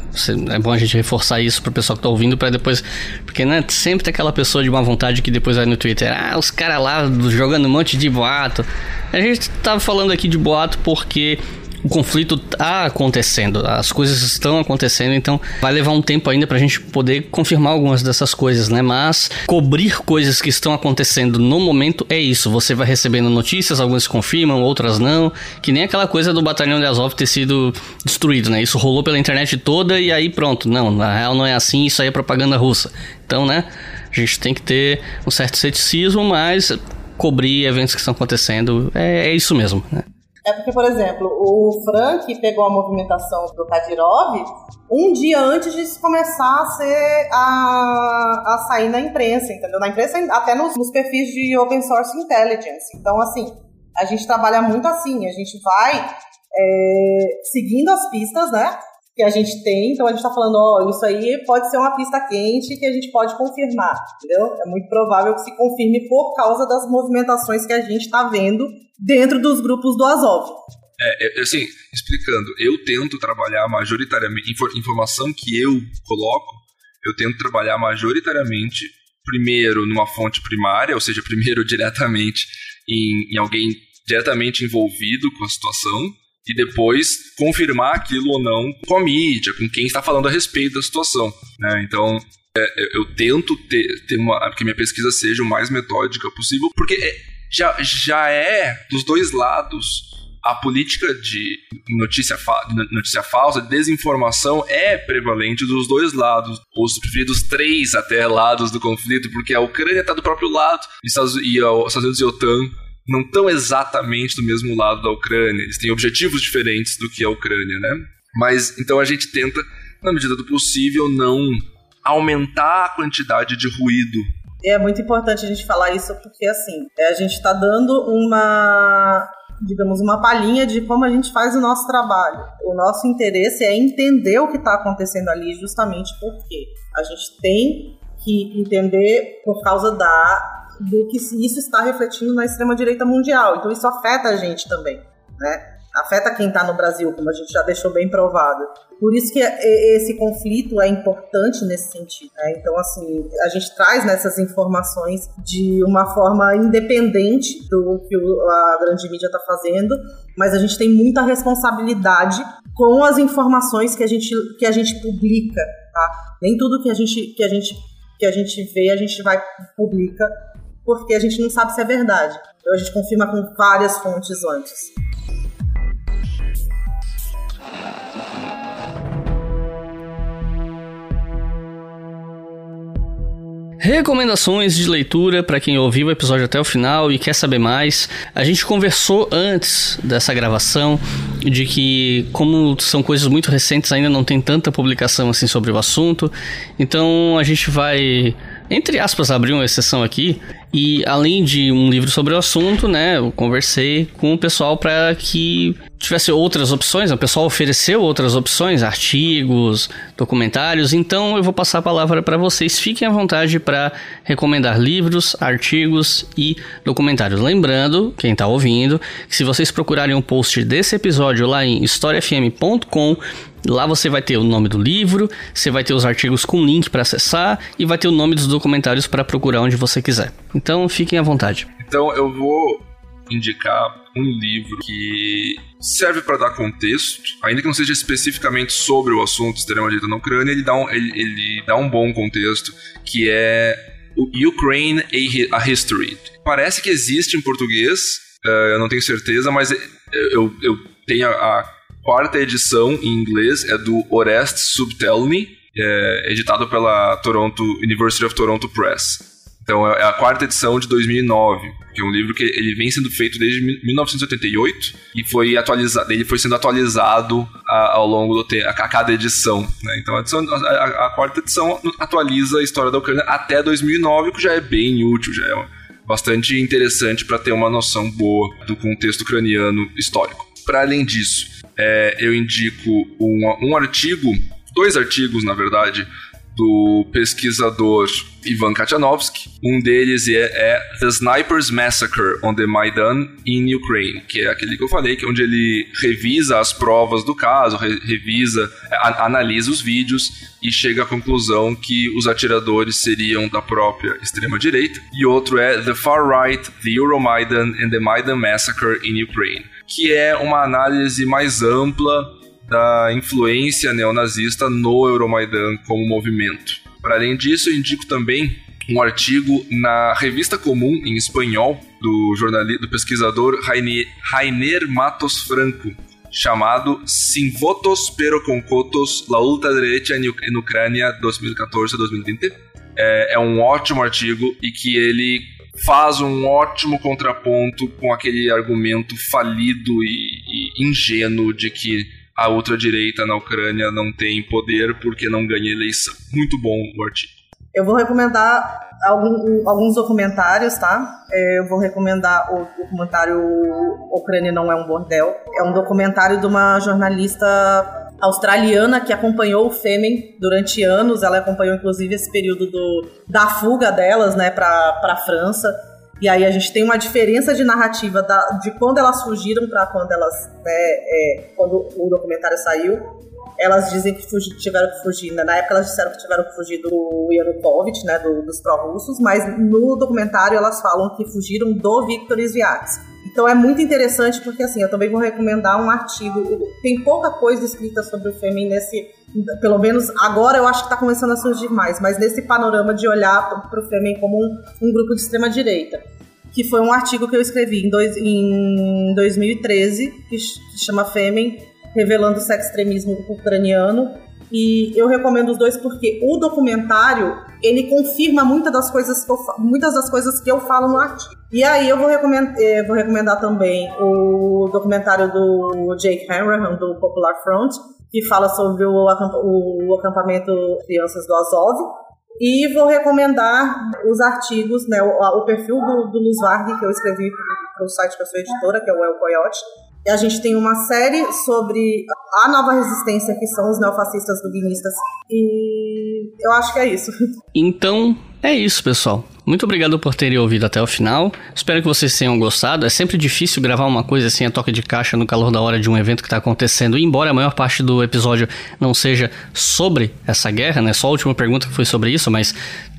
é bom a gente reforçar isso pro pessoal que tá ouvindo para depois. Porque, né, sempre tem aquela pessoa de má vontade que depois vai no Twitter, ah, os caras lá jogando um monte de boato. A gente tava falando aqui de boato porque o conflito está acontecendo, as coisas estão acontecendo, então vai levar um tempo ainda para a gente poder confirmar algumas dessas coisas, né? Mas cobrir coisas que estão acontecendo no momento é isso. Você vai recebendo notícias, algumas confirmam, outras não. Que nem aquela coisa do batalhão de Azov ter sido destruído, né? Isso rolou pela internet toda e aí pronto. Não, na real não é assim, isso aí é propaganda russa. Então, né? A gente tem que ter um certo ceticismo, mas cobrir eventos que estão acontecendo é, é isso mesmo, né? É porque, por exemplo, o Frank pegou a movimentação do Kadyrov um dia antes de começar a ser a, a sair na imprensa, entendeu? Na imprensa, até nos, nos perfis de Open Source Intelligence. Então, assim, a gente trabalha muito assim, a gente vai é, seguindo as pistas, né? Que a gente tem, então a gente está falando, ó, isso aí pode ser uma pista quente que a gente pode confirmar, entendeu? É muito provável que se confirme por causa das movimentações que a gente está vendo dentro dos grupos do Azov. É, assim, explicando, eu tento trabalhar majoritariamente, informação que eu coloco, eu tento trabalhar majoritariamente, primeiro numa fonte primária, ou seja, primeiro diretamente em, em alguém diretamente envolvido com a situação, e depois confirmar aquilo ou não com a mídia, com quem está falando a respeito da situação. Né? Então, é, eu tento ter, ter uma, que minha pesquisa seja o mais metódica possível, porque é, já, já é dos dois lados a política de notícia, fa notícia falsa, desinformação é prevalente dos dois lados, os preferidos três até lados do conflito, porque a Ucrânia está do próprio lado e, Estados, e os Estados Unidos e a OTAN não estão exatamente do mesmo lado da Ucrânia. Eles têm objetivos diferentes do que a Ucrânia, né? Mas então a gente tenta, na medida do possível, não aumentar a quantidade de ruído. É muito importante a gente falar isso porque assim, é, a gente está dando uma digamos, uma palhinha de como a gente faz o nosso trabalho. O nosso interesse é entender o que está acontecendo ali, justamente porque a gente tem que entender por causa da do que isso está refletindo na extrema-direita mundial. Então isso afeta a gente também, né? Afeta quem está no Brasil, como a gente já deixou bem provado. Por isso que esse conflito é importante nesse sentido. Né? Então, assim, a gente traz nessas informações de uma forma independente do que a grande mídia está fazendo, mas a gente tem muita responsabilidade com as informações que a gente, que a gente publica. Tá? Nem tudo que a gente, que a gente, que a gente vê a gente vai publica porque a gente não sabe se é verdade. Então a gente confirma com várias fontes antes. Recomendações de leitura para quem ouviu o episódio até o final e quer saber mais. A gente conversou antes dessa gravação de que, como são coisas muito recentes, ainda não tem tanta publicação assim sobre o assunto. Então a gente vai entre aspas, abrir uma exceção aqui. E além de um livro sobre o assunto, né, eu conversei com o pessoal para que tivesse outras opções. O pessoal ofereceu outras opções, artigos, documentários. Então eu vou passar a palavra para vocês. Fiquem à vontade para recomendar livros, artigos e documentários. Lembrando, quem está ouvindo, que se vocês procurarem um post desse episódio lá em historiafm.com Lá você vai ter o nome do livro, você vai ter os artigos com link para acessar e vai ter o nome dos documentários para procurar onde você quiser. Então fiquem à vontade. Então eu vou indicar um livro que serve para dar contexto, ainda que não seja especificamente sobre o assunto extrema-direita na Ucrânia, ele dá, um, ele, ele dá um bom contexto, que é o Ukraine a History. Parece que existe em português, uh, eu não tenho certeza, mas eu, eu tenho a quarta edição em inglês é do Orest Subtelny, é editado pela Toronto University of Toronto Press. Então é a quarta edição de 2009, que é um livro que ele vem sendo feito desde 1988 e foi atualizado, ele foi sendo atualizado a, ao longo do a, cada edição. Né? Então a, edição, a, quarta edição atualiza a história da Ucrânia até 2009, que já é bem útil, já é bastante interessante para ter uma noção boa do contexto ucraniano histórico. Para além disso, é, eu indico um, um artigo, dois artigos, na verdade, do pesquisador Ivan Katianovsky. Um deles é, é, The Snipers Massacre on the Maidan in Ukraine, que é aquele que eu falei, que é onde ele revisa as provas do caso, re revisa, a, analisa os vídeos e chega à conclusão que os atiradores seriam da própria extrema-direita. E outro é The Far Right, The Euromaidan and the Maidan Massacre in Ukraine que é uma análise mais ampla da influência neonazista no Euromaidan como movimento. Para além disso, eu indico também um artigo na Revista Comum, em espanhol, do, jornalista, do pesquisador Rainer, Rainer Matos Franco, chamado Sin votos pero con cotos, la ultraderecha en Ucrânia 2014-2020. É, é um ótimo artigo e que ele faz um ótimo contraponto com aquele argumento falido e, e ingênuo de que a ultradireita na Ucrânia não tem poder porque não ganha eleição. Muito bom o artigo. Eu vou recomendar algum, alguns documentários, tá? É, eu vou recomendar o documentário Ucrânia não é um bordel. É um documentário de uma jornalista australiana que acompanhou o Fêmen durante anos. Ela acompanhou inclusive esse período do, da fuga delas, né, para a França. E aí a gente tem uma diferença de narrativa da, de quando elas fugiram para quando elas, né, é, quando o documentário saiu. Elas dizem que fugi, tiveram que fugir, né? na época elas disseram que tiveram que fugir do Yanukovych, né, do, dos pró-russos, mas no documentário elas falam que fugiram do Viktor Sviatsky. Então é muito interessante porque assim, eu também vou recomendar um artigo. Tem pouca coisa escrita sobre o Fêmen nesse, pelo menos agora eu acho que está começando a surgir mais, mas nesse panorama de olhar para o Fêmen como um, um, grupo de extrema direita, que foi um artigo que eu escrevi em, dois, em 2013 que, chama Fêmen revelando o sexo extremismo ucraniano e eu recomendo os dois porque o documentário ele confirma muitas das coisas muitas das coisas que eu falo no artigo. E aí eu vou recomendar, eh, vou recomendar também o documentário do Jake Hanrahan, do Popular Front, que fala sobre o, o acampamento Crianças do Azov. E vou recomendar os artigos, né, o, o perfil do, do Luz Varg, que eu escrevi para o site eu sou editora, que é o El Coyote, a gente tem uma série sobre a nova resistência, que são os neofascistas duvinistas. E eu acho que é isso. Então, é isso, pessoal. Muito obrigado por terem ouvido até o final. Espero que vocês tenham gostado. É sempre difícil gravar uma coisa assim a toque de caixa no calor da hora de um evento que está acontecendo. Embora a maior parte do episódio não seja sobre essa guerra, né? Só a última pergunta que foi sobre isso, mas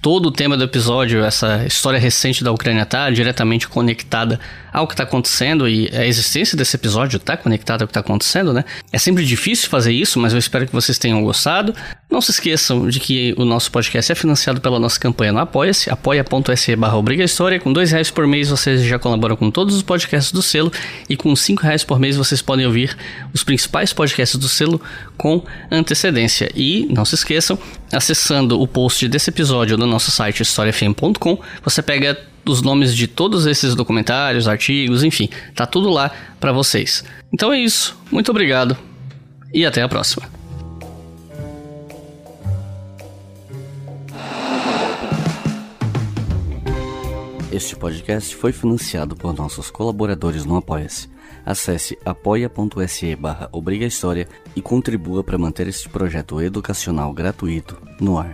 todo o tema do episódio, essa história recente da Ucrânia está diretamente conectada ao que está acontecendo e a existência desse episódio está conectada ao que está acontecendo, né? É sempre difícil fazer isso, mas eu espero que vocês tenham gostado. Não se esqueçam de que o nosso podcast é financiado pela nossa campanha no Apoia-se, apoia.se barra História. Com dois reais por mês vocês já colaboram com todos os podcasts do selo e com cinco reais por mês vocês podem ouvir os principais podcasts do selo com antecedência. E não se esqueçam, acessando o post desse episódio no nosso site historiafm.com, você pega os nomes de todos esses documentários, artigos, enfim, tá tudo lá para vocês. Então é isso, muito obrigado e até a próxima. Este podcast foi financiado por nossos colaboradores no Apoia-se. Acesse apoia.se barra e contribua para manter este projeto educacional gratuito no ar.